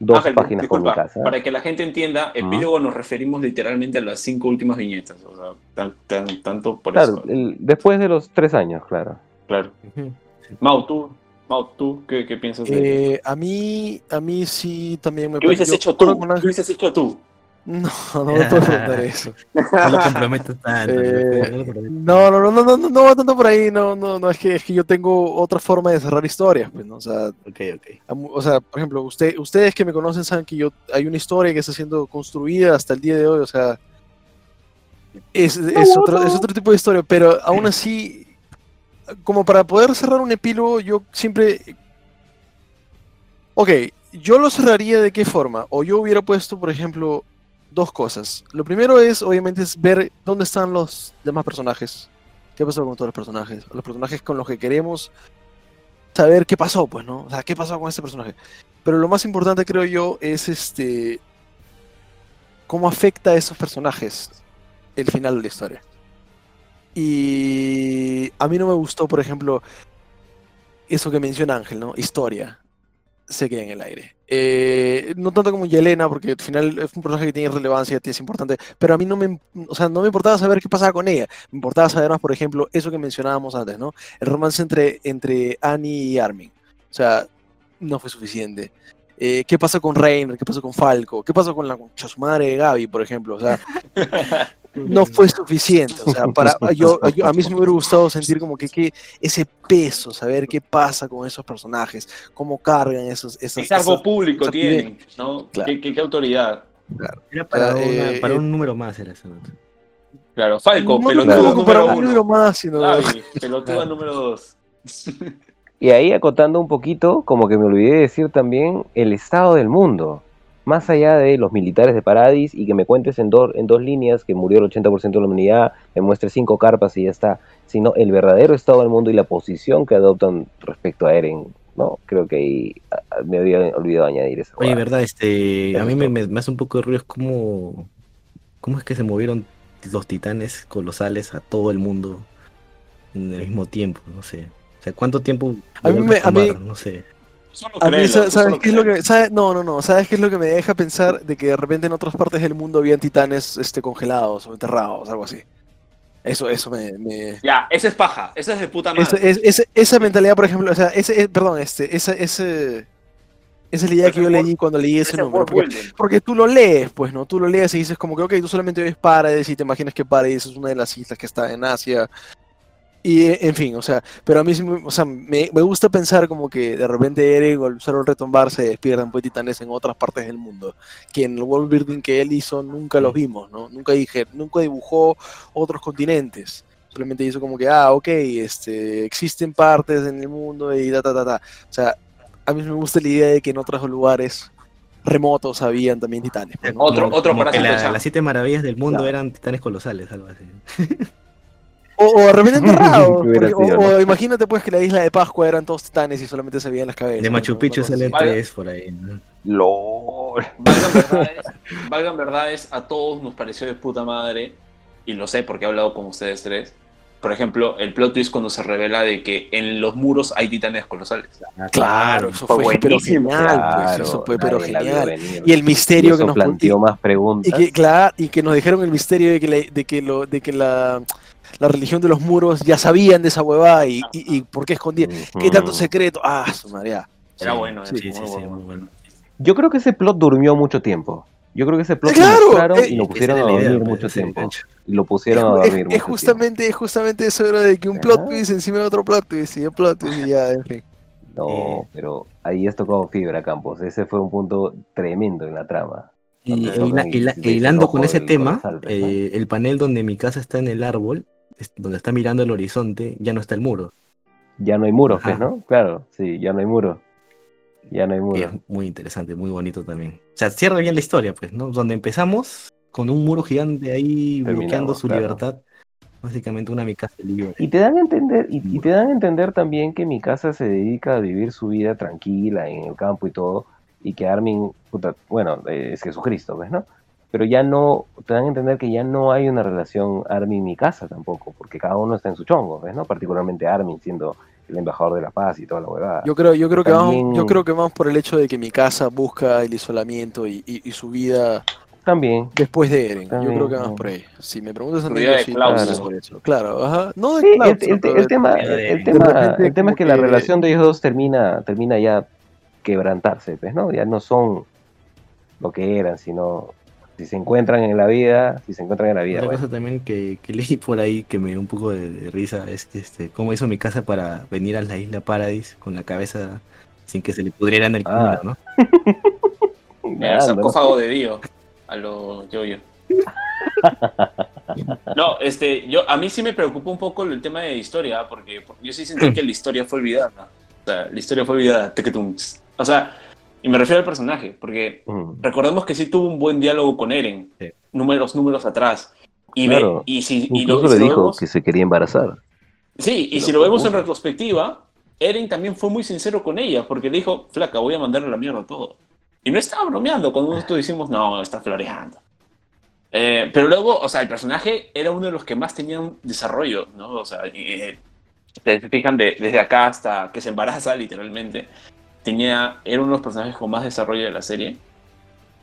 dos Ángel, páginas disculpa, cómicas. para que la gente entienda, epílogo nos referimos literalmente a las cinco últimas viñetas, o sea, tan- tan- tanto por Claro, eso. el- después de los tres años, claro. Claro. Ujú. Mau, tú, Mau, tú, ¿qué, qué piensas de Eh, a mí, a mí sí también me ¿Qué hubieses hecho tú? ¿Qué hubieses hecho tú? No, no me puedo preguntar eso. No lo comprometas tanto. Eh, no. No, no, no, no, no, va tanto por ahí, no, no, no, es que, es que yo tengo otra forma de cerrar historias, pues, ¿no? O sea, Ok, ok. a mu- o sea, por ejemplo, usted, ustedes que me conocen saben que yo, hay una historia que está siendo construida hasta el día de hoy, o sea, es, es, otro, es otro tipo de historia, pero aún así, como para poder cerrar un epílogo, yo siempre... Ok, yo lo cerraría de qué forma, o yo hubiera puesto, por ejemplo, dos cosas. Lo primero es, obviamente, es ver dónde están los demás personajes. ¿Qué pasó con todos los personajes? Los personajes con los que queremos saber qué pasó, pues, ¿no? O sea, qué pasó con este personaje. Pero lo más importante, creo yo, es este. cómo afecta a esos personajes el final de la historia. Y a mí no me gustó, por ejemplo, eso que menciona Ángel, ¿no? Historia. Se queda en el aire. Eh, no tanto como Yelena, porque al final es un personaje que tiene relevancia, es importante, pero a mí no me, o sea, no me importaba saber qué pasaba con ella. Me importaba saber más, por ejemplo, eso que mencionábamos antes, ¿no? El romance entre, entre Annie y Armin. O sea, no fue suficiente. Eh, ¿Qué pasó con Reiner? ¿Qué pasó con Falco? ¿Qué pasó con la concha su madre de Gaby, por ejemplo? O sea, no fue suficiente. O sea, para, yo, yo- a mí me hubiera gustado sentir como que, que ese peso, saber qué pasa con esos personajes, cómo cargan esos... esos Es algo esos- público tienen, ¿no? Claro. ¿Qué, qué, qué autoridad? Era para, una- eh, para eh, un número más, era eso. Claro, Falco, no, pelotudo no, número para un libro más, sino... Gaby, pelotudo Claro. número dos. Y ahí acotando un poquito, como que me olvidé de decir también el estado del mundo. Más allá de los militares de Paradis y que me cuentes en, do- en dos líneas que murió el 80% de la humanidad, me muestres cinco carpas y ya está, sino el verdadero estado del mundo y la posición que adoptan respecto a Eren, ¿no? Creo que ahí ah, ah, me había olvidado añadir eso. Oye, verdad, este, a mí me me, hace un poco de ruido es cómo, cómo es que se movieron los titanes colosales a todo el mundo en el mismo tiempo, no sé. O sea, ¿cuánto tiempo? A mí me- a mí-? No sé. Solo A créelo, ¿sabes qué es lo que, sabe- no, no, no, ¿sabes qué es lo que me deja pensar de que de repente en otras partes del mundo habían titanes este, congelados o enterrados, algo así? Eso, eso me... me- Ya, ese es paja, ese es de puta Esa, madre. es- esa- esa mentalidad, por ejemplo, o sea, ese, eh, perdón, este, esa, ese, esa es la idea que yo leí cuando leí ese Ese número. Porque, porque tú lo lees, pues, ¿no? Tú lo lees y dices como que, ok, tú solamente ves Paradis y te imaginas que Paradis es una de las islas que está en Asia. Y, en fin, o sea, pero a mí sí me, o sea, me, me gusta pensar como que de repente Eren al usar el retombar se despiertan pues titanes en otras partes del mundo, que en el world building que él hizo nunca los vimos, ¿no? Nunca dije, nunca dibujó otros continentes. Solamente hizo como que, ah, ok, este, existen partes en el mundo y ta, ta, ta, ta. O sea, a mí me gusta la idea de que en otros lugares remotos habían también titanes. pues, ¿no? Otro- Como- otro como que parásito la- las siete maravillas del mundo Claro. eran titanes colosales, algo así. O, o de repente enterrado. Porque- o, ¿no? o imagínate pues que la isla de Pascua eran todos titanes y solamente se veían las cabezas. De Machu ¿no? Picchu salen así. tres por ahí. ¿no? LOL. Valgan verdades, valgan verdades, a todos nos pareció de puta madre, y lo sé porque he hablado con ustedes tres. Por ejemplo, el plot twist cuando se revela de que en los muros hay titanes colosales. Claro, eso Fue fue, pero genial, pues, eso fue pero genial. Y el misterio Y eso que nos planteó más y preguntas. que, claro, y que nos dijeron el misterio de que, la, de que, lo, de que la, la religión de los muros ya sabían de esa huevada y, y, y por qué escondían. ¿Qué tanto secreto? Ah, su María. Era Sí, bueno, Sí, sí, sí, bueno. muy bueno. Yo creo que ese plot durmió mucho tiempo. Yo creo que ese plot Claro, lo mostraron eh, y lo pusieron a la idea, dormir pues, mucho tiempo. Y lo Es, pusieron a es- dormir es mucho justamente, es justamente eso era de que un plot twist encima de otro plot twist y un plot twist y ya, en fin. tiempo. No, pero ahí has tocado fibra, Campos. Ese fue un punto tremendo en la trama. Y, el- el hilando con ese tema, eh, el panel donde mi casa está en el árbol, es- donde está mirando el horizonte, ya no está el muro. Ya no hay muros, pues. ¿no? Claro, sí, ya no hay muro. Ya no hay Y muro. es muy interesante, muy bonito también. O sea, cierra bien la historia, pues, ¿no? Donde empezamos con un muro gigante ahí bloqueando su claro. libertad. Básicamente una mi casa libre. Y te dan a entender, y, y te dan a entender también que mi casa se dedica a vivir su vida tranquila en el campo y todo, y que Armin, puta, bueno, eh, es Jesucristo, ¿ves, no? Pero ya no, te dan a entender que ya no hay una relación Armin mi casa tampoco, porque cada uno está en su chongo, ¿ves, no? Particularmente Armin siendo el embajador de la paz y toda la huevada. Yo creo, yo creo que También- vamos, yo creo que vamos por el hecho de que mi casa busca el isolamiento y, y- y su vida También. después de Eren. Yo creo que vamos no. por ahí. Si me preguntas a mí, sí, claro, ajá. No de Sí, el, el- el tema, de- el, tema, repente el tema es que la relación de ellos dos termina, termina ya quebrantarse, pues, ¿no? Ya no son lo que eran, sino si se encuentran en la vida, si se encuentran en la vida, Otra bueno. cosa también que, que leí por ahí que me dio un poco de, de risa es que este, cómo hizo mi casa para venir a la isla Paradise con la cabeza sin que se le pudriera en el Ah. culo, ¿no? El sarcófago de Dio a lo yo yo. No, este, yo a mí sí me preocupa un poco el tema de historia, porque, porque yo sí sentí que la historia fue olvidada. O sea, la historia fue olvidada. O sea, y me refiero al personaje, porque Mm. recordemos que sí tuvo un buen diálogo con Eren, Sí. números, números atrás. Y, ve- Claro. y si, y lo, le si lo dijo vemos- que se quería embarazar. Sí, y si lo vemos en retrospectiva, Eren también fue muy sincero con ella, porque le dijo, flaca, voy a mandarle la mierda a todo. Y no estaba bromeando cuando nosotros decimos, no, está floreando. Eh, pero luego, o sea, el personaje era uno de los que más tenía un desarrollo, ¿no? O sea, eh, se fijan de- desde acá hasta que se embaraza, literalmente. Tenía, era uno de los personajes con más desarrollo de la serie.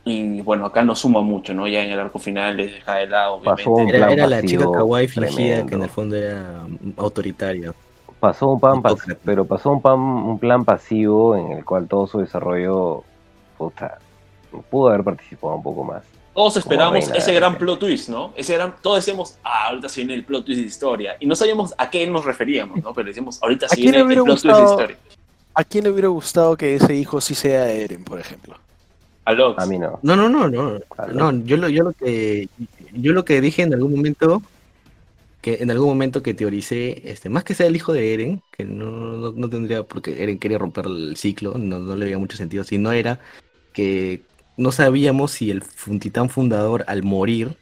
Y bueno, acá no suma mucho, ¿no? Ya en el arco final les deja de lado, Pasó obviamente. Era, plan era la chica pasivo kawaii fingida que en el fondo era autoritaria. Pasó un plan, pas- Hipócrita. pero pasó un, pan, un plan pasivo en el cual todo su desarrollo, puta, pudo haber participado un poco más. Todos esperábamos ese gran plot twist, ¿no? Ese gran, todos decíamos, ah, ahorita se viene el plot twist de historia. Y no sabíamos a qué nos referíamos, ¿no? Pero decíamos, ahorita ¿A se viene el plot twist de historia. ¿A quién le hubiera gustado que ese hijo sí sea Eren, por ejemplo? A Lox. A mí no. No, no, no, no. No, yo lo, yo lo que yo lo que dije en algún momento que en algún momento que teoricé, este, más que sea el hijo de Eren, que no, no, no tendría porque Eren quería romper el ciclo, no, no le veía mucho sentido, sino era que no sabíamos si el titán fundador al morir,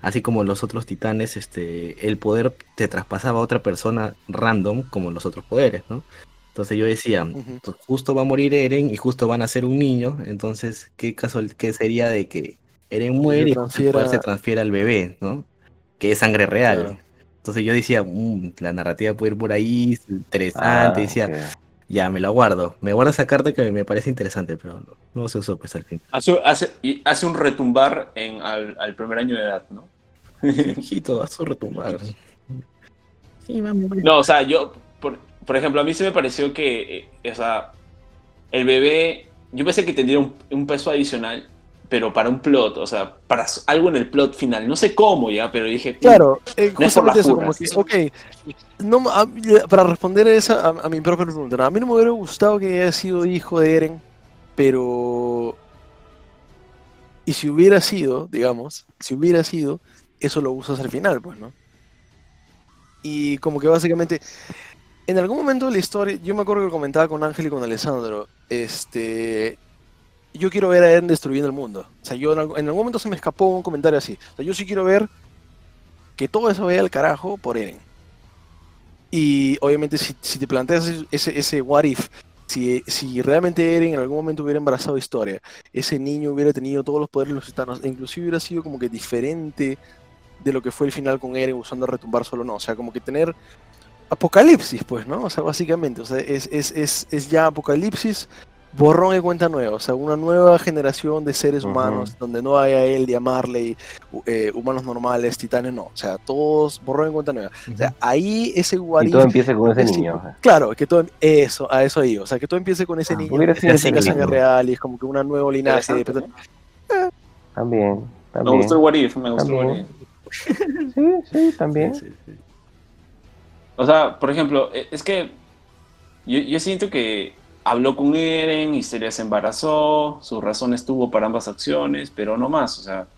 así como los otros titanes, este, el poder te traspasaba a otra persona random como los otros poderes, ¿no? Entonces yo decía, pues, justo va a morir Eren y justo van a ser un niño, entonces qué caso qué sería de que Eren muere y transfiera- se transfiere al bebé, ¿no? Que es sangre real. Claro. Entonces yo decía, "Mm, la narrativa puede ir por ahí, es Ah, interesante, decía, ya me la guardo, me guardo esa carta que me parece interesante, pero no, no se usó pues al fin. Hace, hace, y hace un retumbar en, al, al primer año de edad, ¿no? Hijito, vas a retumbar. Sí, mami, mami. No, o sea, yo, por, ejemplo, a mí se me pareció que, eh, o sea, el bebé, yo pensé que tendría un, un peso adicional, pero para un plot, o sea, para algo en el plot final, no sé cómo ya, pero dije, Claro, eh, No es por las eso, como que, ok, no, a- para responder esa, a, a mi propia pregunta, a mí no me hubiera gustado que haya sido hijo de Eren, pero... Y si hubiera sido, digamos, si hubiera sido, eso lo usas al final, pues, ¿no? Y como que básicamente, en algún momento de la historia, yo me acuerdo que comentaba con Ángel y con Alessandro, este, yo quiero ver a Eren destruyendo el mundo. O sea, yo en algún, en algún momento se me escapó un comentario así. O sea, yo sí quiero ver que todo eso vaya al carajo por Eren. Y obviamente si, te planteas ese- ese, what if, si, si realmente Eren en algún momento hubiera embarazado Historia, ese niño hubiera tenido todos los poderes titanos, e inclusive hubiera sido como que diferente de lo que fue el final con Eren usando retumbar solo no, o sea, como que tener apocalipsis, pues, ¿no? O sea, básicamente, o sea, es, es, es, es ya apocalipsis, borrón y cuenta nueva, o sea, una nueva generación de seres humanos, donde no haya él, de Marley, eh, humanos normales, titanes, no, o sea, todos borrón y cuenta nueva. O sea, ahí ese what Y todo empieza con ese es niño. tipo- Claro, que todo eso, a eso iba. O sea, que todo empiece con ese Ah, niño hubiera que sido tenga sangre real y es como que una nueva linaje. de- ¿no? También, Me también. gustó el If, me gustó el También. If. Sí, sí, también. Sí, sí, sí. O sea, por ejemplo, e- es que yo, yo siento que habló con Eren, Histeria se embarazó, sus razones tuvo para ambas acciones, pero no más. O sea,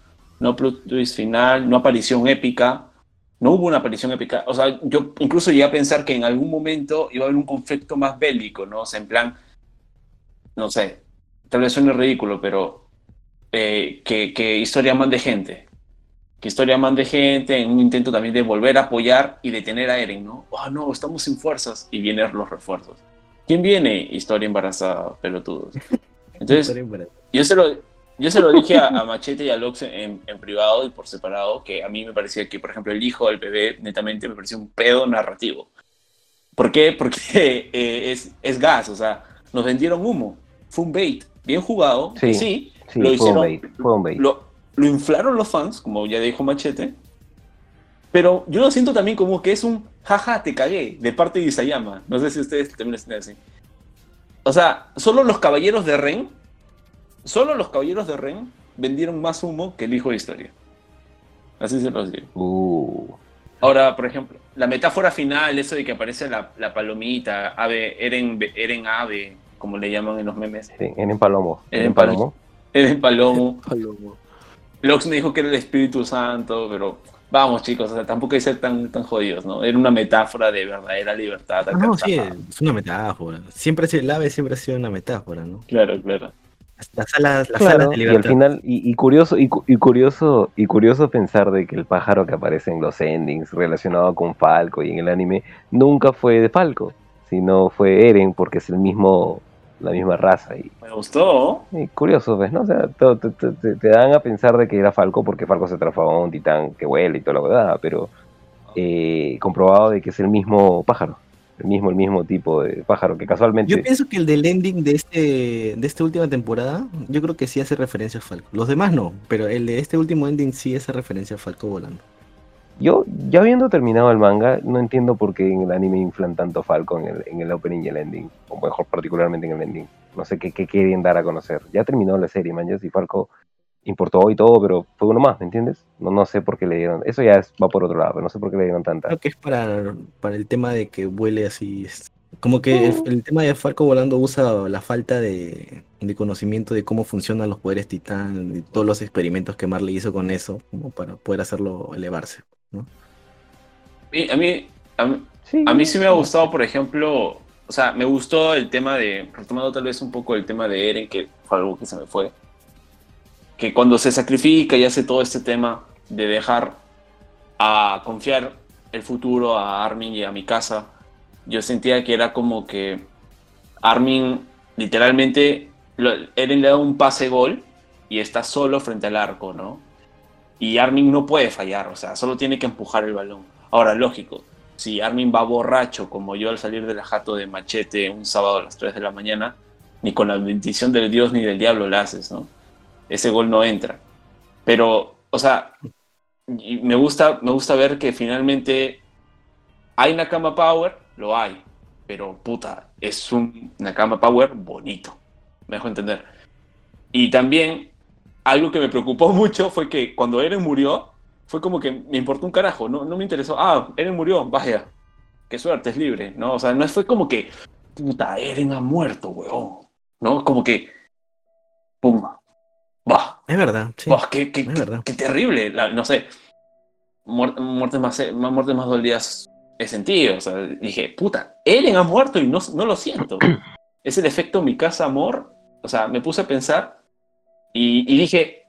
no plot twist final, no aparición épica. No hubo una aparición épica. O sea, yo incluso llegué a pensar que en algún momento iba a haber un conflicto más bélico, ¿no? O sea, en plan, no sé, tal vez suene ridículo, pero eh, que, que historia mande gente. Que historia mande gente en un intento también de volver a apoyar y detener a Eren, ¿no? Ah, no, estamos sin fuerzas y vienen los refuerzos. ¿Quién viene? Historia embarazada, pelotudos. Entonces, yo se lo, yo se lo dije a, a Machete y a Lox en, en privado y por separado, que a mí me parecía que, por ejemplo, el hijo del bebé, netamente, me parecía un pedo narrativo. ¿Por qué? Porque eh, es, es gas, o sea, nos vendieron humo. Fue un bait, bien jugado, Sí. sí, Sí, lo fue un hicieron, bait. Fue un bait. lo, lo inflaron los fans, como ya dijo Machete, pero yo lo siento también como que es un jaja, te cagué, de parte de Isayama. No sé si ustedes también lo sienten así. O sea, solo los caballeros de Ren, solo los caballeros de Ren vendieron más humo que el hijo de historia. Así se los digo. Uh, Ahora, por ejemplo, la metáfora final, eso de que aparece la, la palomita, ave, Eren, Eren ave, como le llaman en los memes, Eren Palomo. Eren Eren Palomo. Palomo. Eren Palomo. Palomo. Lox me dijo que era el Espíritu Santo, pero vamos chicos, o sea, tampoco hay que ser tan, tan jodidos, ¿no? Era una metáfora de verdadera libertad. Ah, no, sí, Ajá. es una metáfora. Siempre ha sido, el ave siempre ha sido una metáfora, ¿no? Claro, claro. Las salas, las Claro, salas de y al libertad. final, y, y curioso, y, cu- y curioso, y curioso pensar de que el pájaro que aparece en los endings relacionado con Falco y en el anime nunca fue de Falco, sino fue Eren porque es el mismo, la misma raza. Y, Me gustó. y curioso, ¿ves? ¿no? O sea, te, te- te- te dan a pensar de que era Falco porque Falco se transformó en un titán que huele y toda la verdad, pero eh, comprobado de que es el mismo pájaro, el mismo, el mismo tipo de pájaro que casualmente. Yo pienso que el del ending de este de esta última temporada, yo creo que sí hace referencia a Falco. Los demás no, pero el de este último ending sí hace referencia a Falco volando. Yo, ya habiendo terminado el manga, no entiendo por qué en el anime inflan tanto Falco en el, en el opening y el ending, o mejor, particularmente en el ending. No sé qué, qué quieren dar a conocer. Ya terminó la serie, man, si Falco importó y todo, pero fue uno más, ¿me entiendes? No, no sé por qué le dieron. Eso ya va por otro lado, pero no sé por qué le dieron tanta. Creo que es para, para el tema de que vuele así. Como que el, tema de Falco volando usa la falta de, de conocimiento de cómo funcionan los poderes titán y todos los experimentos que Marley hizo con eso, como para poder hacerlo elevarse. Y a mí, a mí, Sí, a mí sí me ha gustado, por ejemplo, o sea, me gustó el tema de, retomando tal vez un poco el tema de Eren, que fue algo que se me fue, que cuando se sacrifica y hace todo este tema de dejar a confiar el futuro a Armin y a mi casa, yo sentía que era como que Armin literalmente, lo- Eren le da un pase gol y está solo frente al arco, ¿no? Y Armin no puede fallar, o sea, solo tiene que empujar el balón. Ahora, lógico, si Armin va borracho como yo al salir de la jato de machete un sábado a las 3 de la mañana, ni con la bendición del Dios ni del diablo lo haces, ¿no? Ese gol no entra. Pero, o sea, me gusta, me gusta ver que finalmente hay Nakama Power, lo hay, pero puta, es un Nakama Power bonito, me dejo entender. Y también, algo que me preocupó mucho fue que cuando Eren murió, fue como que me importó un carajo, no, no me interesó. Ah, Eren murió, vaya, qué suerte, es libre, ¿no? O sea, no fue como que, puta, Eren ha muerto, weón, ¿no? Como que, pum, va, Es verdad, sí. Buah, qué, qué- es verdad. qué terrible, la- no sé, muer- muertes más, más muertes más dolidas he sentido, o sea, dije, puta, Eren ha muerto y no, no lo siento. Es el efecto mi casa amor, o sea, me puse a pensar y, y dije,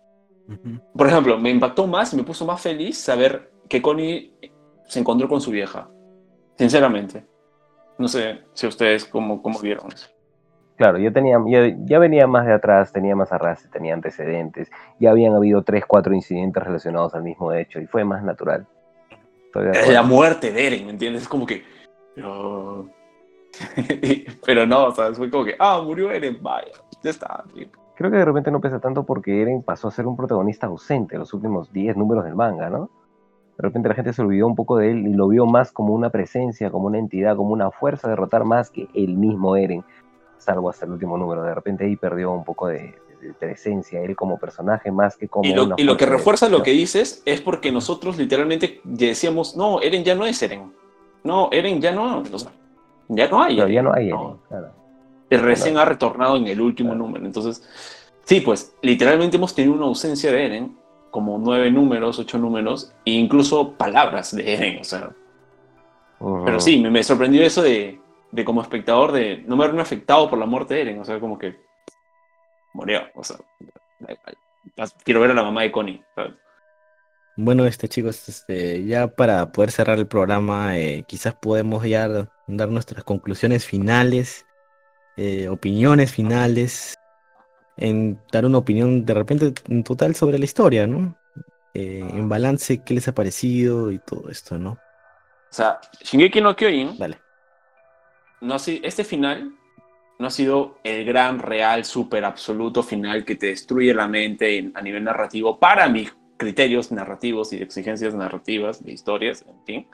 por ejemplo, me impactó más y me puso más feliz saber que Connie se encontró con su vieja. sinceramente. No sé si ustedes cómo, cómo vieron eso. Claro, yo tenía, ya, ya venía más de atrás, tenía más arrastre, tenía antecedentes, ya habían habido tres, cuatro incidentes relacionados al mismo hecho y fue más natural. La muerte de Eren, ¿me entiendes? Es como que. Pero, pero no, o sea, fue como que, ah, murió Eren, vaya, ya está. tío. Creo que de repente no pesa tanto porque Eren pasó a ser un protagonista ausente en los últimos 10 números del manga, ¿no? De repente la gente se olvidó un poco de él y lo vio más como una presencia, como una entidad, como una fuerza a derrotar más que el mismo Eren, salvo hasta el último número. De repente ahí perdió un poco de, de presencia él como personaje más que como Y lo, una y lo que de refuerza lo que dices es porque nosotros literalmente decíamos, no, Eren ya no es Eren. No, Eren ya no, ya no hay. Claro, ya no hay No. Eren, claro. Recién ha retornado en el último Claro. número. Entonces, sí, pues literalmente hemos tenido una ausencia de Eren, como nueve números, ocho números, e incluso palabras de Eren. O sea, pero sí, me, me sorprendió eso de, de como espectador, de no me haberme afectado por la muerte de Eren. O sea, como que murió. O sea, quiero ver a la mamá de Connie. ¿sabes? Bueno, este chicos, este, ya para poder cerrar el programa, eh, quizás podemos ya dar nuestras conclusiones finales, eh, opiniones finales, en dar una opinión de repente en total sobre la historia, ¿no? Eh, en balance, qué les ha parecido y todo esto, ¿no? O sea, Shingeki no Kyojin Dale. no ha sido, este final no ha sido el gran, real, súper absoluto final que te destruye la mente en- a nivel narrativo para mis criterios narrativos y de exigencias narrativas de historias, en fin.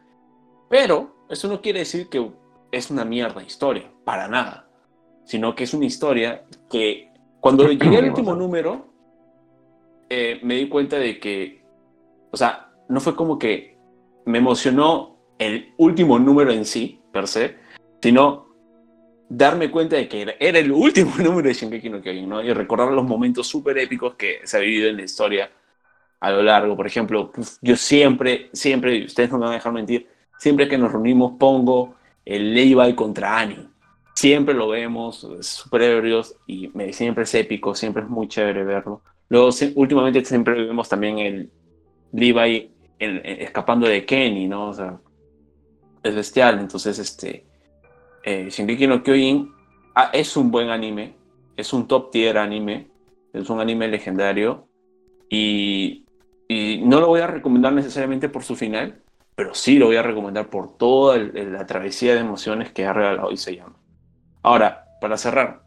Pero eso no quiere decir que es una mierda historia, para nada. Sino que es una historia que cuando llegué al último número, eh, me di cuenta de que, o sea, no fue como que me emocionó el último número en sí, per se, sino darme cuenta de que era, el último número de Shingeki no Kyojin, ¿no? Y recordar los momentos súper épicos que se ha vivido en la historia a lo largo. Por ejemplo, yo siempre, siempre, ustedes no me van a dejar mentir, siempre que nos reunimos pongo el Levi contra Annie. Siempre lo vemos, súper ebrios, y siempre es épico, siempre es muy chévere verlo. Luego, últimamente siempre vemos también el Levi escapando de Kenny, ¿no? O sea, es bestial. Entonces, este, eh, no Kyojin ah, es un buen anime, es un top tier anime, es un anime legendario y, y no lo voy a recomendar necesariamente por su final, pero sí lo voy a recomendar por toda la travesía de emociones que ha regalado y se llama. Ahora, para cerrar,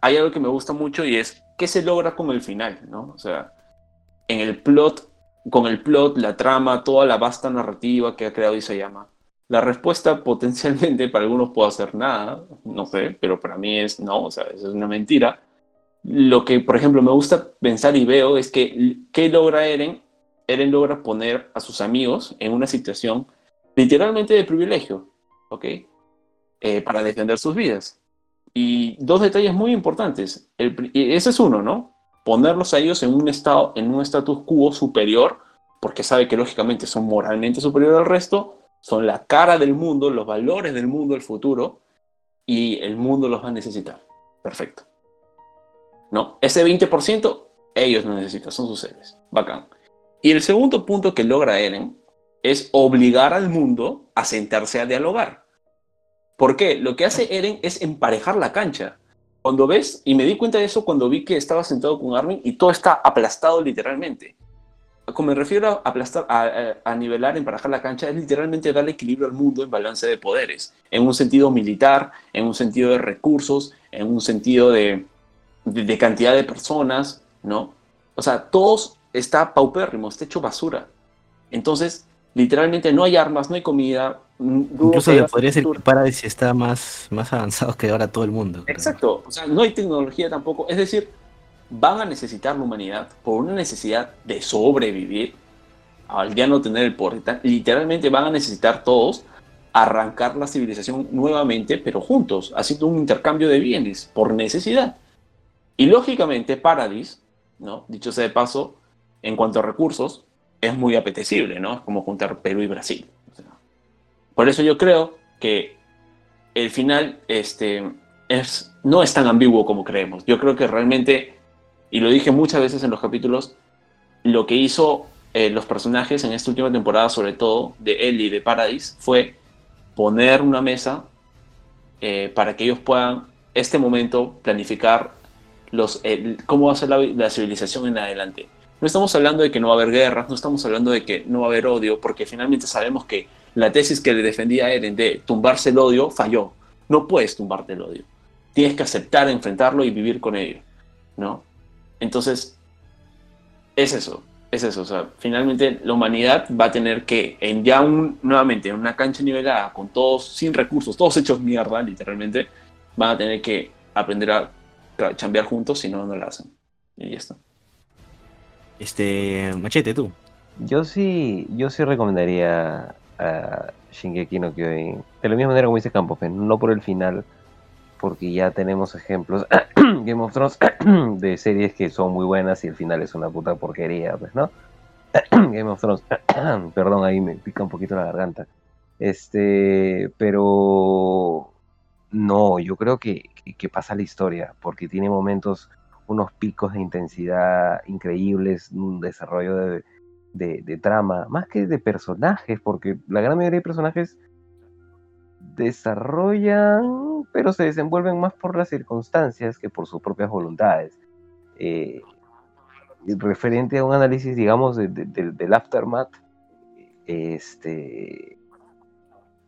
hay algo que me gusta mucho y es qué se logra con el final, ¿no? O sea, en el plot, con el plot, la trama, toda la vasta narrativa que ha creado Isayama. La respuesta potencialmente para algunos puede ser nada, no sé, pero para mí es no, o sea, es una mentira. Lo que, por ejemplo, me gusta pensar y veo es que, ¿qué logra Eren? Eren logra poner a sus amigos en una situación literalmente de privilegio, ¿ok? Eh, para defender sus vidas. Y dos detalles muy importantes. El ese es uno, ¿no? Ponerlos a ellos en un estado, en un status quo superior, porque sabe que lógicamente son moralmente superiores al resto, son la cara del mundo, los valores del mundo, el futuro, y el mundo los va a necesitar. Perfecto. ¿No? Ese 20% ellos no necesitan, son sus héroes. Bacán. Y el segundo punto que logra Eren es obligar al mundo a sentarse a dialogar. ¿Por qué? Lo que hace Eren es emparejar la cancha. Cuando ves, y me di cuenta de eso cuando vi que estaba sentado con Armin y todo está aplastado literalmente. Como me refiero a aplastar, a, a- a nivelar, emparejar la cancha, es literalmente darle equilibrio al mundo en balance de poderes. En un sentido militar, en un sentido de recursos, en un sentido de, de, de cantidad de personas, ¿no? O sea, todos está paupérrimo, está hecho basura. Entonces, literalmente no hay armas, no hay comida. Mm, Incluso que se haya podría decir que. Paradise está más, más avanzado que ahora todo el mundo. creo. Exacto, o sea, no hay tecnología tampoco. Es decir, van a necesitar la humanidad por una necesidad de sobrevivir al ya no tener el poder. Literalmente van a necesitar todos arrancar la civilización nuevamente, pero juntos, haciendo un intercambio de bienes por necesidad. Y lógicamente, Paradis, ¿no? dicho sea de paso, en cuanto a recursos, es muy apetecible, ¿no? Es como juntar Perú y Brasil. Por eso yo creo que el final este, es, no es tan ambiguo como creemos. Yo creo que realmente, y lo dije muchas veces en los capítulos, lo que hizo eh, los personajes en esta última temporada, sobre todo de Ellie y de Paradise, fue poner una mesa eh, para que ellos puedan, este momento, planificar los, cómo va a ser la, la civilización en adelante. No estamos hablando de que no va a haber guerras, no estamos hablando de que no va a haber odio, porque finalmente sabemos que la tesis que le defendía a Eren de tumbarse el odio falló. No puedes tumbarte el odio. Tienes que aceptar, enfrentarlo y vivir con ello, ¿no? Entonces, es eso, es eso. O sea, finalmente la humanidad va a tener que, en ya un, nuevamente, en una cancha nivelada, con todos, sin recursos, todos hechos mierda, literalmente, van a tener que aprender a chambear juntos, si no, no lo hacen. Y ya está. Este, Machete, tú. Yo sí, yo sí recomendaría a Shingeki no Kyojin. De la misma manera como dice Campos, no por el final, porque ya tenemos ejemplos Game of Thrones de series que son muy buenas y el final es una puta porquería, pues, ¿no? Game of Thrones, perdón, ahí me pica un poquito la garganta. Este, pero no, yo creo que- que pasa la historia, porque tiene momentos, unos picos de intensidad increíbles, un desarrollo de, de, de trama, más que de personajes, porque la gran mayoría de personajes desarrollan, pero se desenvuelven más por las circunstancias que por sus propias voluntades. Eh, referente a un análisis, digamos, de- de- del- aftermath, este,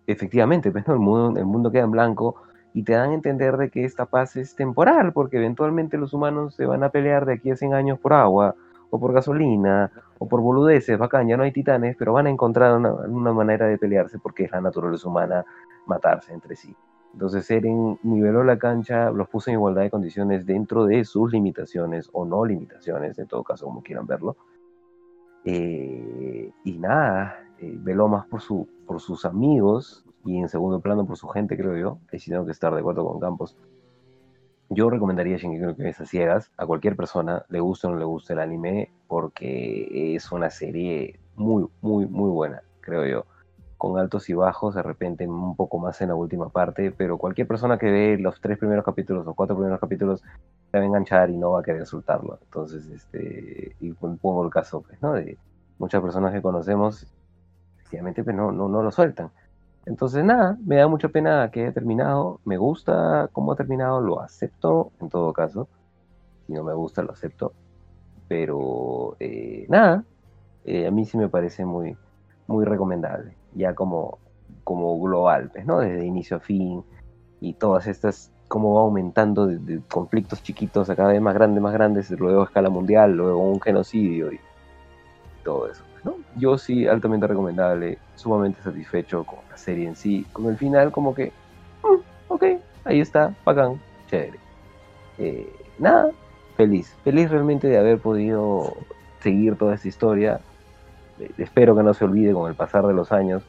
efectivamente, pues, el, mundo, el mundo queda en blanco y te dan a entender de que esta paz es temporal, porque eventualmente los humanos se van a pelear de aquí a 100 años por agua, o por gasolina, o por boludeces, bacán, ya no hay titanes, pero van a encontrar una, manera de pelearse porque es la naturaleza humana matarse entre sí. Entonces Eren niveló la cancha, los puso en igualdad de condiciones dentro de sus limitaciones o no limitaciones, en todo caso como quieran verlo. Eh, y nada, eh, veló más por sus amigos y en segundo plano por su gente, creo yo. Ahí sí tengo que estar de acuerdo con Campos. Yo recomendaría Shingeki no Kyojin a ciegas a cualquier persona, le guste o no le guste el anime, porque es una serie muy, muy, muy buena, creo yo. Con altos y bajos, de repente un poco más en la última parte, pero cualquier persona que ve los tres primeros capítulos o cuatro primeros capítulos se va a enganchar y no va a querer soltarlo. Entonces, este, y pongo el caso, pues, ¿no? De muchas personas que conocemos, efectivamente, pues no, no, no lo sueltan. Entonces, nada, me da mucha pena que haya terminado. Me gusta cómo ha terminado, lo acepto en todo caso. Si no me gusta, lo acepto. Pero, eh, nada, eh, a mí sí me parece muy, muy recomendable. Ya como, como global, pues, ¿no? Desde inicio a fin. Y todas estas, cómo va aumentando de, conflictos chiquitos a cada vez más grandes, más grandes, luego a escala mundial, luego un genocidio y todo eso. ¿No? Yo sí, altamente recomendable, sumamente satisfecho con la serie en sí, con el final como que, mm, ok, ahí está, bacán, chévere. Eh, nada, feliz, feliz realmente de haber podido seguir toda esta historia. Eh, espero que no se olvide con el pasar de los años,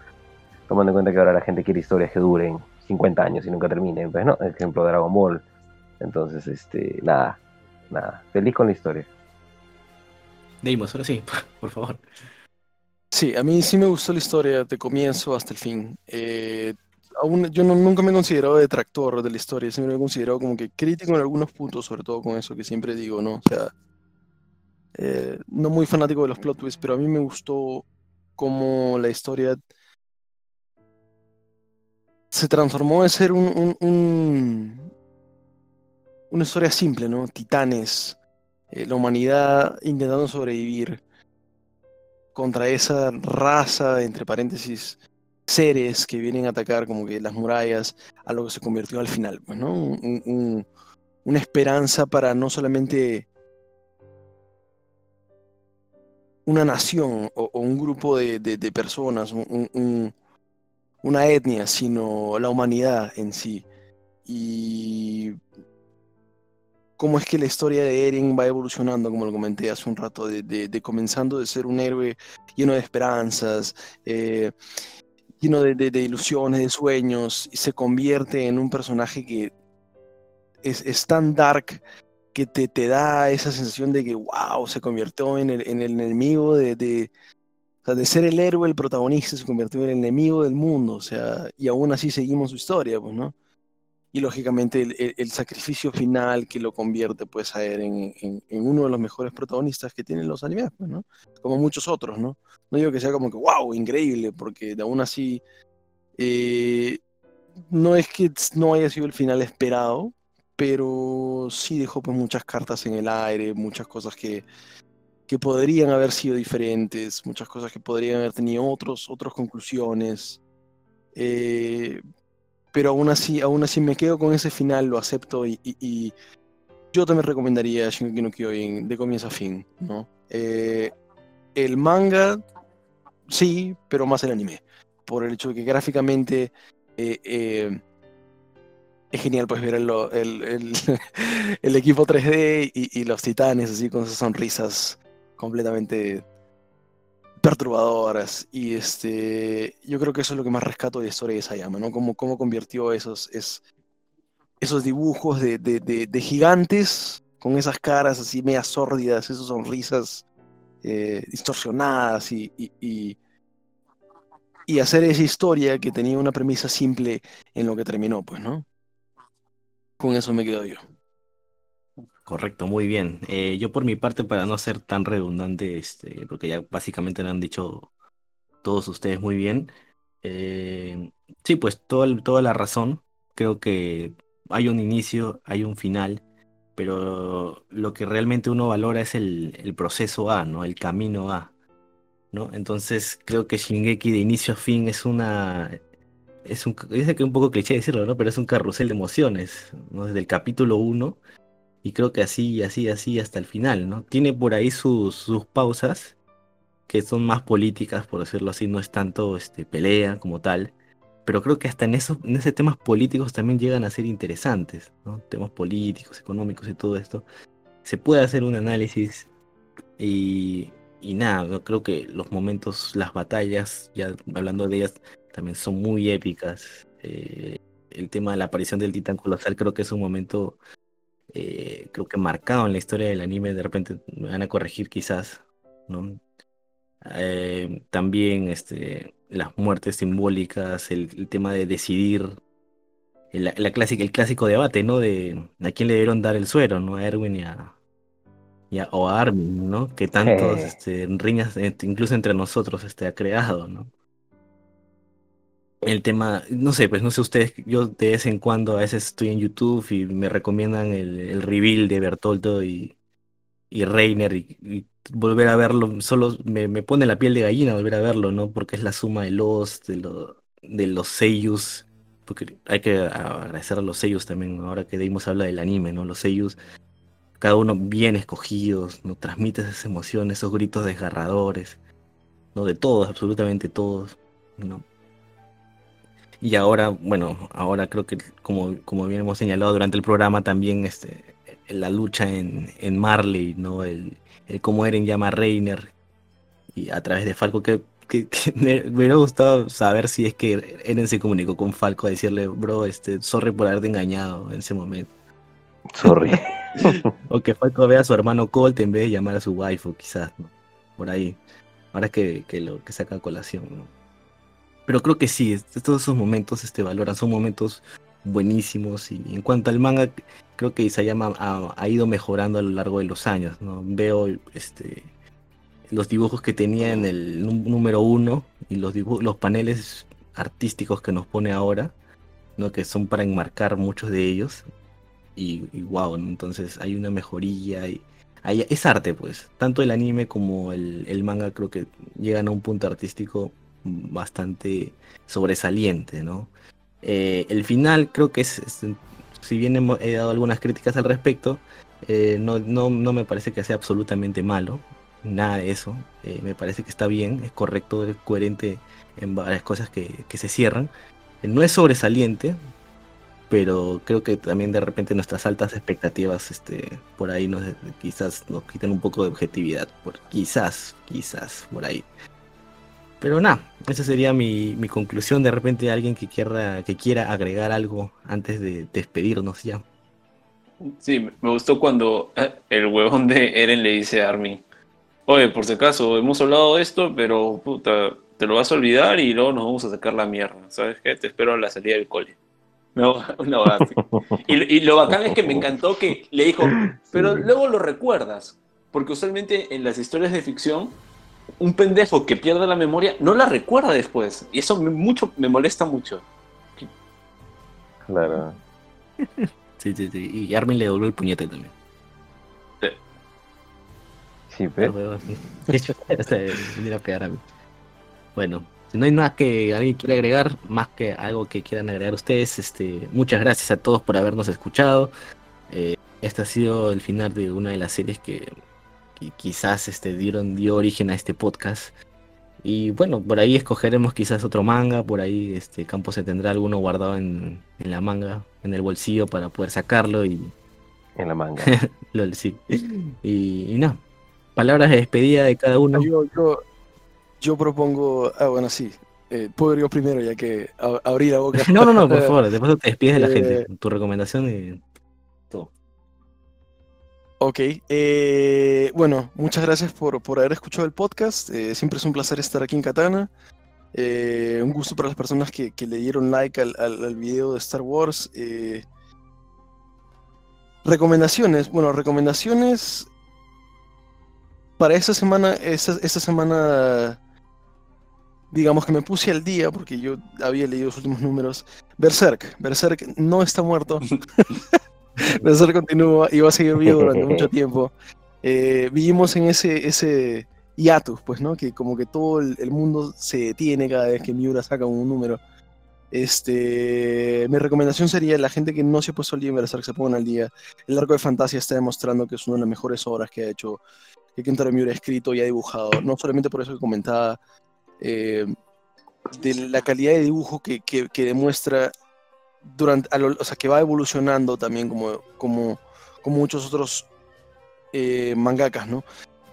tomando en cuenta que ahora la gente quiere historias que duren 50 años y nunca terminen, pues, ¿no? Ejemplo Dragon Ball. Entonces, este, nada, nada, feliz con la historia. Deimos, ahora sí, por favor. Sí, a mí sí me gustó la historia de comienzo hasta el fin. Eh, aún, yo no- nunca me he considerado detractor de la historia, siempre me he considerado como que crítico en algunos puntos, sobre todo con eso que siempre digo, ¿no? O sea, eh, no muy fanático de los plot twists, pero a mí me gustó cómo la historia se transformó de ser un, un- un- una historia simple, ¿no? Titanes, eh, la humanidad intentando sobrevivir contra esa raza, entre paréntesis, seres que vienen a atacar como que las murallas, a lo que se convirtió al final, pues, ¿no? Un- un- un- una esperanza para no solamente una nación o, un grupo de, personas, un- un- un- una etnia, sino la humanidad en sí. Y cómo es que la historia de Eren va evolucionando, como lo comenté hace un rato, de, comenzando de ser un héroe lleno de esperanzas, eh, lleno de, ilusiones, de sueños, y se convierte en un personaje que es, tan dark que te, da esa sensación de que, wow, se convirtió en el, en el enemigo de, de ser el héroe, el protagonista, se convirtió en el enemigo del mundo, o sea, y aún así seguimos su historia, pues, ¿no? Y lógicamente el, sacrificio final que lo convierte pues a Eren en, uno de los mejores protagonistas que tienen los animes, pues, ¿no? Como muchos otros, ¿no? No digo que sea como que wow, increíble, porque aún así Eh, no es que no haya sido el final esperado, pero sí dejó pues, muchas cartas en el aire, muchas cosas que, que podrían haber sido diferentes, muchas cosas que podrían haber tenido otros, otras conclusiones. Eh, pero aún así, aún así me quedo con ese final, lo acepto y, yo también recomendaría Shingeki no Kyojin de comienzo a fin, ¿no? Eh, el manga, sí, pero más el anime, por el hecho de que gráficamente eh, eh, es genial pues ver el, el- el- el equipo 3D y, y los titanes así con esas sonrisas completamente perturbadoras y este yo creo que eso es lo que más rescato de la historia de Sayama, ¿no? Cómo, cómo convirtió esos, es- esos dibujos de, de- de- gigantes con esas caras así media sórdidas, esas sonrisas eh, distorsionadas y- y- y hacer esa historia que tenía una premisa simple en lo que terminó, pues, ¿no? Con eso me quedo yo. Correcto, muy bien. Eh, yo por mi parte, para no ser tan redundante, este, porque ya básicamente lo han dicho todos ustedes muy bien, eh, sí, pues todo toda la razón. Creo que hay un inicio, hay un final, pero lo que realmente uno valora es el, el proceso A, ¿no? El camino A, ¿no? Entonces creo que Shingeki de inicio a fin es una... Es un, es un poco cliché decirlo, ¿no? Pero es un carrusel de emociones, ¿no? Desde el capítulo 1 y creo que así, así, así hasta el final, ¿no? Tiene por ahí sus, sus pausas, que son más políticas, por decirlo así, no es tanto este, pelea como tal. Pero creo que hasta en esos, en ese temas políticos también llegan a ser interesantes, ¿no? Temas políticos, económicos y todo esto. Se puede hacer un análisis y, y nada, yo creo que los momentos, las batallas, ya hablando de ellas, también son muy épicas. Eh, el tema de la aparición del titán colosal creo que es un momento eh, creo que marcado en la historia del anime, de repente me van a corregir quizás, ¿no? Eh, también este, las muertes simbólicas, el, el tema de decidir, el, la clásica, el clásico debate, ¿no? De a quién le dieron dar el suero, ¿no? A Erwin y a, y a- o a Armin, ¿no? Que tantos este, riñas, incluso entre nosotros, este, ha creado, ¿no? El tema, no sé, pues no sé ustedes, yo de vez en cuando a veces estoy en YouTube y me recomiendan el, el reveal de Bertoldo y, y Reiner y, volver a verlo, solo me, me pone la piel de gallina volver a verlo, ¿no? Porque es la suma de los, de, de los seiyus, porque hay que agradecer a los seiyus también, ahora que Deimos habla del anime, ¿no? Los seiyus, cada uno bien escogidos, ¿no? Transmite esas emociones, esos gritos desgarradores, ¿no? De todos, absolutamente todos, ¿no? Y ahora, bueno, ahora creo que como, como bien hemos señalado durante el programa también este, la lucha en, en Marley, ¿no? El, el cómo Eren llama a Reiner y a través de Falco, que, que- que me, me hubiera gustado saber si es que Eren se comunicó con Falco a decirle, bro, este, sorry por haberte engañado en ese momento. Sorry. O que Falco vea a su hermano Colt en vez de llamar a su waifu, quizás, ¿no? Por ahí. Ahora que, que lo que saca a colación, ¿no? Pero creo que sí, todos esos momentos este, valoran, son momentos buenísimos. Y en cuanto al manga, creo que Isayama ha, ha ido mejorando a lo largo de los años, ¿no? Veo este, los dibujos que tenía en el nú- número uno y los, los paneles artísticos que nos pone ahora, ¿no? Que son para enmarcar muchos de ellos y, wow, entonces hay una mejoría y hay- es arte pues, tanto el anime como el, el manga creo que llegan a un punto artístico bastante sobresaliente, ¿no? Eh, el final creo que es, si bien hemo- he dado algunas críticas al respecto, eh, no, no, no me parece que sea absolutamente malo, nada de eso, eh, me parece que está bien, es correcto, es coherente en varias cosas que, que se cierran, no es sobresaliente, pero creo que también de repente nuestras altas expectativas este por ahí nos quizás nos quitan un poco de objetividad por quizás quizás por ahí pero nada esa sería mi, mi conclusión de repente alguien que quiera que quiera agregar algo antes de despedirnos ya Sí, me gustó cuando eh, el huevón de Eren le dice a Armin, oye, por si acaso, hemos hablado de esto, pero puta, te lo vas a olvidar y luego nos vamos a sacar la mierda, ¿sabes qué? Te espero a la salida del cole. No, así. Y, y lo bacán es que me encantó que le dijo, pero luego lo recuerdas, porque usualmente en las historias de ficción un pendejo que pierde la memoria no la recuerda después. Y eso me, mucho, me molesta mucho. Claro. Sí, sí, sí. Y Armin le dobló el puñete también. Sí, pe. Este, venir a pegar a mí. Bueno, si no hay nada que alguien quiera agregar, más que algo que quieran agregar ustedes, este, muchas gracias a todos por habernos escuchado. Eh, este ha sido el final de una de las series que, que quizás este, dieron, dio origen a este podcast. Y bueno, por ahí escogeremos quizás otro manga, por ahí este campo se tendrá alguno guardado en, en la manga, en el bolsillo para poder sacarlo y En la manga. lol, sí. Y, y no, palabras de despedida de cada uno. Yo, yo, yo propongo. Ah, bueno, sí. Eh, puedo ir yo primero, ya que abrí la boca. No, no, no, por favor, después te despides de la Eh, gente. Tu recomendación y. Ok, eh, bueno, muchas gracias por, por haber escuchado el podcast. eh, siempre es un placer estar aquí en Katana. eh, un gusto para las personas que, que le dieron like al, al- video de Star Wars. recomendaciones, bueno, recomendaciones para esta semana, esta semana, digamos que me puse al día porque yo había leído los últimos números. Berserk, Berserk no está muerto. Berserk continúa y va a seguir vivo durante mucho tiempo. Eh, vivimos en ese, ese hiatus, pues, ¿no? Que como que todo el, el mundo se detiene cada vez que Miura saca un número. Este, mi recomendación sería la gente que no se ha puesto al día en Berserk se pongan al día. El arco de fantasía está demostrando que es una de las mejores obras que ha hecho que Kentaro Miura ha escrito y ha dibujado. No solamente por eso que comentaba eh, de la calidad de dibujo que, que- que demuestra durante, o sea, que va evolucionando también como, como, como muchos otros eh, mangakas, ¿no?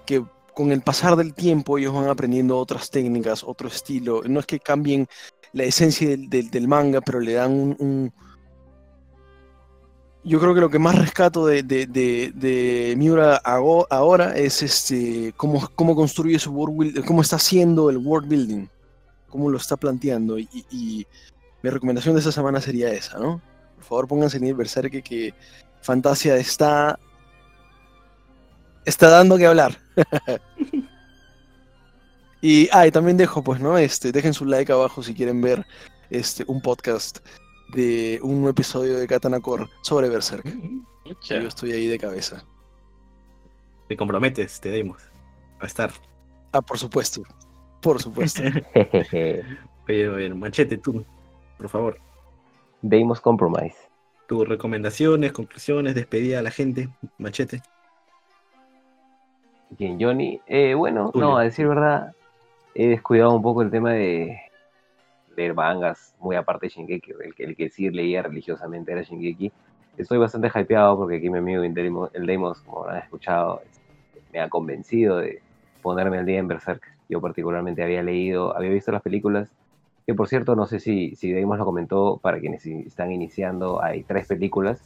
Que con el pasar del tiempo ellos van aprendiendo otras técnicas, otro estilo. No es que cambien la esencia del, manga, pero le dan un, Yo creo que lo que más rescato de, de, de- Miura ahora es este cómo, cómo construye su world build- cómo está haciendo el world building, cómo lo está planteando. Y mi recomendación de esta semana sería esa, ¿no? Por favor, pónganse en el Berserk que Fantasia está. está dando que hablar. y, ah, y también dejo, pues, ¿no? Este, dejen su like abajo si quieren ver este, un podcast de un episodio de Katana Core sobre Berserk. Yo estoy ahí de cabeza. Te comprometes, te demos. A estar. Ah, por supuesto. Por supuesto. Oye, oye, machete, tú, por favor. Deimos Compromise. Tus recomendaciones, conclusiones, despedida a la gente. Machete. Bien, Johnny. Eh, bueno, Julio. no, a decir verdad, he descuidado un poco el tema de leer mangas, muy aparte de Shingeki, el que, el que sí leía religiosamente era Shingeki. Estoy bastante hypeado porque aquí mi amigo el Deimos, como habrán escuchado, este, me ha convencido de ponerme al día en Berserk. Yo particularmente había leído, había visto las películas, que por cierto, no sé si, si Deimos lo comentó, para quienes están iniciando, hay tres películas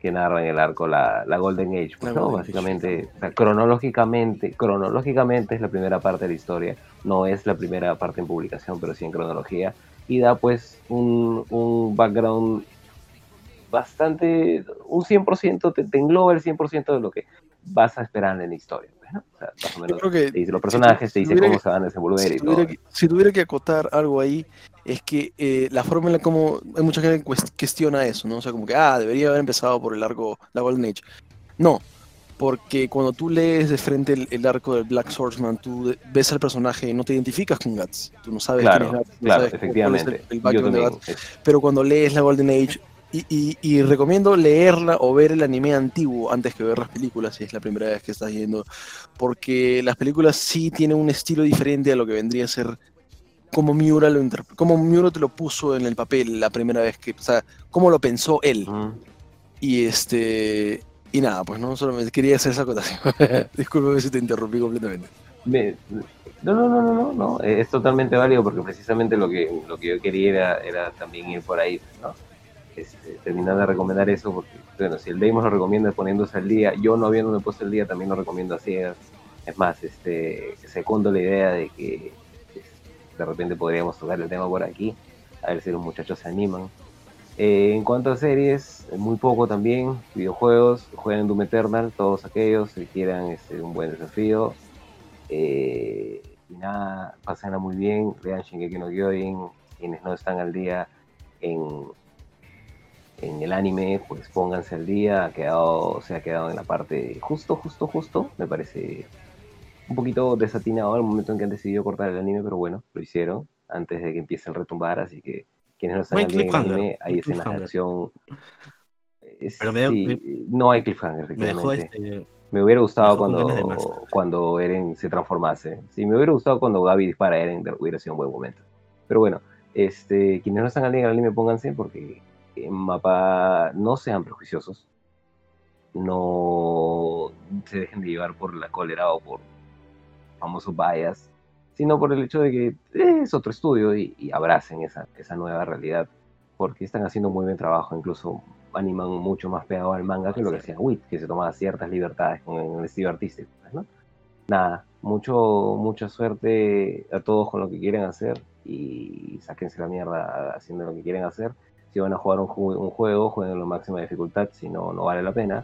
que narran el arco, la, la Golden Age, pues, La ¿no? Golden Age. Básicamente, o sea, cronológicamente, cronológicamente es la primera parte de la historia, no es la primera parte en publicación, pero sí en cronología, y da pues un, un background bastante, un 100%, te, te engloba el 100% de lo que vas a esperar en la historia, ¿no? O sea, más o Yo menos creo que te dice los si personajes, te si dice tuviera cómo que- se van a desenvolver si y todo. tuviera, que, si tuviera que acotar algo ahí, es que eh, la forma en la como hay mucha gente que cues- cuestiona eso, ¿no? O sea, como que, ah, debería haber empezado por el arco, la Golden Age. No, porque cuando tú lees de frente el, el arco del Black Swordsman, tú de- ves al personaje y no te identificas con Guts. Tú no sabes Claro, quién es Guts, no claro, sabes es efectivamente. el, el background de también, Guts. es- Pero cuando lees la Golden Age, y, y- y recomiendo leerla o ver el anime antiguo antes que ver las películas, si es la primera vez que estás yendo, porque las películas sí tienen un estilo diferente a lo que vendría a ser como Miura lo como Miura te lo puso en el papel la primera vez que, o sea, cómo lo pensó él. Mm. Y este y nada, pues no, solamente quería hacer esa acotación. Discúlpame si te interrumpí completamente. Me- no, no, no, no, no, no, es totalmente válido porque precisamente lo que, lo que yo quería era, era también ir por ahí, ¿no? Este, terminar de recomendar eso porque, bueno, si el Deimos lo recomienda poniéndose al día, yo no habiéndome puesto al día también lo recomiendo a ciegas. Es más, este, segundo la idea de que pues, de repente podríamos tocar el tema por aquí, a ver si los muchachos se animan. Eh, en cuanto a series, muy poco también, videojuegos, jueguen Doom Eternal, todos aquellos que quieran este, un buen desafío. Eh, y nada, pásenla muy bien, vean Shingeki no Kyojin, quienes no están al día en, en el anime, pues pónganse al día, ha quedado, se ha quedado en la parte justo, justo, justo, me parece un poquito desatinado el momento en que han decidido cortar el anime, pero bueno, lo hicieron antes de que empiece el retumbar, así que quienes no están hay al día en el anime, hay escenas de acción. Eh, Pero me sí, no hay cliffhanger, Me dejó este. Me hubiera gustado cuando, cuando Eren se transformase. Sí, me hubiera gustado cuando Gaby dispara a Eren, hubiera sido un buen momento. Pero bueno, este, quienes no están al día en el anime, pónganse porque en mapa no sean prejuiciosos. No se dejen de llevar por la cólera o por famosos bias, sino por el hecho de que es otro estudio y, y abracen esa, esa nueva realidad. Porque están haciendo muy buen trabajo, incluso animan mucho más pegado al manga que lo que hacía Wit, que se tomaba ciertas libertades con el estilo artístico. pues, ¿no? Nada, mucho, mucha suerte a todos con lo que quieren hacer y sáquense la mierda haciendo lo que quieren hacer. Si van a jugar un, ju- un juego, jueguen en máxima dificultad, si no, no vale la pena.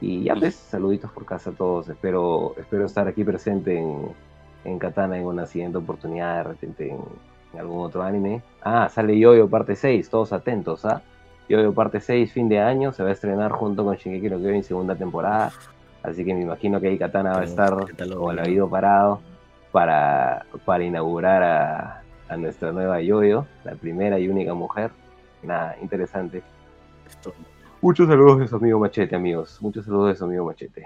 Y ya pues, saluditos por casa a todos. Espero, espero estar aquí presente en, en Katana en una siguiente oportunidad, de repente en, en algún otro anime. Ah, sale Yoyo parte 6, todos atentos, ¿ah? Yoyo parte 6, fin de año, se va a estrenar junto con Shingeki no Kyojin segunda temporada. Así que me imagino que ahí Katana va a estar como el oído parado para, para inaugurar a, a nuestra nueva Yoyo, la primera y única mujer. Nada, interesante. Esto, Muchos saludos de su amigo Machete, amigos. Muchos saludos de su amigo Machete.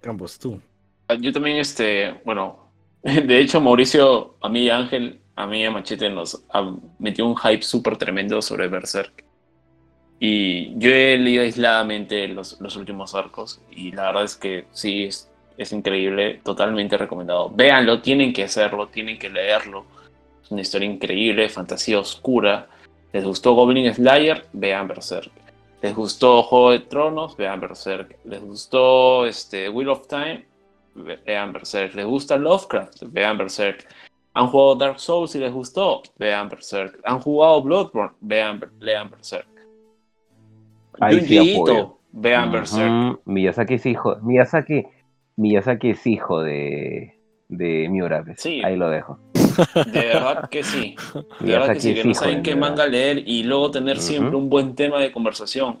Campos, tú. Yo también, este, bueno, de hecho, Mauricio, a mí y Ángel, a mí y a Machete nos ha metido un hype súper tremendo sobre Berserk. Y yo he leído aisladamente los, los últimos arcos y la verdad es que sí, es, es increíble, totalmente recomendado. Véanlo, tienen que hacerlo, tienen que leerlo. Es una historia increíble, fantasía oscura. ¿Les gustó Goblin Slayer? Vean Berserk. ¿Les gustó Juego de Tronos? Vean Berserk. ¿Les gustó este, Wheel of Time? Ve- Vean Berserk. ¿Les gusta Lovecraft? Vean Berserk. ¿Han jugado Dark Souls y les gustó? Vean Berserk. ¿Han jugado Bloodborne? Vean, lean Berserk. Junji. Ito, vean Berserk. Miyazaki es hijo. Miyazaki, Miyazaki es hijo de, de Miura. pues. Sí. Ahí lo dejo. De verdad que sí. De verdad que sí, que no saben qué manga leer y luego tener siempre un buen tema de conversación.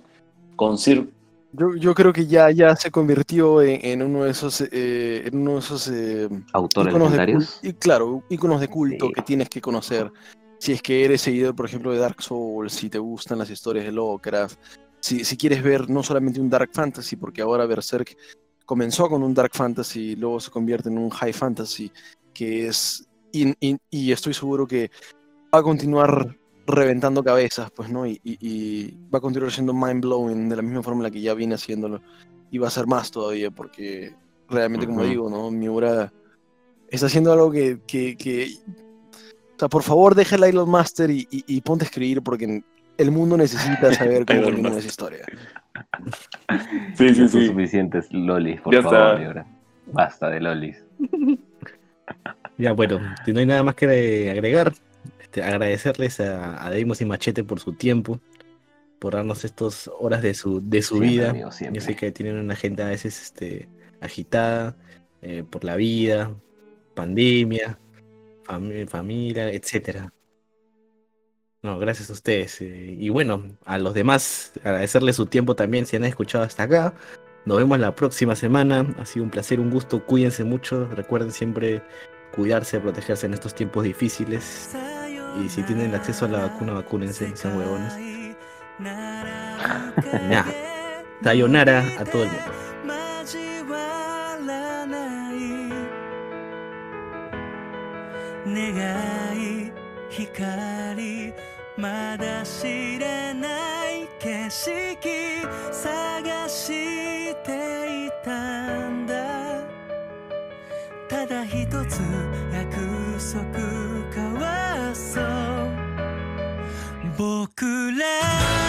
Con Sir Yo, yo creo que ya, ya se convirtió en, en uno de esos, eh, en uno de esos eh, Autores íconos legendarios. y claro, iconos de culto Sí. que tienes que conocer. Si es que eres seguidor, por ejemplo, de Dark Souls, si te gustan las historias de Lovecraft, si, si quieres ver no solamente un Dark Fantasy, porque ahora Berserk comenzó con un Dark Fantasy y luego se convierte en un High Fantasy, que es. Y, estoy seguro que va a continuar reventando cabezas, pues, ¿no? Y, y- y va a continuar siendo mind blowing de la misma forma en la que ya viene haciéndolo. Y va a ser más todavía, porque realmente, como digo, ¿no? Miura está haciendo algo que, que, que- O sea, por favor, deja el Island Master y ponte a escribir, porque el mundo necesita saber cómo Master. esa historia. Sí, No son suficientes lolis, por Ya favor, está. Basta de lolis. Ya, bueno, si no hay nada más que agregar, este, agradecerles a, a Deimos y Machete por su tiempo, por darnos estas horas de su, de su Siempre, vida. amigo. Yo sé que tienen una agenda a veces este, agitada eh, por la vida, pandemia, fami- familia, etcétera. No, gracias a ustedes. eh, y bueno, a los demás, agradecerles su tiempo también si han escuchado hasta acá. Nos vemos la próxima semana. Ha sido un placer, un gusto. Cuídense mucho. Recuerden siempre cuidarse, protegerse en estos tiempos difíciles. Y si tienen acceso a la vacuna, vacúnense, no sean huevones. Ya. Sayonara a todo el mundo. 交わらない願い光 まだ知らない景色探していたんだ。ただ一つ約束交わそう。僕ら